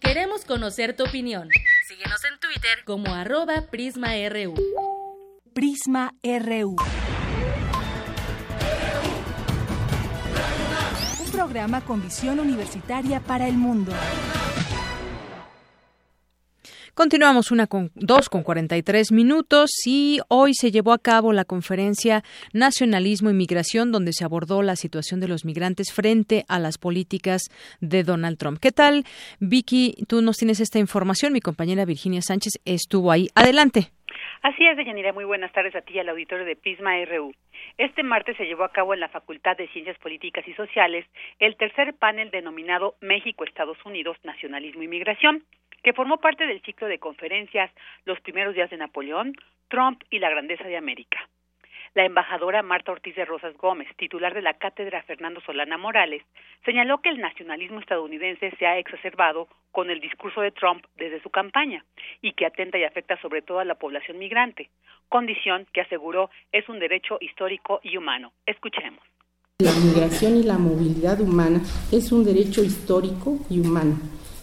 Queremos conocer tu opinión. Síguenos en Twitter como arroba PrismaRU. Prisma RU. Un programa con visión universitaria para el mundo. Continuamos una con dos con 43 minutos y hoy se llevó a cabo la conferencia Nacionalismo y Migración donde se abordó la situación de los migrantes frente a las políticas de Donald Trump. ¿Qué tal, Vicky? Tú nos tienes esta información. Mi compañera Virginia Sánchez estuvo ahí. Adelante. Así es, Deyanira. Muy buenas tardes a ti y al auditorio de Prisma RU. Este martes se llevó a cabo en la Facultad de Ciencias Políticas y Sociales el tercer panel denominado México-Estados Unidos, Nacionalismo y Migración que formó parte del ciclo de conferencias Los primeros días de Napoleón, Trump y la grandeza de América. La embajadora Marta Ortiz de Rosas Gómez, titular de la cátedra Fernando Solana Morales, señaló que el nacionalismo estadounidense se ha exacerbado con el discurso de Trump desde su campaña y que atenta y afecta sobre todo a la población migrante, condición que aseguró es un derecho histórico y humano. Escuchemos. La migración y la movilidad humana es un derecho histórico y humano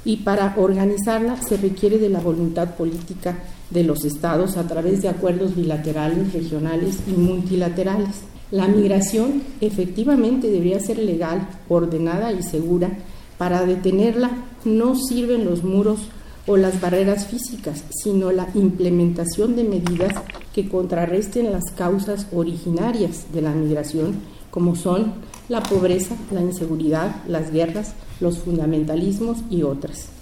y para organizarla se requiere de la voluntad política de los estados a través de acuerdos bilaterales, regionales y multilaterales. La migración efectivamente debería ser legal, ordenada y segura. Para detenerla no sirven los muros o las barreras físicas, sino la implementación de medidas que contrarresten las causas originarias de la migración, como son la pobreza, la inseguridad, las guerras, los fundamentalismos y otras.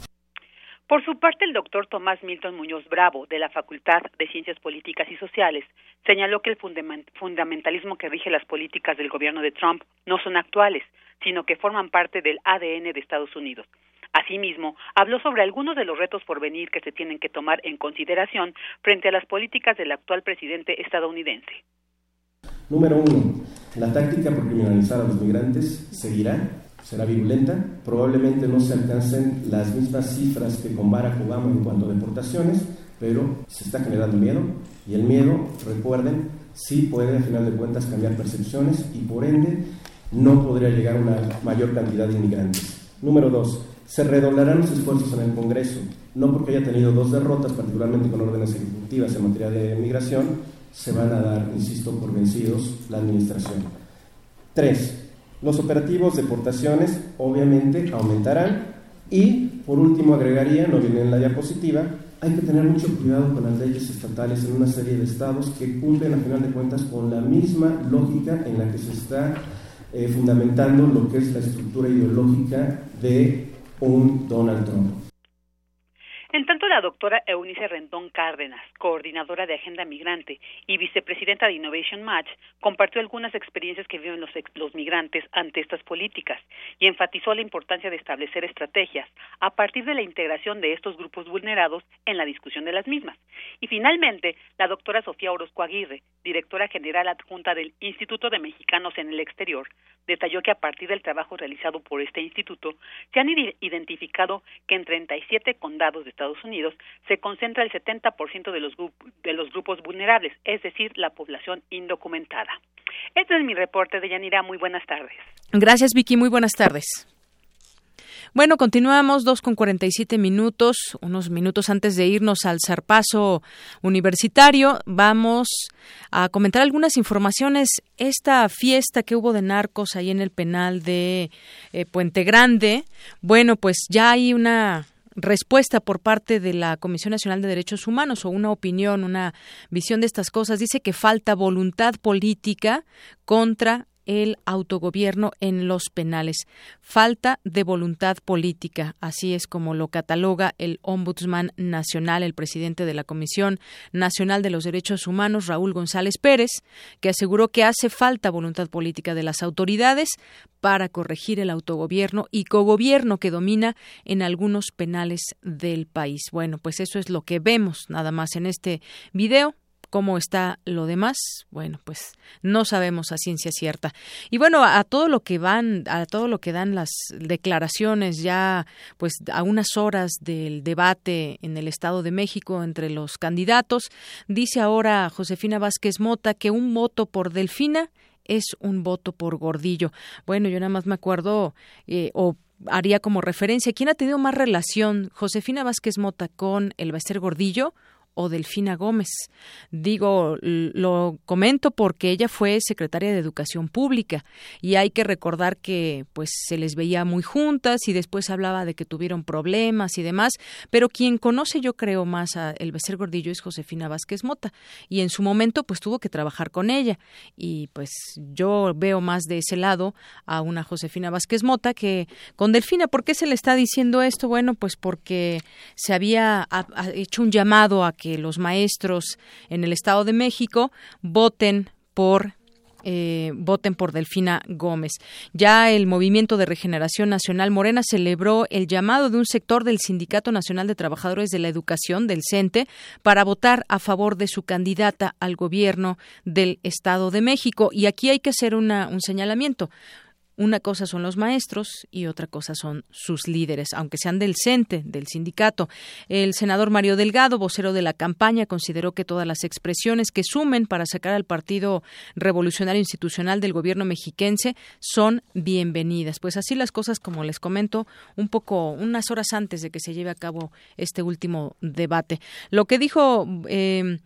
Por su parte, el doctor Tomás Milton Muñoz Bravo, de la Facultad de Ciencias Políticas y Sociales, señaló que el fundamentalismo que rige las políticas del gobierno de Trump no son actuales, sino que forman parte del ADN de Estados Unidos. Asimismo, habló sobre algunos de los retos por venir que se tienen que tomar en consideración frente a las políticas del actual presidente estadounidense. Número uno, la táctica por criminalizar a los migrantes seguirá, será virulenta, probablemente no se alcancen las mismas cifras que con Barack Obama en cuanto a deportaciones, pero se está generando miedo y el miedo, recuerden, sí puede a final de cuentas cambiar percepciones y por ende no podría llegar una mayor cantidad de inmigrantes. Número dos, se redoblarán los esfuerzos en el Congreso, no porque haya tenido dos derrotas, particularmente con órdenes ejecutivas en materia de migración, se van a dar, insisto, por vencidos la administración. Tres, los operativos de deportaciones obviamente aumentarán y, por último, agregaría, no viene en la diapositiva, hay que tener mucho cuidado con las leyes estatales en una serie de estados que cumplen, a final de cuentas, con la misma lógica en la que se está eh, fundamentando lo que es la estructura ideológica de un Donald Trump. En tanto, la doctora Eunice Rendón Cárdenas, coordinadora de Agenda Migrante y vicepresidenta de Innovation Match, compartió algunas experiencias que viven los, los migrantes ante estas políticas y enfatizó la importancia de establecer estrategias a partir de la integración de estos grupos vulnerados en la discusión de las mismas. Y finalmente, la doctora Sofía Orozco Aguirre, directora general adjunta del Instituto de Mexicanos en el Exterior, detalló que a partir del trabajo realizado por este instituto se han identificado que en 37 condados de Estados Unidos se concentra el 70% de los, de los grupos vulnerables, es decir, la población indocumentada. Este es mi reporte de Yanira. Muy buenas tardes. Gracias, Vicky. Muy buenas tardes. Bueno, continuamos dos con cuarenta y siete minutos, unos minutos antes de irnos al zarpazo universitario. Vamos a comentar algunas informaciones. Esta fiesta que hubo de narcos ahí en el penal de eh, Puente Grande, bueno, pues ya hay una respuesta por parte de la Comisión Nacional de Derechos Humanos o una opinión, una visión de estas cosas. Dice que falta voluntad política contra el autogobierno en los penales. Falta de voluntad política, así es como lo cataloga el Ombudsman Nacional, el presidente de la Comisión Nacional de los Derechos Humanos, Raúl González Pérez, que aseguró que hace falta voluntad política de las autoridades para corregir el autogobierno y cogobierno que domina en algunos penales del país. Bueno, pues eso es lo que vemos nada más en este video cómo está lo demás, bueno, pues no sabemos a ciencia cierta. Y bueno, a, todo lo que van, a todo lo que dan las declaraciones ya, pues a unas horas del debate en el Estado de México entre los candidatos, dice ahora Josefina Vázquez Mota que un voto por Delfina es un voto por Gordillo. Bueno, yo nada más me acuerdo eh, o haría como referencia quién ha tenido más relación Josefina Vázquez Mota con el Bester Gordillo o Delfina Gómez. Digo, lo comento porque ella fue secretaria de Educación Pública y hay que recordar que pues se les veía muy juntas y después hablaba de que tuvieron problemas y demás, pero quien conoce yo creo más a El Becer Gordillo es Josefina Vázquez Mota y en su momento pues tuvo que trabajar con ella y pues yo veo más de ese lado a una Josefina Vázquez Mota que con Delfina. ¿Por qué se le está diciendo esto? Bueno, pues porque se había hecho un llamado a que los maestros en el Estado de México voten por eh, voten por Delfina Gómez. Ya el Movimiento de Regeneración Nacional Morena celebró el llamado de un sector del Sindicato Nacional de Trabajadores de la Educación, del CENTE, para votar a favor de su candidata al gobierno del Estado de México. Y aquí hay que hacer un señalamiento. Una cosa son los maestros y otra cosa son sus líderes, aunque sean del CENTE, del sindicato. El senador Mario Delgado, vocero de la campaña, consideró que todas las expresiones que sumen para sacar al Partido Revolucionario Institucional del gobierno mexiquense son bienvenidas. Pues así las cosas, como les comento, un poco, unas horas antes de que se lleve a cabo este último debate. Lo que dijo. Eh,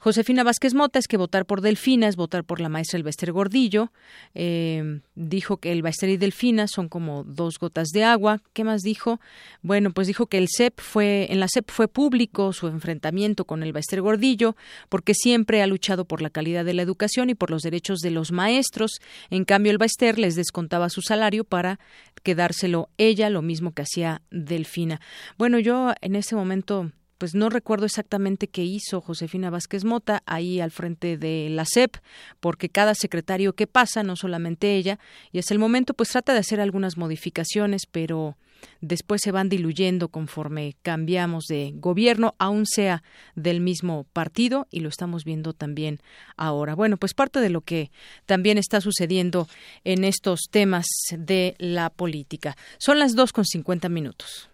Josefina Vázquez Mota es que votar por Delfina es votar por la maestra Elbester Gordillo. Eh, dijo que el Elbester y Delfina son como dos gotas de agua. ¿Qué más dijo? Bueno, pues dijo que el CEP fue, en la CEP fue público su enfrentamiento con el Elbester Gordillo, porque siempre ha luchado por la calidad de la educación y por los derechos de los maestros. En cambio, el Baester les descontaba su salario para quedárselo ella, lo mismo que hacía Delfina. Bueno, yo en ese momento pues no recuerdo exactamente qué hizo Josefina Vázquez Mota ahí al frente de la SEP, porque cada secretario que pasa, no solamente ella, y es el momento, pues trata de hacer algunas modificaciones, pero después se van diluyendo conforme cambiamos de gobierno, aun sea del mismo partido, y lo estamos viendo también ahora. Bueno, pues parte de lo que también está sucediendo en estos temas de la política. Son las dos con cincuenta minutos.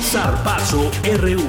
RU.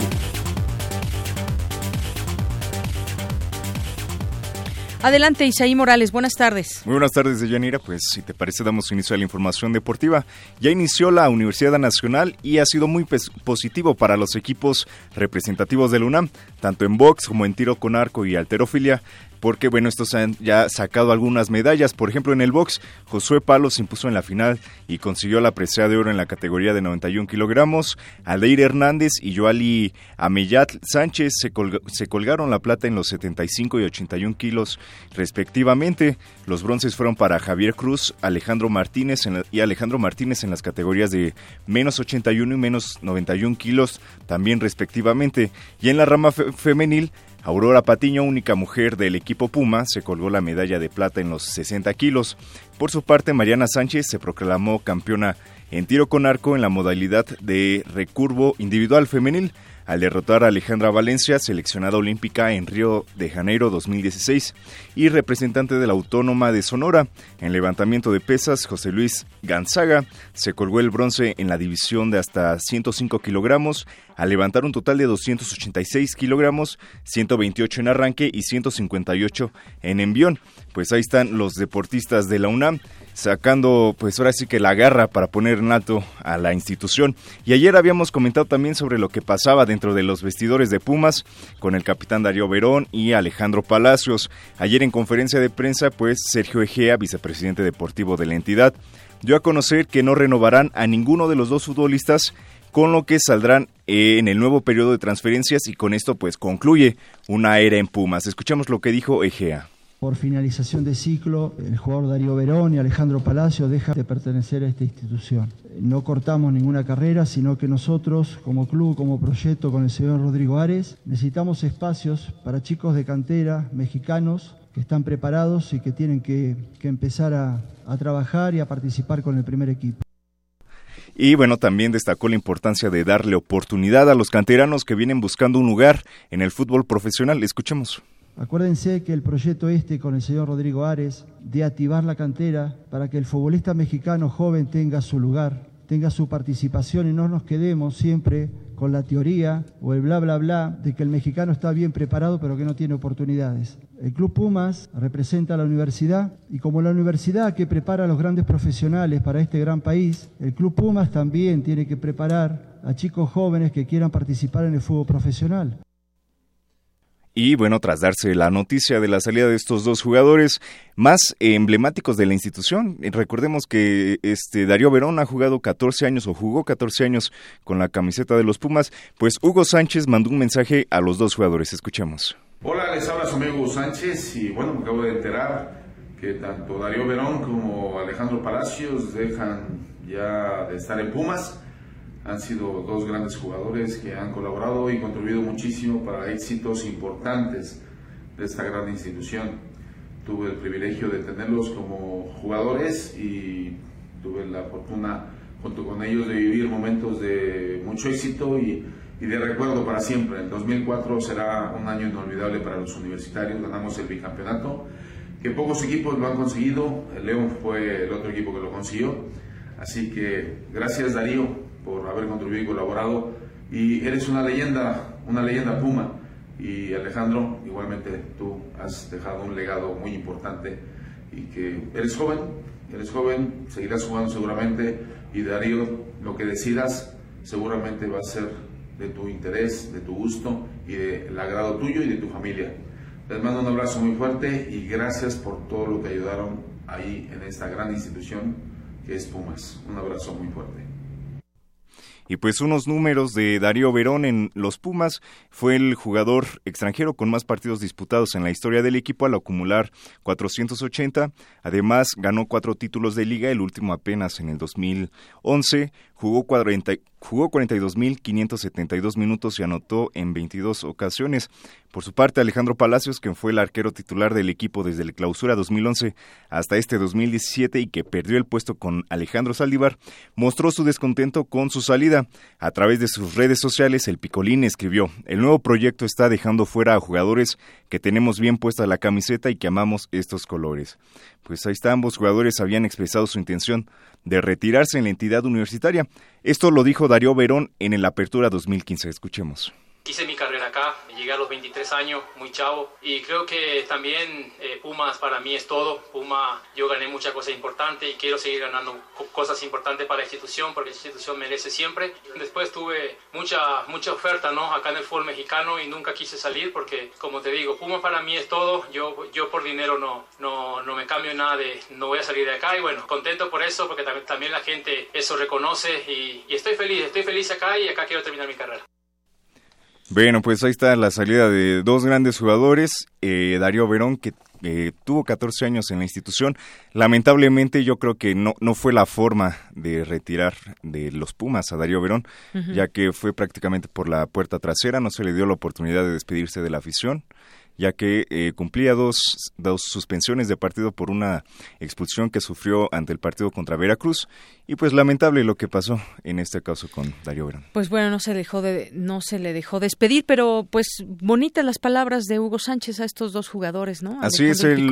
Adelante, Isaí Morales, buenas tardes. Muy buenas tardes, Deyanira. Pues si te parece, damos inicio a la información deportiva. Ya inició la Universidad Nacional y ha sido muy positivo para los equipos representativos del UNAM, tanto en box como en tiro con arco y alterofilia porque bueno, estos han ya sacado algunas medallas. Por ejemplo, en el box, Josué Palos se impuso en la final y consiguió la presea de oro en la categoría de 91 kilogramos. Aldeir Hernández y Joali Amellat Sánchez se, se colgaron la plata en los 75 y 81 kilos respectivamente. Los bronces fueron para Javier Cruz, Alejandro Martínez y Alejandro Martínez en las categorías de menos 81 y menos 91 kilos también respectivamente. Y en la rama femenil, Aurora Patiño, única mujer del equipo Puma, se colgó la medalla de plata en los 60 kilos. Por su parte, Mariana Sánchez se proclamó campeona en tiro con arco en la modalidad de recurvo individual femenil al derrotar a Alejandra Valencia, seleccionada olímpica en Río de Janeiro 2016 y representante de la Autónoma de Sonora. En levantamiento de pesas, José Luis Ganzaga se colgó el bronce en la división de hasta 105 kilogramos al levantar un total de 286 kilogramos, 128 en arranque y 158 en envión. Pues ahí están los deportistas de la UNAM sacando pues ahora sí que la garra para poner en alto a la institución. Y ayer habíamos comentado también sobre lo que pasaba dentro de los vestidores de Pumas con el capitán Darío Verón y Alejandro Palacios. Ayer en conferencia de prensa pues Sergio Egea, vicepresidente deportivo de la entidad, dio a conocer que no renovarán a ninguno de los dos futbolistas con lo que saldrán en el nuevo periodo de transferencias y con esto pues concluye una era en Pumas. Escuchamos lo que dijo Egea. Por finalización de ciclo, el jugador Darío Verón y Alejandro Palacio dejan de pertenecer a esta institución. No cortamos ninguna carrera, sino que nosotros, como club, como proyecto con el señor Rodrigo Ares, necesitamos espacios para chicos de cantera mexicanos que están preparados y que tienen que, empezar a, a trabajar y a participar con el primer equipo. Y bueno, también destacó la importancia de darle oportunidad a los canteranos que vienen buscando un lugar en el fútbol profesional. Escuchemos. Acuérdense que el proyecto este con el señor Rodrigo Ares de activar la cantera para que el futbolista mexicano joven tenga su lugar, tenga su participación y no nos quedemos siempre con la teoría o el bla bla bla de que el mexicano está bien preparado pero que no tiene oportunidades. El Club Pumas representa a la universidad y como la universidad que prepara a los grandes profesionales para este gran país, el Club Pumas también tiene que preparar a chicos jóvenes que quieran participar en el fútbol profesional. Y bueno, tras darse la noticia de la salida de estos dos jugadores más emblemáticos de la institución, recordemos que este Darío Verón ha jugado 14 años o jugó 14 años con la camiseta de los Pumas, pues Hugo Sánchez mandó un mensaje a los dos jugadores. Escuchemos. Hola, les habla su amigo Hugo Sánchez y bueno, me acabo de enterar que tanto Darío Verón como Alejandro Palacios dejan ya de estar en Pumas han sido dos grandes jugadores que han colaborado y contribuido muchísimo para éxitos importantes de esta gran institución. Tuve el privilegio de tenerlos como jugadores y tuve la fortuna junto con ellos de vivir momentos de mucho éxito y, y de recuerdo para siempre. El 2004 será un año inolvidable para los universitarios, ganamos el bicampeonato, que pocos equipos lo han conseguido, el León fue el otro equipo que lo consiguió, así que gracias Darío por haber contribuido y colaborado. Y eres una leyenda, una leyenda Puma. Y Alejandro, igualmente tú has dejado un legado muy importante y que eres joven, eres joven, seguirás jugando seguramente y Darío, lo que decidas seguramente va a ser de tu interés, de tu gusto y del agrado tuyo y de tu familia. Les mando un abrazo muy fuerte y gracias por todo lo que ayudaron ahí en esta gran institución que es Pumas. Un abrazo muy fuerte. Y pues unos números de Darío Verón en los Pumas, fue el jugador extranjero con más partidos disputados en la historia del equipo al acumular 480. Además, ganó cuatro títulos de liga, el último apenas en el 2011. Jugó jugó 42.572 minutos y anotó en 22 ocasiones. Por su parte, Alejandro Palacios, quien fue el arquero titular del equipo desde la clausura 2011 hasta este 2017 y que perdió el puesto con Alejandro Saldívar, mostró su descontento con su salida. A través de sus redes sociales, el Picolín escribió, el nuevo proyecto está dejando fuera a jugadores que tenemos bien puesta la camiseta y que amamos estos colores. Pues ahí está, ambos jugadores habían expresado su intención de retirarse en la entidad universitaria. Esto lo dijo Darío Verón en el Apertura 2015. Escuchemos. Hice mi carrera acá, llegué a los 23 años, muy chavo, y creo que también eh, Pumas para mí es todo. Puma, yo gané muchas cosas importantes y quiero seguir ganando cosas importantes para la institución, porque la institución merece siempre. Después tuve mucha, mucha oferta ¿no? acá en el fútbol mexicano y nunca quise salir porque, como te digo, Puma para mí es todo. Yo, yo por dinero no, no, no me cambio nada de, no voy a salir de acá y bueno, contento por eso, porque también, también la gente eso reconoce y, y estoy feliz, estoy feliz acá y acá quiero terminar mi carrera. Bueno, pues ahí está la salida de dos grandes jugadores. Eh, Darío Verón, que eh, tuvo 14 años en la institución. Lamentablemente yo creo que no, no fue la forma de retirar de los Pumas a Darío Verón, ya que fue prácticamente por la puerta trasera, no se le dio la oportunidad de despedirse de la afición ya que eh, cumplía dos, dos suspensiones de partido por una expulsión que sufrió ante el partido contra Veracruz y pues lamentable lo que pasó en este caso con Darío Verón. Pues bueno, no se dejó de no se le dejó despedir, pero pues bonitas las palabras de Hugo Sánchez a estos dos jugadores, ¿no? Así es, él,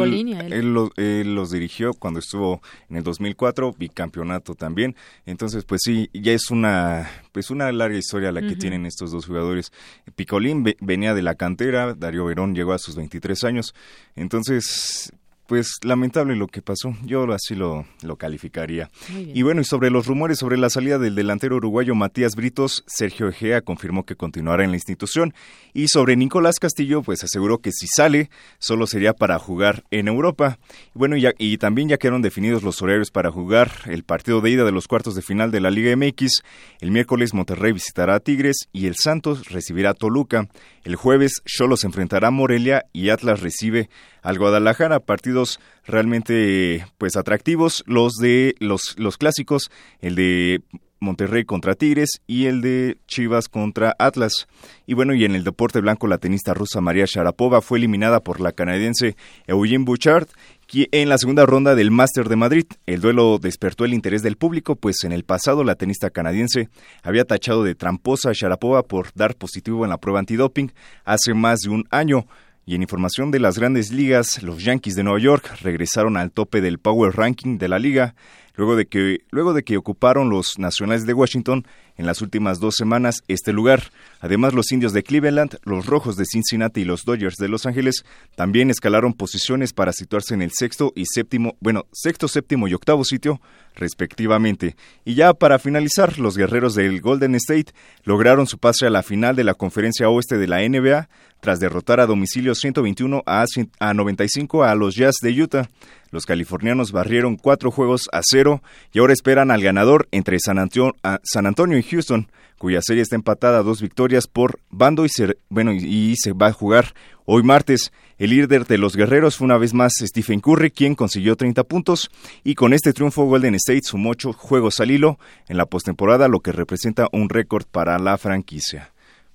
él, los dirigió cuando estuvo en el 2004, bicampeonato también. Entonces, pues sí, ya es una pues una larga historia la que tienen estos dos jugadores. Picolín venía de la cantera, Darío Verón llegó a sus 23 años. Entonces, pues lamentable lo que pasó, yo así lo, lo calificaría. Y bueno, y sobre los rumores sobre la salida del delantero uruguayo Matías Britos, Sergio Egea confirmó que continuará en la institución. Y sobre Nicolás Castillo, pues aseguró que si sale, solo sería para jugar en Europa. Y bueno, y, y también ya quedaron definidos los horarios para jugar el partido de ida de los cuartos de final de la Liga MX. El miércoles Monterrey visitará a Tigres y el Santos recibirá a Toluca. El jueves Cholos enfrentará a Morelia y Atlas recibe al Guadalajara, partidos realmente pues atractivos, los de los, los clásicos, el de Monterrey contra Tigres y el de Chivas contra Atlas. Y bueno, y en el deporte blanco la tenista rusa María Sharapova fue eliminada por la canadiense Eugene Bouchard en la segunda ronda del Master de Madrid. El duelo despertó el interés del público, pues en el pasado la tenista canadiense había tachado de tramposa a Sharapova por dar positivo en la prueba antidoping hace más de un año. Y en información de las grandes ligas, los Yankees de Nueva York regresaron al tope del Power Ranking de la liga luego de que, luego de que ocuparon los Nacionales de Washington en las últimas dos semanas este lugar. Además, los indios de Cleveland, los rojos de Cincinnati y los Dodgers de Los Ángeles también escalaron posiciones para situarse en el sexto y séptimo, bueno, sexto, séptimo y octavo sitio, respectivamente. Y ya para finalizar, los guerreros del Golden State lograron su pase a la final de la conferencia oeste de la NBA tras derrotar a domicilio 121 a, a 95 a los Jazz de Utah. Los californianos barrieron cuatro juegos a cero y ahora esperan al ganador entre San Antonio, y Houston, cuya serie está empatada a dos victorias por bando y se, y se va a jugar hoy martes. El líder de los guerreros fue una vez más Stephen Curry, quien consiguió 30 puntos y con este triunfo Golden State sumó ocho juegos al hilo en la postemporada, lo que representa un récord para la franquicia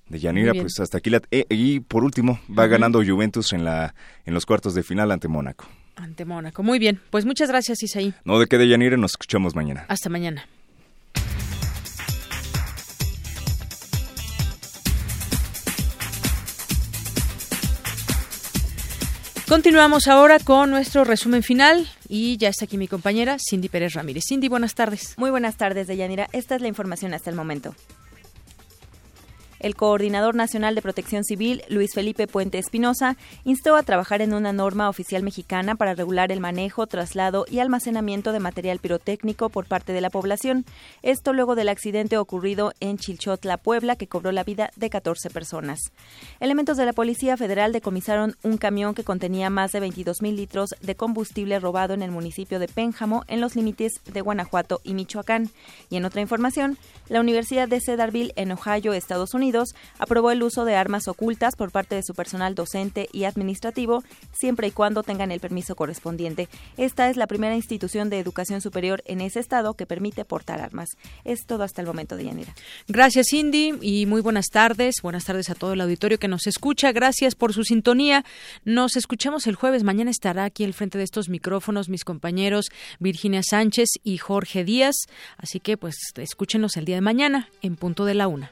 de Yanira, pues hasta aquí la, eh, y por último va ganando Juventus en la en los cuartos de final ante Mónaco. Ante Mónaco. Muy bien. Pues muchas gracias, Isaí. No de qué de Yanire, nos escuchamos mañana. Hasta mañana. Continuamos ahora con nuestro resumen final y ya está aquí mi compañera Cindy Pérez Ramírez. Cindy, buenas tardes. Muy buenas tardes, Deyanira. Esta es la información hasta el momento. El coordinador nacional de protección civil, Luis Felipe Puente Espinosa, instó a trabajar en una norma oficial mexicana para regular el manejo, traslado y almacenamiento de material pirotécnico por parte de la población. Esto luego del accidente ocurrido en Chilchotla, Puebla, que cobró la vida de 14 personas. Elementos de la Policía Federal decomisaron un camión que contenía más de 22 mil litros de combustible robado en el municipio de Pénjamo, en los límites de Guanajuato y Michoacán. Y en otra información, la Universidad de Cedarville, en Ohio, Estados Unidos, Aprobó el uso de armas ocultas por parte de su personal docente y administrativo, siempre y cuando tengan el permiso correspondiente. Esta es la primera institución de educación superior en ese estado que permite portar armas. Es todo hasta el momento, de Yanira. Gracias, Cindy, y muy buenas tardes. Buenas tardes a todo el auditorio que nos escucha. Gracias por su sintonía. Nos escuchamos el jueves. Mañana estará aquí al frente de estos micrófonos mis compañeros Virginia Sánchez y Jorge Díaz. Así que, pues, escúchenos el día de mañana en punto de la una.